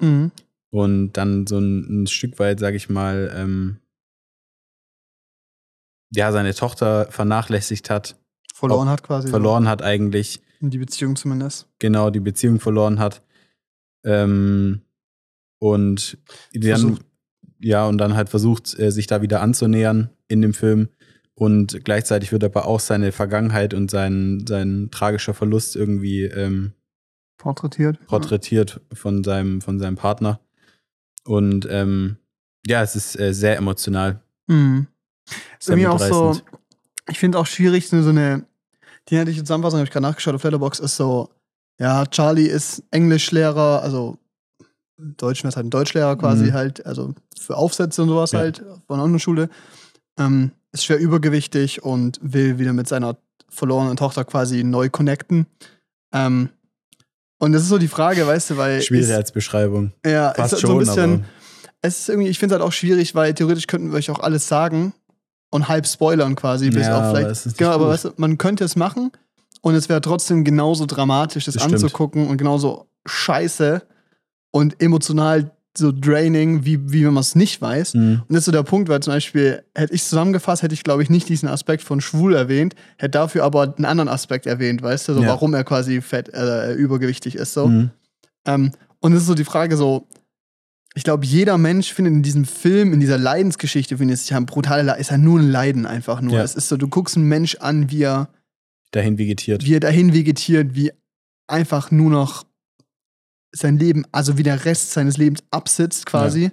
Speaker 2: Mhm.
Speaker 1: Und dann so ein, ein Stück weit, sag ich mal, ähm, ja, seine Tochter vernachlässigt hat
Speaker 2: verloren hat quasi.
Speaker 1: verloren hat eigentlich.
Speaker 2: Die Beziehung zumindest.
Speaker 1: genau die Beziehung verloren hat. Ähm, und dann,
Speaker 2: Versucht.
Speaker 1: Ja, und dann halt versucht, äh, sich da wieder anzunähern in dem Film. Und gleichzeitig wird aber auch seine Vergangenheit und sein, sein tragischer Verlust irgendwie ähm,
Speaker 2: Porträtiert.
Speaker 1: porträtiert von, seinem, von seinem Partner. Und ähm, ja, es ist äh, sehr emotional.
Speaker 2: Mhm. Ist
Speaker 1: Sehr
Speaker 2: irgendwie auch so, ich finde auch schwierig, so eine, die hätte ich Zusammenfassung, habe ich gerade nachgeschaut auf Letterbox ist so, ja, Charlie ist Englischlehrer, also Deutsch wäre halt ein Deutschlehrer quasi
Speaker 1: Mhm.
Speaker 2: halt, also für Aufsätze und sowas
Speaker 1: Ja.
Speaker 2: halt von einer Schule. Ähm, ist schwer übergewichtig und will wieder mit seiner verlorenen Tochter quasi neu connecten. Ähm, und das ist so die Frage, weißt du, weil. (laughs)
Speaker 1: Schwierig
Speaker 2: ist,
Speaker 1: als Beschreibung.
Speaker 2: ja,
Speaker 1: Fast
Speaker 2: ist so
Speaker 1: schon,
Speaker 2: ein bisschen.
Speaker 1: aber
Speaker 2: Es ist irgendwie, ich finde es halt auch schwierig, weil theoretisch könnten wir euch auch alles sagen und halb spoilern quasi, bis
Speaker 1: Ja,
Speaker 2: auf
Speaker 1: aber
Speaker 2: vielleicht.
Speaker 1: ist
Speaker 2: genau, aber weißt du, man könnte es machen und es wäre trotzdem genauso dramatisch, das,
Speaker 1: Das stimmt.
Speaker 2: anzugucken und genauso scheiße und emotional so draining, wie, wie wenn man es nicht weiß.
Speaker 1: Mhm.
Speaker 2: Und das ist so der Punkt, weil zum Beispiel, hätte ich zusammengefasst, hätte ich, glaube ich, nicht diesen Aspekt von schwul erwähnt, hätte dafür aber einen anderen Aspekt erwähnt, weißt du, so
Speaker 1: Ja.
Speaker 2: warum er quasi fett, äh, übergewichtig ist. So.
Speaker 1: Mhm.
Speaker 2: Ähm, und es ist so die Frage so, ich glaube, jeder Mensch findet in diesem Film, in dieser Leidensgeschichte, findet es ja ein brutaler, Le- ist ja nur ein Leiden einfach nur.
Speaker 1: Ja.
Speaker 2: Es ist so, du guckst einen Mensch an, wie er,
Speaker 1: Dahin vegetiert.
Speaker 2: wie er dahin vegetiert, wie einfach nur noch sein Leben, also wie der Rest seines Lebens absitzt quasi.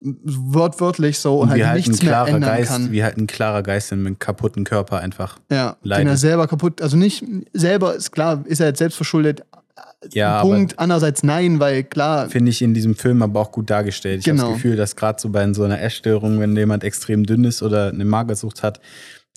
Speaker 2: Wortwörtlich so und,
Speaker 1: und wie
Speaker 2: halt
Speaker 1: halt ein
Speaker 2: nichts mehr
Speaker 1: klarer
Speaker 2: ändern
Speaker 1: Geist,
Speaker 2: kann.
Speaker 1: wie halt ein klarer Geist in einem kaputten Körper einfach.
Speaker 2: Ja, den
Speaker 1: leidet.
Speaker 2: er selber kaputt, also nicht selber, ist klar, ist er jetzt selbst verschuldet.
Speaker 1: Ja,
Speaker 2: Punkt. Andererseits nein, weil klar,
Speaker 1: Finde ich in diesem Film aber auch gut dargestellt. Ich habe
Speaker 2: Genau.
Speaker 1: das Gefühl, dass gerade so bei so einer Essstörung, wenn jemand extrem dünn ist oder eine Magersucht hat,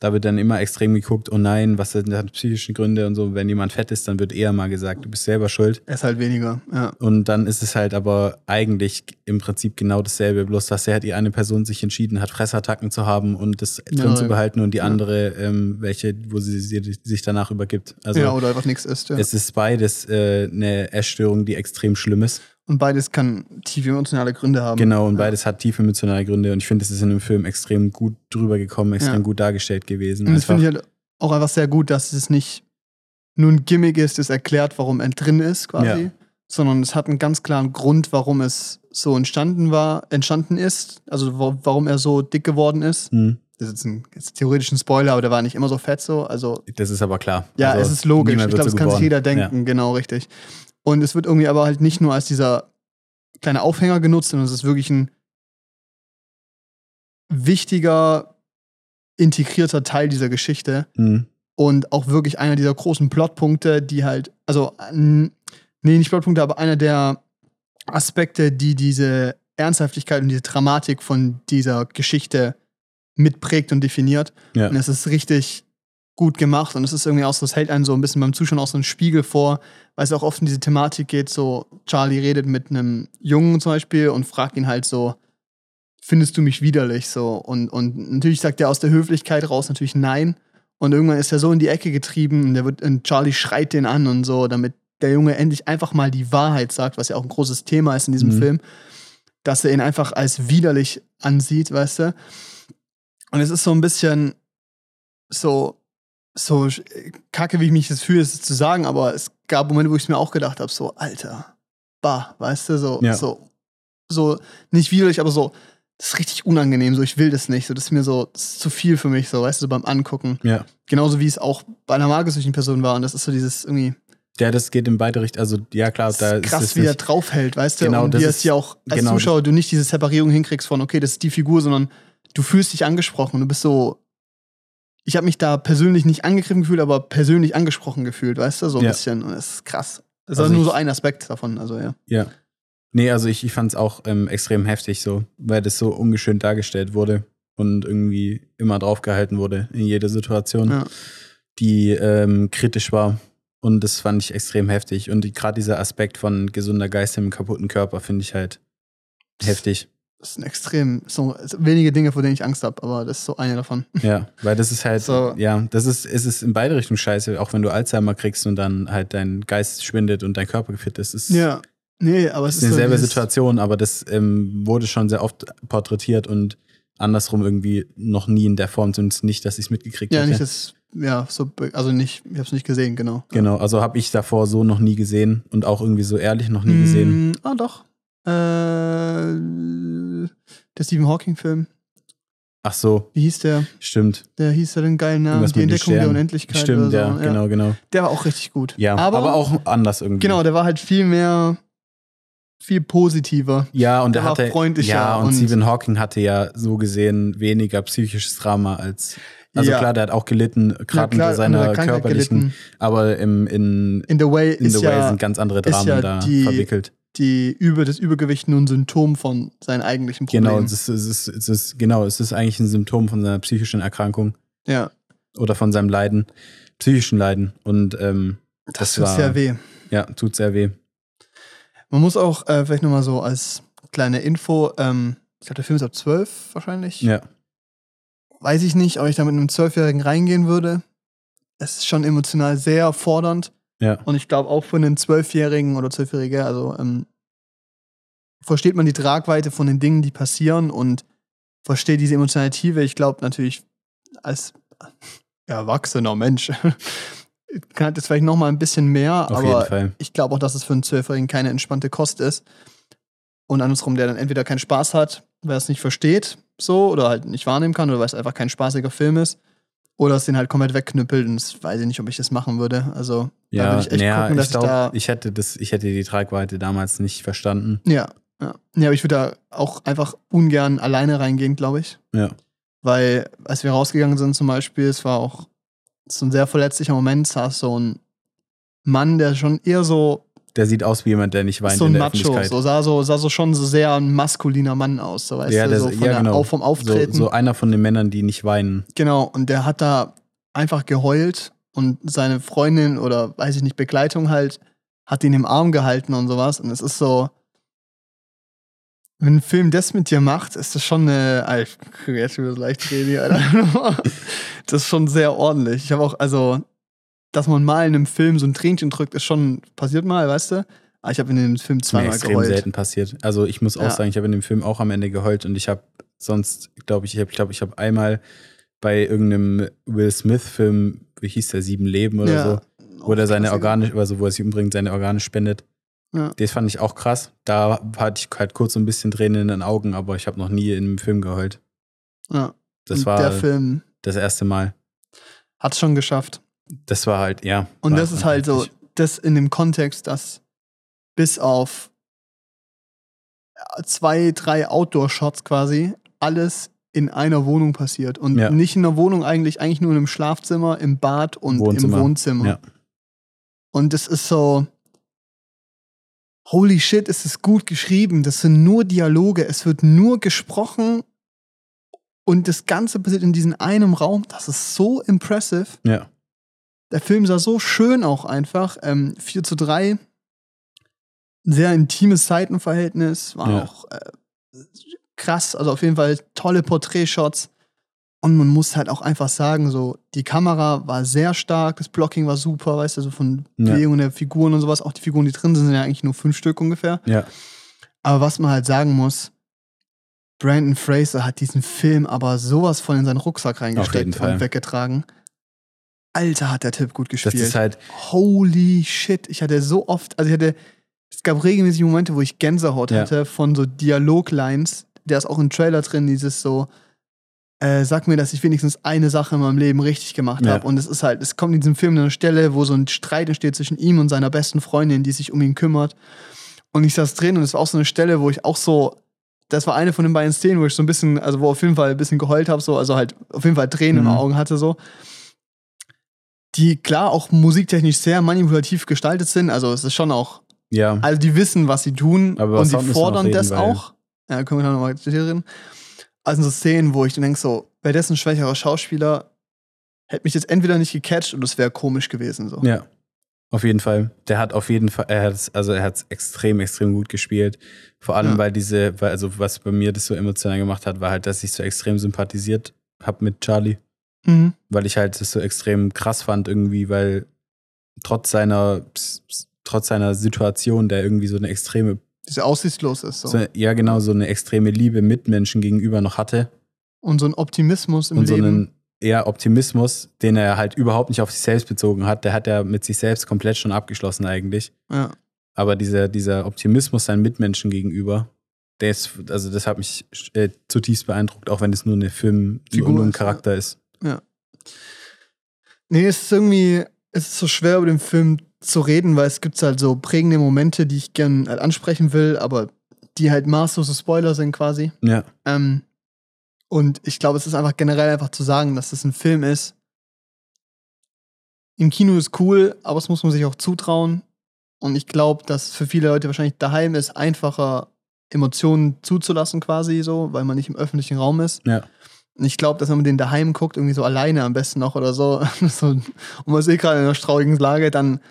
Speaker 1: da wird dann immer extrem geguckt, oh nein, was sind da psychische Gründe und so. Wenn jemand fett ist, dann wird eher mal gesagt, du bist selber schuld.
Speaker 2: ist halt weniger. Ja.
Speaker 1: Und dann ist es halt aber eigentlich im Prinzip genau dasselbe, bloß dass er die eine Person sich entschieden hat, Fressattacken zu haben und das drin
Speaker 2: Ja,
Speaker 1: zu behalten und die
Speaker 2: ja.
Speaker 1: andere, ähm, welche, wo sie, sie sich danach übergibt. Also
Speaker 2: ja, oder einfach nichts ist. Ja.
Speaker 1: es ist beides äh, eine Essstörung, die extrem schlimm ist.
Speaker 2: Und beides kann tiefe emotionale Gründe haben.
Speaker 1: Genau, und
Speaker 2: ja.
Speaker 1: beides hat tiefe emotionale Gründe. Und ich finde, es ist in dem Film extrem gut drüber gekommen, extrem
Speaker 2: Ja.
Speaker 1: gut dargestellt gewesen.
Speaker 2: Und das finde ich halt auch einfach sehr gut, dass es nicht nur ein Gimmick ist, das erklärt, warum er drin ist, quasi.
Speaker 1: Ja.
Speaker 2: Sondern es hat einen ganz klaren Grund, warum es so entstanden war, entstanden ist. Also wa- warum er so dick geworden ist.
Speaker 1: Hm,
Speaker 2: Das ist jetzt ein ist theoretisch ein Spoiler, aber der war nicht immer so fett so. Also
Speaker 1: das ist aber klar.
Speaker 2: Ja,
Speaker 1: Also,
Speaker 2: es ist logisch. Ich glaube,
Speaker 1: so
Speaker 2: das kann sich jeder denken, genau, richtig. Und es wird irgendwie aber halt nicht nur als dieser kleine Aufhänger genutzt, sondern es ist wirklich ein wichtiger, integrierter Teil dieser Geschichte
Speaker 1: Ja. Hm,
Speaker 2: und auch wirklich einer dieser großen Plotpunkte, die halt, also, nee, nicht Plotpunkte, aber einer der Aspekte, die diese Ernsthaftigkeit und diese Dramatik von dieser Geschichte mitprägt und definiert.
Speaker 1: Ja.
Speaker 2: Und es ist richtig gut gemacht und es ist irgendwie auch so, es hält einen so ein bisschen beim Zuschauen auch so einen Spiegel vor, weil es auch oft um diese Thematik geht, so Charlie redet mit einem Jungen zum Beispiel und fragt ihn halt so, findest du mich widerlich so und, und natürlich sagt er aus der Höflichkeit raus natürlich nein und irgendwann ist er so in die Ecke getrieben und, der wird, und Charlie schreit den an und so, damit der Junge endlich einfach mal die Wahrheit sagt, was ja auch ein großes Thema ist in diesem
Speaker 1: Mhm.
Speaker 2: Film, dass er ihn einfach als widerlich ansieht, weißt du. Und es ist so ein bisschen so, so kacke, wie ich mich jetzt fühle, es zu sagen, aber es gab Momente, wo ich es mir auch gedacht habe, so, Alter, bah, weißt du, so,
Speaker 1: Ja.
Speaker 2: so, so, nicht widerlich, aber so, das ist richtig unangenehm, so, ich will das nicht, so, das ist mir so, das ist zu viel für mich, so, weißt du, so beim Angucken.
Speaker 1: ja.
Speaker 2: Genauso wie es auch bei einer magersüchtigen Person war und das ist so dieses irgendwie
Speaker 1: Ja, das geht in beide Richtungen. Also, ja, klar, da ist
Speaker 2: krass,
Speaker 1: es
Speaker 2: wie er draufhält, weißt du?
Speaker 1: Genau,
Speaker 2: und
Speaker 1: das
Speaker 2: wie es
Speaker 1: ist-
Speaker 2: ja auch als
Speaker 1: genau.
Speaker 2: Zuschauer du nicht diese Separierung hinkriegst von, okay, das ist die Figur, sondern du fühlst dich angesprochen. Du bist so. Ich habe mich da persönlich nicht angegriffen gefühlt, aber persönlich angesprochen gefühlt, weißt du? So ein
Speaker 1: Ja.
Speaker 2: bisschen. Und das ist krass. Das ist
Speaker 1: Also
Speaker 2: also nur so ein Aspekt davon, also ja.
Speaker 1: Ja. Nee, also ich, ich fand es auch ähm, extrem heftig so, weil das so ungeschönt dargestellt wurde und irgendwie immer draufgehalten wurde in jeder Situation,
Speaker 2: Ja.
Speaker 1: die ähm, kritisch war. Und das fand ich extrem heftig. Und die- gerade dieser Aspekt von gesunder Geist im kaputten Körper finde ich halt heftig.
Speaker 2: Das sind extrem, so wenige Dinge, vor denen ich Angst habe, aber das ist so eine davon.
Speaker 1: Ja, weil das ist halt,
Speaker 2: So.
Speaker 1: ja, das ist, es ist in beide Richtungen scheiße, auch wenn du Alzheimer kriegst und dann halt dein Geist schwindet und dein Körper gefit ist. ist
Speaker 2: Ja. Nee, aber es
Speaker 1: ist eine
Speaker 2: so
Speaker 1: selbe Situation, aber das ähm, wurde schon sehr oft porträtiert und andersrum irgendwie noch nie in der Form, zumindest nicht, dass ich es mitgekriegt
Speaker 2: Ja,
Speaker 1: hätte.
Speaker 2: nicht, dass ja, so, also nicht, ich habe es nicht gesehen, genau.
Speaker 1: Genau, also habe ich davor so noch nie gesehen und auch irgendwie so ehrlich noch nie gesehen.
Speaker 2: Mm, ah, doch. Äh, der Stephen Hawking-Film.
Speaker 1: Ach so,
Speaker 2: Wie hieß der?
Speaker 1: stimmt.
Speaker 2: Der hieß ja den geilen Namen. Die Entdeckung der. Unendlichkeit.
Speaker 1: Stimmt,
Speaker 2: oder
Speaker 1: ja,
Speaker 2: so.
Speaker 1: genau, genau.
Speaker 2: Der war auch richtig gut.
Speaker 1: Ja,
Speaker 2: aber,
Speaker 1: aber, auch anders irgendwie.
Speaker 2: Genau, der war halt viel mehr, viel positiver.
Speaker 1: Ja, und
Speaker 2: Der
Speaker 1: der
Speaker 2: war
Speaker 1: hatte
Speaker 2: freundlicher
Speaker 1: Ja, und,
Speaker 2: und-
Speaker 1: Stephen Hawking hatte ja so gesehen weniger psychisches Drama als also
Speaker 2: Ja.
Speaker 1: klar, der hat auch gelitten, gerade unter seiner körperlichen,
Speaker 2: gelitten.
Speaker 1: aber im in
Speaker 2: In the Way
Speaker 1: in
Speaker 2: ist
Speaker 1: the way
Speaker 2: ja
Speaker 1: sind ganz andere Dramen da
Speaker 2: die-
Speaker 1: verwickelt.
Speaker 2: Die über das Übergewicht nur ein Symptom von seinen eigentlichen Problemen.
Speaker 1: Genau, es ist, es ist, es ist genau, es ist eigentlich ein Symptom von seiner psychischen Erkrankung
Speaker 2: ja,
Speaker 1: oder von seinem Leiden, psychischen Leiden und ähm,
Speaker 2: das,
Speaker 1: das
Speaker 2: tut
Speaker 1: war
Speaker 2: sehr weh.
Speaker 1: ja, tut sehr weh.
Speaker 2: Man muss auch äh, vielleicht nochmal so als kleine Info, ähm, ich glaube, der Film ist ab 12 wahrscheinlich.
Speaker 1: Ja,
Speaker 2: Weiß ich nicht, ob ich da mit einem Zwölfjährigen reingehen würde. Es ist schon emotional sehr fordernd.
Speaker 1: Ja,
Speaker 2: Und ich glaube auch für einen Zwölfjährigen oder Zwölfjährige, also ähm, versteht man die Tragweite von den Dingen, die passieren und versteht diese emotionale Ich glaube natürlich als erwachsener Mensch (laughs) kann das vielleicht noch mal ein bisschen mehr,
Speaker 1: auf jeden
Speaker 2: aber
Speaker 1: Fall.
Speaker 2: ich glaube auch, dass es für einen Zwölfjährigen keine entspannte Kost ist. Und andersrum, der dann entweder keinen Spaß hat, weil er es nicht versteht, so, oder halt nicht wahrnehmen kann, oder weil es einfach kein spaßiger Film ist, oder es den halt komplett wegknüppelt. Und das weiß ich nicht, ob ich das machen würde. Also,
Speaker 1: Ja,
Speaker 2: würde ich echt
Speaker 1: naja,
Speaker 2: gucken,
Speaker 1: ich glaube,
Speaker 2: da.
Speaker 1: ich hätte das, ich hätte die Tragweite damals nicht verstanden.
Speaker 2: ja, ja. Ja, aber ich würde da auch einfach ungern alleine reingehen, glaube ich.
Speaker 1: Ja,
Speaker 2: Weil, als wir rausgegangen sind zum Beispiel, es war auch so ein sehr verletzlicher Moment, saß so ein Mann, der schon eher so
Speaker 1: der sieht aus wie jemand, der nicht weint
Speaker 2: so
Speaker 1: in
Speaker 2: ein
Speaker 1: der
Speaker 2: Macho,
Speaker 1: Öffentlichkeit.
Speaker 2: so sah so sah so schon so sehr ein maskuliner Mann aus, so weißt
Speaker 1: Ja,
Speaker 2: du,
Speaker 1: der-
Speaker 2: so von
Speaker 1: ja,
Speaker 2: der,
Speaker 1: genau.
Speaker 2: auch vom Auftreten.
Speaker 1: So, so einer von den Männern, die nicht weinen.
Speaker 2: Genau, und der hat da einfach geheult und seine Freundin oder weiß ich nicht, Begleitung halt, hat ihn im Arm gehalten und sowas. Und es ist so, wenn ein Film das mit dir macht, ist das schon eine, Alter, ich krieg jetzt schon wieder leicht reden, Alter. (laughs) Das ist schon sehr ordentlich. Ich habe auch, also, dass man mal in einem Film so ein Tränchen drückt, ist schon, passiert mal, weißt du? Aber ich habe in dem Film
Speaker 1: Das ist mir
Speaker 2: zweimal
Speaker 1: extrem
Speaker 2: geheult.
Speaker 1: selten passiert. Also ich muss auch
Speaker 2: Ja.
Speaker 1: sagen, ich habe in dem Film auch am Ende geheult und ich habe sonst, glaube ich, ich glaube ich, habe einmal bei irgendeinem Will Smith-Film, wie hieß der, Sieben Leben oder
Speaker 2: Ja.
Speaker 1: so, wo der seine. Organe, also wo er sich umbringt, seine Organe spendet.
Speaker 2: Ja.
Speaker 1: Das fand ich auch krass. Da hatte ich halt kurz so ein bisschen Tränen in den Augen, aber ich habe noch nie in einem Film geheult.
Speaker 2: Ja.
Speaker 1: Das
Speaker 2: Und
Speaker 1: war
Speaker 2: der Film
Speaker 1: das erste Mal.
Speaker 2: hat es schon geschafft.
Speaker 1: Das war halt, ja.
Speaker 2: Und das ist halt so, das in dem Kontext, dass bis auf ja, zwei, drei Outdoor-Shots quasi alles in einer Wohnung passiert. Und
Speaker 1: Ja.
Speaker 2: nicht in einer Wohnung eigentlich, eigentlich nur in einem Schlafzimmer, im Bad und
Speaker 1: Wohnzimmer.
Speaker 2: im Wohnzimmer.
Speaker 1: Ja.
Speaker 2: Und das ist so, holy shit, es ist gut geschrieben. Das sind nur Dialoge, es wird nur gesprochen und das Ganze passiert in diesem einen Raum. Das ist so impressive.
Speaker 1: Ja.
Speaker 2: Der Film sah so schön auch einfach. Ähm, 4 zu 3. Ein sehr intimes Seitenverhältnis. War
Speaker 1: Ja.
Speaker 2: auch äh, krass. Also auf jeden Fall tolle Porträtshots. Und man muss halt auch einfach sagen, so, die Kamera war sehr stark, das Blocking war super, weißt du, so von
Speaker 1: Ja.
Speaker 2: Bewegungen der Figuren und sowas. Auch die Figuren, die drin sind, sind ja eigentlich nur fünf Stück ungefähr.
Speaker 1: Ja.
Speaker 2: Aber was man halt sagen muss, Brandon Fraser hat diesen Film aber sowas von in seinen Rucksack reingesteckt und weggetragen. Alter, hat der Typ gut
Speaker 1: Das
Speaker 2: gespielt.
Speaker 1: ist halt,
Speaker 2: Holy shit. Ich hatte so oft, also ich hatte, es gab regelmäßig Momente, wo ich Gänsehaut
Speaker 1: Ja.
Speaker 2: hatte von so Dialoglines. Der ist auch im Trailer drin, dieses so, äh, sag mir, dass ich wenigstens eine Sache in meinem Leben richtig gemacht
Speaker 1: Ja.
Speaker 2: habe. Und es ist halt, es kommt in diesem Film an eine Stelle, wo so ein Streit entsteht zwischen ihm und seiner besten Freundin, die sich um ihn kümmert. Und ich saß drin und es war auch so eine Stelle, wo ich auch so, das war eine von den beiden Szenen, wo ich so ein bisschen, also wo auf jeden Fall ein bisschen geheult habe, so, also halt auf jeden Fall Tränen
Speaker 1: Mhm.
Speaker 2: in den Augen hatte, so. Die klar auch musiktechnisch sehr manipulativ gestaltet sind. Also es ist schon auch,
Speaker 1: ja.
Speaker 2: also die wissen, was sie tun
Speaker 1: Aber
Speaker 2: und
Speaker 1: noch
Speaker 2: fordern das auch. Ja, können wir dann nochmal reden. Also so Szenen, wo ich dann denke, so, wäre das ein schwächerer Schauspieler, hätte mich jetzt entweder nicht gecatcht oder es wäre komisch gewesen. So.
Speaker 1: Ja, auf jeden Fall. Der hat auf jeden Fall, er hat also er hat extrem, extrem gut gespielt. Vor allem,
Speaker 2: Ja.
Speaker 1: weil diese, weil, also was bei mir das so emotional gemacht hat, war halt, dass ich so extrem sympathisiert habe mit Charlie.
Speaker 2: Mhm.
Speaker 1: Weil ich halt das so extrem krass fand, irgendwie, weil trotz seiner, trotz seiner Situation, der irgendwie so eine extreme,
Speaker 2: Diese aussichtslos ist. So.
Speaker 1: so, ja genau, so eine extreme Liebe Mitmenschen gegenüber noch hatte.
Speaker 2: und so ein Optimismus im
Speaker 1: und so
Speaker 2: Leben.
Speaker 1: einen, eher Optimismus, den er halt überhaupt nicht auf sich selbst bezogen hat. Der hat er mit sich selbst komplett schon abgeschlossen eigentlich.
Speaker 2: Ja.
Speaker 1: Aber dieser, dieser Optimismus seinen Mitmenschen gegenüber, der ist, also das hat mich äh, zutiefst beeindruckt, auch wenn es nur eine Film,
Speaker 2: Figur
Speaker 1: nur ein
Speaker 2: ist,
Speaker 1: Charakter ist.
Speaker 2: Nee, es ist irgendwie, es ist so schwer über den Film zu reden, weil es gibt halt so prägende Momente, die ich gern halt ansprechen will, aber die halt maßlose Spoiler sind quasi.
Speaker 1: Ja,
Speaker 2: Ähm, und ich glaube, es ist einfach generell einfach zu sagen, dass das ein Film ist. Im Kino ist cool, aber es muss man sich auch zutrauen. Und ich glaube, dass für viele Leute wahrscheinlich daheim ist, einfacher Emotionen zuzulassen, quasi so, weil man nicht im öffentlichen Raum ist.
Speaker 1: ja.
Speaker 2: Und ich glaube, dass wenn man den daheim guckt, irgendwie so alleine am besten noch oder so, (laughs) so und man ist eh gerade in einer traurigen Lage, dann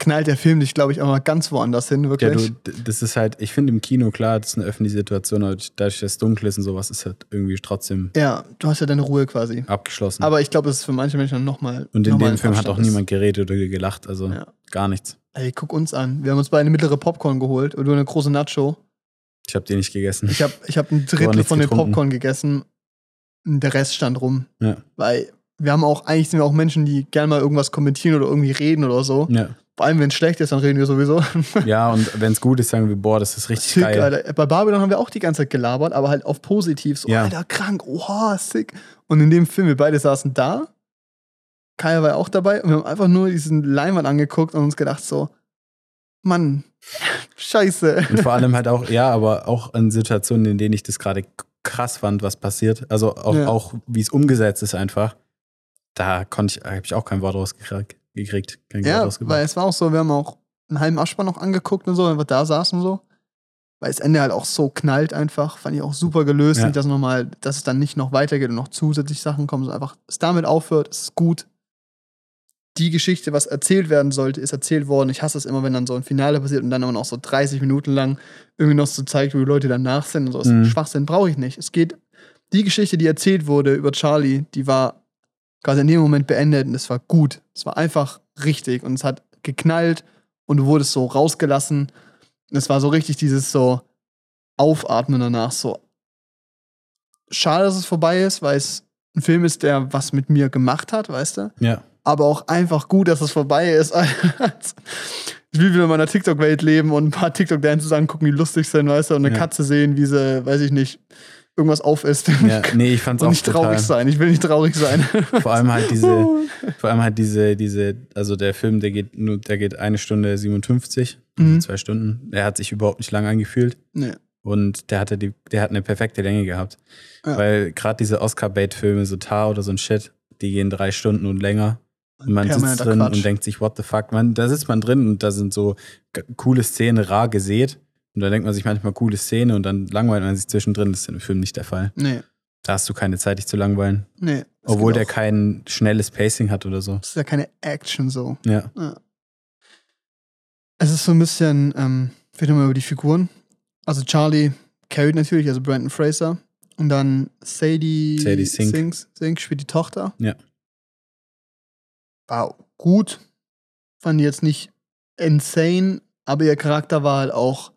Speaker 2: knallt der Film dich, glaube ich, auch mal ganz woanders hin,
Speaker 1: Ja,
Speaker 2: wirklich.
Speaker 1: du, d- das ist halt, ich finde im Kino, klar, das ist eine öffentliche Situation, aber dadurch, dass es dunkel ist und sowas, ist halt irgendwie trotzdem
Speaker 2: Ja, du hast ja deine Ruhe quasi.
Speaker 1: abgeschlossen.
Speaker 2: Aber ich glaube, das ist für manche Menschen nochmal.
Speaker 1: und in dem Film hat auch niemand geredet oder gelacht, also
Speaker 2: Ja.
Speaker 1: gar nichts.
Speaker 2: Ey, guck uns an. Wir haben uns beide eine mittlere Popcorn geholt und du eine große Nacho.
Speaker 1: Ich habe die nicht gegessen.
Speaker 2: Ich habe ich hab ein (laughs) Drittel von
Speaker 1: getrunken.
Speaker 2: Popcorn gegessen. Und der Rest stand rum.
Speaker 1: Ja.
Speaker 2: Weil wir haben auch, eigentlich sind wir auch Menschen, die gerne mal irgendwas kommentieren oder irgendwie reden oder so.
Speaker 1: ja.
Speaker 2: Vor allem, wenn es schlecht ist, dann reden wir sowieso. (laughs)
Speaker 1: ja, und wenn es gut ist, sagen wir, boah, das ist richtig
Speaker 2: Sick,
Speaker 1: geil.
Speaker 2: Alter. Bei Babylon haben wir auch die ganze Zeit gelabert, aber halt auf positiv. So,
Speaker 1: Ja.
Speaker 2: Alter, krank, oha, sick. Und in dem Film, wir beide saßen da. Kaya war auch dabei und wir haben einfach nur diesen Leinwand angeguckt und uns gedacht so, Mann, (laughs) scheiße.
Speaker 1: Und vor allem halt auch, (laughs) ja, aber auch in Situationen, in denen ich das gerade krass fand, was passiert. Also auch,
Speaker 2: Ja.
Speaker 1: auch wie es umgesetzt ist einfach. Da konnte ich, habe ich auch kein Wort rausgekriegt. Gekriegt, kein Wort
Speaker 2: Ja,
Speaker 1: rausgebracht.
Speaker 2: weil es war auch so, wir haben auch einen halben Abspann noch angeguckt und so, wenn wir da saßen so. Weil das Ende halt auch so knallt einfach, fand ich auch super gelöst,
Speaker 1: Ja.
Speaker 2: nicht, dass, noch mal, dass es dann nicht noch weitergeht und noch zusätzlich Sachen kommen, so einfach, es damit aufhört, es ist gut. Die Geschichte, was erzählt werden sollte, ist erzählt worden. Ich hasse es immer, wenn dann so ein Finale passiert und dann immer noch so 30 Minuten lang irgendwie noch so zeigt, wo die Leute danach sind und so.
Speaker 1: Mhm.
Speaker 2: Schwachsinn brauche ich nicht. Es geht, die Geschichte, die erzählt wurde über Charlie, die war quasi in dem Moment beendet und es war gut. Es war einfach richtig und es hat geknallt und du wurdest so rausgelassen. Und es war so richtig dieses so Aufatmen danach, so schade, dass es vorbei ist, weil es ein Film ist, der was mit mir gemacht hat, weißt du?
Speaker 1: ja,
Speaker 2: Aber auch einfach gut, dass es vorbei ist. (laughs) ich will wieder in meiner TikTok-Welt leben und ein paar TikTok-Dances angucken, die lustig sind, weißt du? Und eine
Speaker 1: Ja.
Speaker 2: Katze sehen, wie sie, weiß ich nicht, irgendwas aufisst.
Speaker 1: ja, (laughs) nee, ich fand's
Speaker 2: und
Speaker 1: auch
Speaker 2: nicht traurig
Speaker 1: total.
Speaker 2: sein. Ich will nicht traurig sein. (laughs)
Speaker 1: Vor allem halt diese, (laughs) vor allem halt diese, diese, also der Film, der geht nur, der geht eine Stunde 57, also
Speaker 2: Mhm.
Speaker 1: zwei Stunden. Er hat sich überhaupt nicht lang angefühlt
Speaker 2: nee.
Speaker 1: und der hatte die, der hat eine perfekte Länge gehabt.
Speaker 2: Ja.
Speaker 1: Weil gerade diese Oscar-Bait-Filme, so Tar oder so ein Shit, die gehen drei Stunden und länger. Und man sitzt drin
Speaker 2: Quatsch.
Speaker 1: und denkt sich, what the fuck? Man, da sitzt man drin und da sind so coole Szenen rar gesät. Und da denkt man sich manchmal coole Szene und dann langweilt man sich zwischendrin. Das ist im Film nicht der Fall.
Speaker 2: Nee.
Speaker 1: Da hast du keine Zeit, dich zu langweilen.
Speaker 2: Nee.
Speaker 1: Obwohl der kein schnelles Pacing hat oder so.
Speaker 2: Das ist ja keine Action so.
Speaker 1: Ja.
Speaker 2: Es ist so ein bisschen, ähm, vielleicht nochmal über die Figuren. Also Charlie carried natürlich, also Brandon Fraser. Und dann Sadie,
Speaker 1: Sadie Sink.
Speaker 2: Sink, Sink spielt die Tochter.
Speaker 1: Ja.
Speaker 2: War gut. Fand die jetzt nicht insane, aber ihr Charakter war halt auch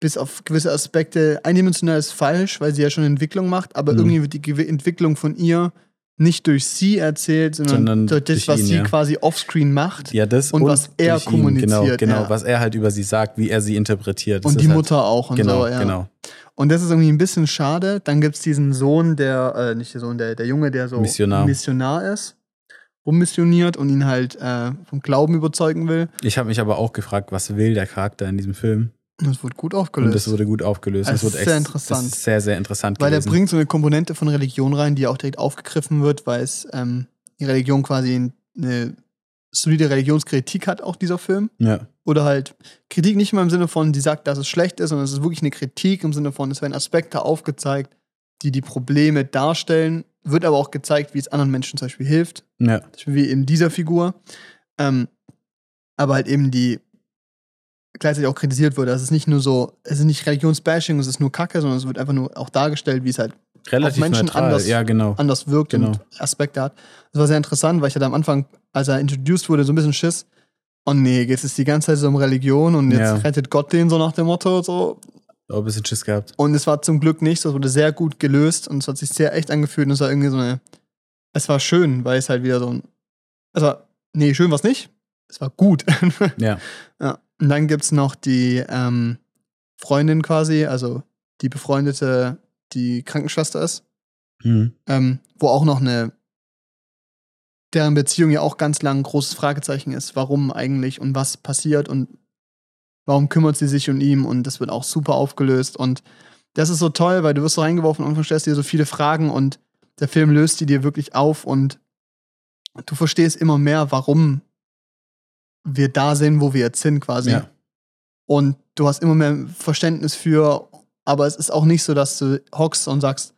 Speaker 2: bis auf gewisse Aspekte eindimensional ist falsch, weil sie ja schon Entwicklung macht, aber
Speaker 1: Mhm.
Speaker 2: irgendwie wird die Entwicklung von ihr nicht durch sie erzählt, sondern,
Speaker 1: Sondern
Speaker 2: durch das, was
Speaker 1: ihn,
Speaker 2: sie
Speaker 1: ja.
Speaker 2: quasi offscreen macht.
Speaker 1: Ja, das
Speaker 2: Und was er
Speaker 1: ihn,
Speaker 2: kommuniziert,
Speaker 1: Genau, genau
Speaker 2: ja.
Speaker 1: was er halt über sie sagt, wie er sie interpretiert. Das
Speaker 2: und die
Speaker 1: halt,
Speaker 2: Mutter auch und
Speaker 1: Genau,
Speaker 2: so, ja.
Speaker 1: genau.
Speaker 2: Und das ist irgendwie ein bisschen schade. Dann gibt es diesen Sohn, der, äh, nicht der Sohn, der, der Junge, der so
Speaker 1: Missionar.
Speaker 2: Missionar ist, rummissioniert und ihn halt äh, vom Glauben überzeugen will.
Speaker 1: Ich habe mich aber auch gefragt, was will der Charakter in diesem Film?
Speaker 2: Und das wird gut
Speaker 1: Und
Speaker 2: aufgelöst.
Speaker 1: das wurde gut aufgelöst. Das wurde
Speaker 2: ist sehr interessant.
Speaker 1: Das ist sehr, sehr interessant
Speaker 2: weil er
Speaker 1: gewesen.
Speaker 2: bringt so eine Komponente von Religion rein, die auch direkt aufgegriffen wird, weil es ähm, die Religion quasi eine solide Religionskritik hat, auch dieser Film.
Speaker 1: ja,
Speaker 2: Oder halt Kritik nicht mal im Sinne von, die sagt, dass es schlecht ist, sondern es ist wirklich eine Kritik im Sinne von, es werden Aspekte aufgezeigt, die die Probleme darstellen, wird aber auch gezeigt, wie es anderen Menschen zum Beispiel hilft,
Speaker 1: ja,
Speaker 2: zum Beispiel wie in dieser Figur. Ähm, aber halt eben die gleichzeitig auch kritisiert wird, dass es nicht nur so, es ist nicht Religionsbashing, es ist nur Kacke, sondern es wird einfach nur auch dargestellt, wie es halt
Speaker 1: relativ
Speaker 2: Menschen
Speaker 1: neutral.
Speaker 2: anders-
Speaker 1: ja, genau.
Speaker 2: anders wirkt
Speaker 1: Genau.
Speaker 2: und Aspekte hat. Das war sehr interessant, weil ich hatte am Anfang, als er introduced wurde, so ein bisschen Schiss. Oh nee, geht es die ganze Zeit so um Religion und jetzt
Speaker 1: Ja.
Speaker 2: rettet Gott den so nach dem Motto. So.
Speaker 1: Auch ein bisschen Schiss gehabt.
Speaker 2: Und es war zum Glück nicht, es wurde sehr gut gelöst und es hat sich sehr echt angefühlt und es war irgendwie so eine es war schön, weil es halt wieder so ein. Also, nee, schön war es nicht. Es war gut. (laughs)
Speaker 1: Ja.
Speaker 2: ja. Und dann gibt es noch die ähm, Freundin quasi, also die befreundete, die Krankenschwester ist,
Speaker 1: Mhm.
Speaker 2: ähm, wo auch noch eine, deren Beziehung ja auch ganz lang ein großes Fragezeichen ist, warum eigentlich und was passiert und warum kümmert sie sich um ihn und das wird auch super aufgelöst und das ist so toll, weil du wirst so reingeworfen und stellst dir so viele Fragen und der Film löst die dir wirklich auf und du verstehst immer mehr, warum wir da sind, wo wir jetzt sind quasi.
Speaker 1: Ja.
Speaker 2: Und du hast immer mehr Verständnis für, aber es ist auch nicht so, dass du hockst und sagst,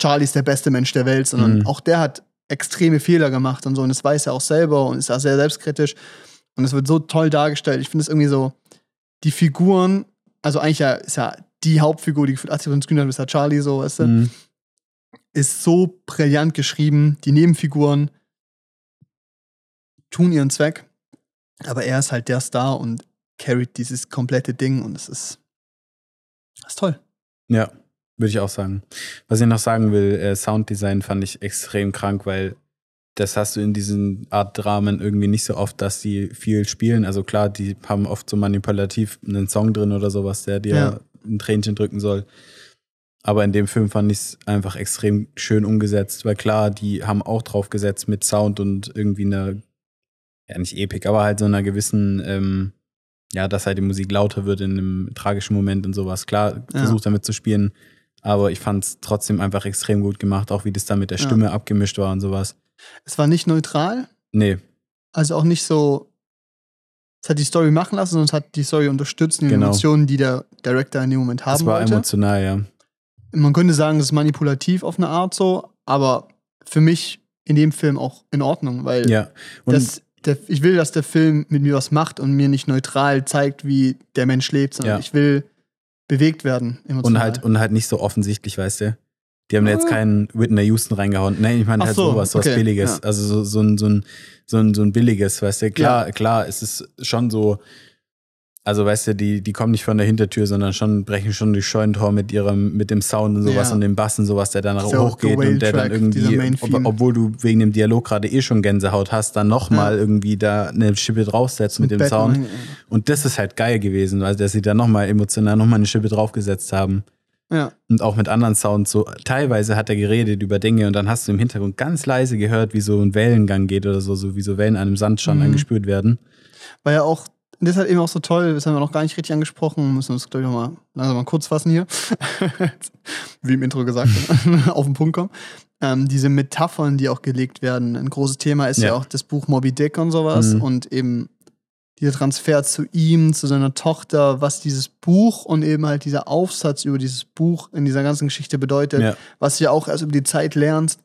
Speaker 2: Charlie ist der beste Mensch der Welt, sondern
Speaker 1: Mhm.
Speaker 2: auch der hat extreme Fehler gemacht und so und das weiß er auch selber und ist da sehr selbstkritisch und es wird so toll dargestellt. Ich finde es irgendwie so, die Figuren, also eigentlich ja, ist ja die Hauptfigur, die gefühlt 80 von Screen hat, ist ja Charlie so, weißt du,
Speaker 1: Mhm.
Speaker 2: ist so brillant geschrieben. Die Nebenfiguren tun ihren Zweck, aber er ist halt der Star und carryt dieses komplette Ding und es ist, ist toll.
Speaker 1: Ja, würde ich auch sagen. Was ich noch sagen will, äh, Sounddesign fand ich extrem krank, weil das hast du in diesen Art Dramen irgendwie nicht so oft, dass die viel spielen. Also klar, die haben oft so manipulativ einen Song drin oder sowas, der dir
Speaker 2: Ja.
Speaker 1: ein Tränchen drücken soll. Aber in dem Film fand ich es einfach extrem schön umgesetzt, weil klar, die haben auch drauf gesetzt mit Sound und irgendwie einer, ja nicht Epik, aber halt so einer gewissen, ähm, ja, dass halt die Musik lauter wird in einem tragischen Moment und sowas. Klar,
Speaker 2: Ja.
Speaker 1: versucht damit zu spielen, aber ich fand es trotzdem einfach extrem gut gemacht, auch wie das da mit der
Speaker 2: Ja.
Speaker 1: Stimme abgemischt war und sowas.
Speaker 2: Es war nicht neutral,
Speaker 1: Nee,
Speaker 2: also auch nicht so, es hat die Story machen lassen, sondern es hat die Story unterstützt, die
Speaker 1: Genau.
Speaker 2: Emotionen, die der Director in dem Moment haben
Speaker 1: das war
Speaker 2: wollte.
Speaker 1: emotional, ja.
Speaker 2: Man könnte sagen, es ist manipulativ auf eine Art so, aber für mich in dem Film auch in Ordnung, weil
Speaker 1: Ja. Und
Speaker 2: das, der, ich will, dass der Film mit mir was macht und mir nicht neutral zeigt, wie der Mensch lebt, sondern
Speaker 1: Ja.
Speaker 2: ich will bewegt werden.
Speaker 1: Und
Speaker 2: Emotional.
Speaker 1: halt, und halt nicht so offensichtlich, weißt du? Die haben da jetzt
Speaker 2: Ah.
Speaker 1: keinen Whitney Houston reingehauen. Nein, ich meine
Speaker 2: Ach
Speaker 1: halt
Speaker 2: so,
Speaker 1: sowas, sowas
Speaker 2: okay,
Speaker 1: Billiges.
Speaker 2: ja.
Speaker 1: Also so, so, ein, so, ein, so, ein, so ein billiges, weißt du? Klar, klar, es ist schon so, also weißt du, die, die kommen nicht von der Hintertür, sondern schon brechen schon durch Scheunentor mit ihrem, mit dem Sound und sowas
Speaker 2: Ja.
Speaker 1: und dem Bass und sowas, der dann
Speaker 2: Dieser
Speaker 1: hochgeht und der dann irgendwie, ob, obwohl du wegen dem Dialog gerade eh schon Gänsehaut hast, dann nochmal
Speaker 2: Ja.
Speaker 1: irgendwie da eine Schippe draufsetzt mit dem
Speaker 2: Batman,
Speaker 1: Sound. Und das ist halt geil gewesen, weil dass sie da nochmal emotional nochmal eine Schippe draufgesetzt haben.
Speaker 2: Ja,
Speaker 1: Und auch mit anderen Sounds. So, teilweise hat er geredet über Dinge und dann hast du im Hintergrund ganz leise gehört, wie so ein Wellengang geht oder so, so wie so Wellen an einem Sandstrand
Speaker 2: Mhm.
Speaker 1: angespürt werden.
Speaker 2: war ja auch, das ist halt eben auch so toll, das haben wir noch gar nicht richtig angesprochen, müssen uns, glaube ich, noch mal langsam mal kurz fassen hier. (laughs) Wie im Intro gesagt, (laughs) auf den Punkt kommen. Ähm, diese Metaphern, die auch gelegt werden. Ein großes Thema ist ja,
Speaker 1: Ja.
Speaker 2: auch das Buch Moby Dick und sowas
Speaker 1: Mhm.
Speaker 2: und eben dieser Transfer zu ihm, zu seiner Tochter, was dieses Buch und eben halt dieser Aufsatz über dieses Buch in dieser ganzen Geschichte bedeutet,
Speaker 1: Ja.
Speaker 2: was du ja auch erst über die Zeit lernst.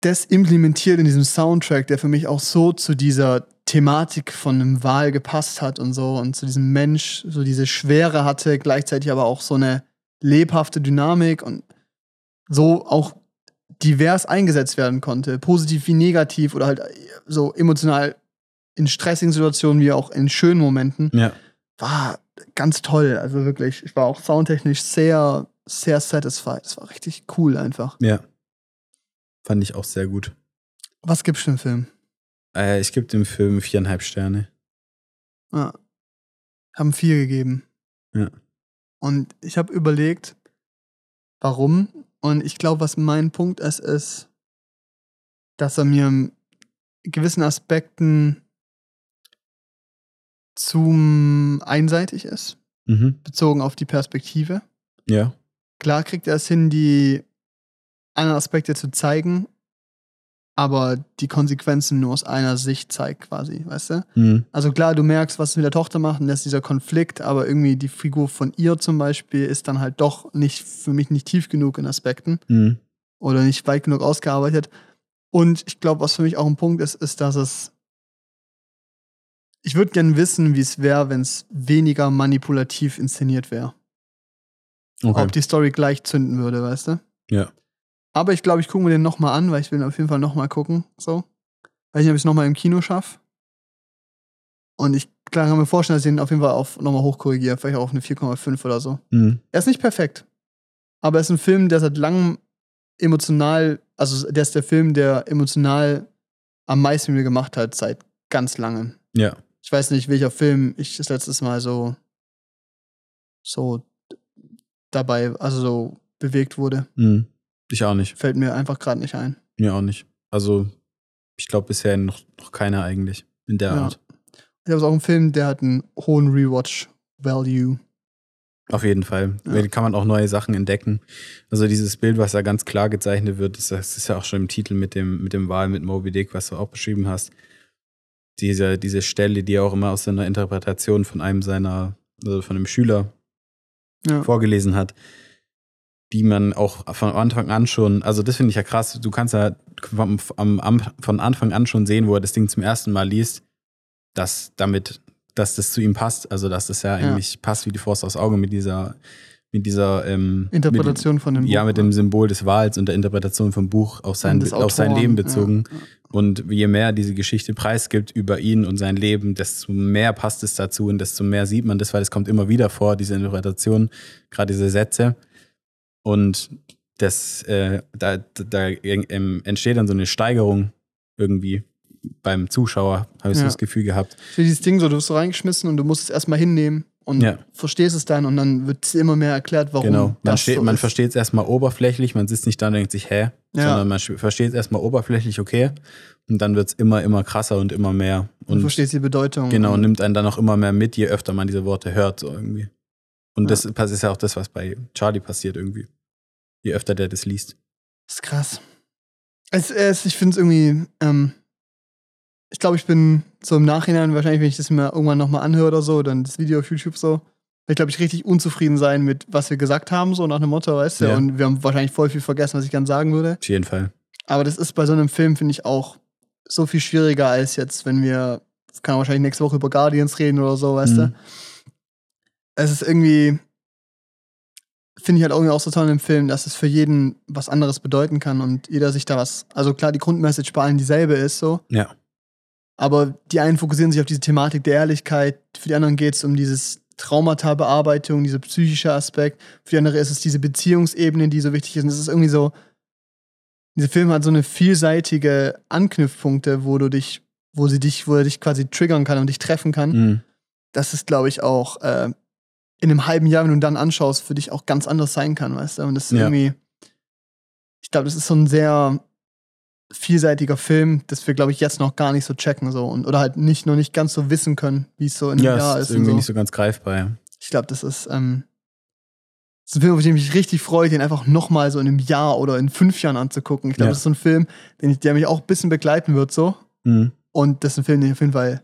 Speaker 2: Das implementiert in diesem Soundtrack, der für mich auch so zu dieser Thematik von einem Wal gepasst hat und so und zu diesem Mensch so diese Schwere hatte, gleichzeitig aber auch so eine lebhafte Dynamik und so auch divers eingesetzt werden konnte, positiv wie negativ oder halt so emotional in stressigen Situationen wie auch in schönen Momenten,
Speaker 1: Ja.
Speaker 2: war ganz toll. Also wirklich, ich war auch soundtechnisch sehr, sehr satisfied. Das war richtig cool einfach.
Speaker 1: Ja. Fand ich auch sehr gut.
Speaker 2: Was gibt's für einen Film?
Speaker 1: Äh, ich gebe dem Film viereinhalb Sterne.
Speaker 2: Ja. Haben vier gegeben.
Speaker 1: Ja.
Speaker 2: Und ich habe überlegt, warum. Und ich glaube, was mein Punkt ist, ist, dass er mir in gewissen Aspekten zu einseitig ist,
Speaker 1: Mhm.
Speaker 2: bezogen auf die Perspektive.
Speaker 1: Ja.
Speaker 2: Klar kriegt er es hin, die anderen Aspekte zu zeigen, aber die Konsequenzen nur aus einer Sicht zeigt, quasi, weißt du?
Speaker 1: Mhm.
Speaker 2: Also klar, du merkst, was es mit der Tochter macht und das ist dieser Konflikt, aber irgendwie die Figur von ihr zum Beispiel ist dann halt doch nicht für mich nicht tief genug in Aspekten
Speaker 1: Mhm.
Speaker 2: oder nicht weit genug ausgearbeitet. Und ich glaube, was für mich auch ein Punkt ist, ist, dass es. Ich würde gerne wissen, wie es wäre, wenn es weniger manipulativ inszeniert wäre.
Speaker 1: Okay.
Speaker 2: Ob die Story gleich zünden würde, weißt du?
Speaker 1: Ja.
Speaker 2: Aber ich glaube, ich gucke mir den nochmal an, weil ich will ihn auf jeden Fall nochmal gucken. So. Weiß nicht, ob ich es nochmal im Kino schaffe. Und ich kann mir vorstellen, dass ich ihn auf jeden Fall auf nochmal hochkorrigiere. Vielleicht auch auf eine 4,5 oder so.
Speaker 1: Mhm.
Speaker 2: Er ist nicht perfekt. Aber er ist ein Film, der seit langem emotional, also der ist der Film, der emotional am meisten mir gemacht hat seit ganz langem.
Speaker 1: Ja.
Speaker 2: Ich weiß nicht, welcher Film ich das letztes Mal so, so dabei, also so bewegt wurde.
Speaker 1: Mhm. Ich auch nicht.
Speaker 2: Fällt mir einfach gerade nicht ein.
Speaker 1: Mir auch nicht. Also, ich glaube bisher noch, noch keiner eigentlich in der
Speaker 2: Ja.
Speaker 1: Art.
Speaker 2: Ich habe auch einen Film, der hat einen hohen Rewatch-Value.
Speaker 1: Auf jeden Fall.
Speaker 2: Ja.
Speaker 1: Da kann man auch neue Sachen entdecken. Also dieses Bild, was da ganz klar gezeichnet wird, das, ist ja auch schon im Titel mit dem, mit dem Wahl mit Moby Dick, was du auch beschrieben hast. Diese, diese Stelle, die auch immer aus seiner Interpretation von einem seiner, also von einem Schüler
Speaker 2: Ja.
Speaker 1: vorgelesen hat, die man auch von Anfang an schon, also das finde ich ja krass, du kannst ja vom, am, von Anfang an schon sehen, wo er das Ding zum ersten Mal liest, dass damit, dass das zu ihm passt, also dass das ja
Speaker 2: Ja.
Speaker 1: eigentlich passt wie die Faust aufs Auge mit dieser, mit dieser ähm,
Speaker 2: Interpretation von dem
Speaker 1: mit, ja,
Speaker 2: Buch,
Speaker 1: mit dem Symbol des Wals und der Interpretation vom Buch auf sein,
Speaker 2: des
Speaker 1: auf sein
Speaker 2: Autoren,
Speaker 1: Leben bezogen.
Speaker 2: Ja.
Speaker 1: Und je mehr diese Geschichte preisgibt über ihn und sein Leben, desto mehr passt es dazu und desto mehr sieht man das, weil es kommt immer wieder vor, diese Interpretation, gerade diese Sätze. Und das, äh, da, da ähm, entsteht dann so eine Steigerung irgendwie beim Zuschauer, habe ich so
Speaker 2: Ja.
Speaker 1: das Gefühl gehabt.
Speaker 2: So dieses Ding so, du wirst so reingeschmissen und du musst es erstmal hinnehmen und
Speaker 1: Ja.
Speaker 2: verstehst es dann und dann wird es immer mehr erklärt, warum
Speaker 1: Genau. Man, steht,
Speaker 2: so
Speaker 1: man versteht es erstmal oberflächlich, man sitzt nicht da und denkt sich, hä?
Speaker 2: Ja.
Speaker 1: Sondern man versteht es erstmal oberflächlich, okay. Und dann wird es immer, immer krasser und immer mehr.
Speaker 2: Du
Speaker 1: Und
Speaker 2: verstehst die Bedeutung.
Speaker 1: Genau,
Speaker 2: und
Speaker 1: nimmt einen dann auch immer mehr mit, je öfter man diese Worte hört, so irgendwie. Und
Speaker 2: Ja.
Speaker 1: das ist ja auch das, was bei Charlie passiert irgendwie. Je öfter der das liest.
Speaker 2: Das ist krass. Es, es, ich finde es irgendwie, ähm, ich glaube, ich bin so im Nachhinein, wahrscheinlich, wenn ich das mir irgendwann nochmal anhöre oder so, dann das Video auf YouTube so, werde ich, glaube ich, richtig unzufrieden sein mit, was wir gesagt haben, so nach dem Motto, weißt du?
Speaker 1: Ja.
Speaker 2: Und wir haben wahrscheinlich voll viel vergessen, was ich gerne sagen würde.
Speaker 1: Auf jeden Fall.
Speaker 2: Aber das ist bei so einem Film, finde ich, auch so viel schwieriger als jetzt, wenn wir, kann man wahrscheinlich nächste Woche über Guardians reden oder so, weißt
Speaker 1: Mhm.
Speaker 2: du? Es ist irgendwie, finde ich halt irgendwie auch so toll in dem Film, dass es für jeden was anderes bedeuten kann und jeder sich da was, also klar, die Grundmessage bei allen dieselbe ist so,
Speaker 1: Ja.
Speaker 2: aber die einen fokussieren sich auf diese Thematik der Ehrlichkeit, für die anderen geht es um dieses Traumata-Bearbeitung, dieser psychische Aspekt, für die andere ist es diese Beziehungsebene, die so wichtig ist und es ist irgendwie so, dieser Film hat so eine vielseitige Anknüpfpunkte, wo du dich, wo sie dich, wo er dich quasi triggern kann und dich treffen kann.
Speaker 1: Mhm.
Speaker 2: Das ist, glaube ich, auch äh, in einem halben Jahr, wenn du dann anschaust, für dich auch ganz anders sein kann, weißt du? Und das ist
Speaker 1: Ja.
Speaker 2: irgendwie, ich glaube, das ist so ein sehr vielseitiger Film, das wir, glaube ich, jetzt noch gar nicht so checken so und oder halt nicht noch nicht ganz so wissen können, wie es so in einem
Speaker 1: Ja,
Speaker 2: Jahr ist.
Speaker 1: ist
Speaker 2: und
Speaker 1: irgendwie
Speaker 2: so.
Speaker 1: nicht so ganz greifbar. Ja.
Speaker 2: Ich glaube, das ist, ähm, das ist ein Film, auf den ich mich richtig freue, den einfach nochmal so in einem Jahr oder in fünf Jahren anzugucken. Ich glaube,
Speaker 1: Ja.
Speaker 2: das ist so ein Film, den ich, der mich auch ein bisschen begleiten wird, so.
Speaker 1: Mhm.
Speaker 2: Und das ist ein Film, den ich auf jeden Fall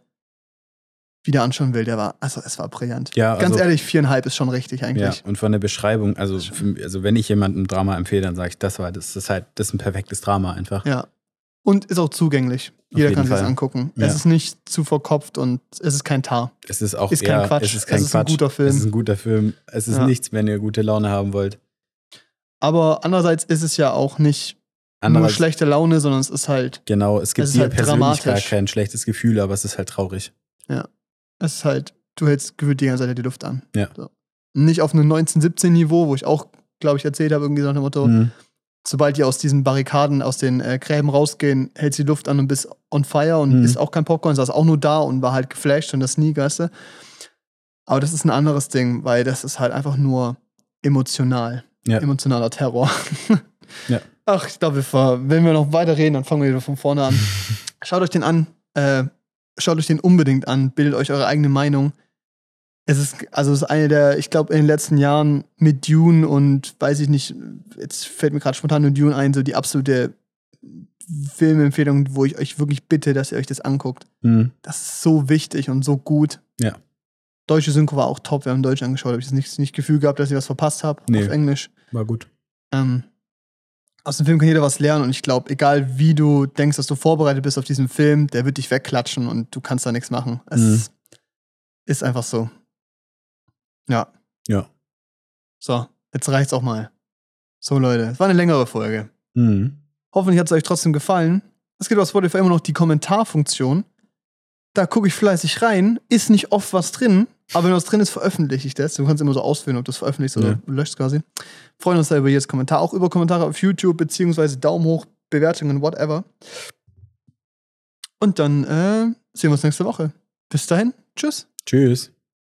Speaker 2: wieder anschauen will. Der war, also es war brillant.
Speaker 1: Ja,
Speaker 2: Ganz
Speaker 1: also-
Speaker 2: ehrlich, viereinhalb ist schon richtig
Speaker 1: Ja,
Speaker 2: eigentlich.
Speaker 1: und von der Beschreibung, also, für, also wenn ich jemandem ein Drama empfehle, dann sage ich, das war, das ist halt, das ist ein perfektes Drama einfach.
Speaker 2: Ja. Und ist auch zugänglich.
Speaker 1: Auf
Speaker 2: Jeder kann sich das angucken.
Speaker 1: Ja.
Speaker 2: Es ist nicht zu verkopft und es ist kein Tar.
Speaker 1: Es ist auch
Speaker 2: Ist kein
Speaker 1: eher,
Speaker 2: Quatsch.
Speaker 1: es ist kein
Speaker 2: Es ist ein
Speaker 1: Quatsch.
Speaker 2: guter Film.
Speaker 1: Es ist ein guter Film. Es ist
Speaker 2: Ja.
Speaker 1: nichts, wenn ihr gute Laune haben wollt.
Speaker 2: Aber andererseits ist es ja auch nicht nur schlechte Laune, sondern es ist halt,
Speaker 1: genau, es gibt
Speaker 2: es
Speaker 1: dir
Speaker 2: halt
Speaker 1: persönlich gar
Speaker 2: dramatisch.
Speaker 1: kein schlechtes Gefühl, aber es ist halt traurig.
Speaker 2: Es ist halt, du hältst gefühlt die ganze Zeit die Luft an.
Speaker 1: Ja.
Speaker 2: So. Nicht auf einem 1917-Niveau, wo ich auch, glaube ich, erzählt habe, irgendwie so nach dem Motto,
Speaker 1: Mhm.
Speaker 2: sobald die aus diesen Barrikaden, aus den äh, Gräben rausgehen, hält sie die Luft an und bist on fire und
Speaker 1: Mhm.
Speaker 2: ist auch kein Popcorn, saß auch nur da und war halt geflasht und das nie, weißt du? Aber das ist ein anderes Ding, weil das ist halt einfach nur emotional.
Speaker 1: Ja.
Speaker 2: Emotionaler Terror. (laughs)
Speaker 1: Ja.
Speaker 2: Ach, ich glaube, wenn wir noch weiter reden, dann fangen wir wieder von vorne an. (laughs) Schaut euch den an. Äh, schaut euch den unbedingt an. Bildet euch eure eigene Meinung. Es ist, also es ist eine der, ich glaube, in den letzten Jahren mit Dune und weiß ich nicht, jetzt fällt mir gerade spontan nur Dune ein, so die absolute Filmempfehlung, wo ich euch wirklich bitte, dass ihr euch das anguckt.
Speaker 1: Mhm.
Speaker 2: Das ist so wichtig und so gut.
Speaker 1: Ja.
Speaker 2: Deutsche Synchro war auch top. Wir haben Deutsch angeschaut. Habe ich jetzt nicht, nicht Gefühl gehabt, dass ich was verpasst habe
Speaker 1: Nee.
Speaker 2: auf Englisch.
Speaker 1: War gut.
Speaker 2: Ähm, aus dem Film kann jeder was lernen und ich glaube, egal wie du denkst, dass du vorbereitet bist auf diesen Film, der wird dich wegklatschen und du kannst da nichts machen. Es
Speaker 1: Mhm.
Speaker 2: ist einfach so. Ja.
Speaker 1: Ja.
Speaker 2: So, jetzt reicht's auch mal. So, Leute, es war eine längere Folge.
Speaker 1: Mhm.
Speaker 2: Hoffentlich hat es euch trotzdem gefallen. Es gibt auf Spotify immer noch die Kommentarfunktion. Da gucke ich fleißig rein. Ist nicht oft was drin, Aber wenn was drin ist, veröffentliche ich das. Du kannst immer so auswählen, ob du es veröffentlichst oder
Speaker 1: Ja.
Speaker 2: löscht quasi. Freuen uns da über jedes Kommentar, auch über Kommentare auf YouTube, beziehungsweise Daumen hoch, Bewertungen, whatever. Und dann äh, sehen wir uns nächste Woche. Bis dahin, tschüss.
Speaker 1: Tschüss.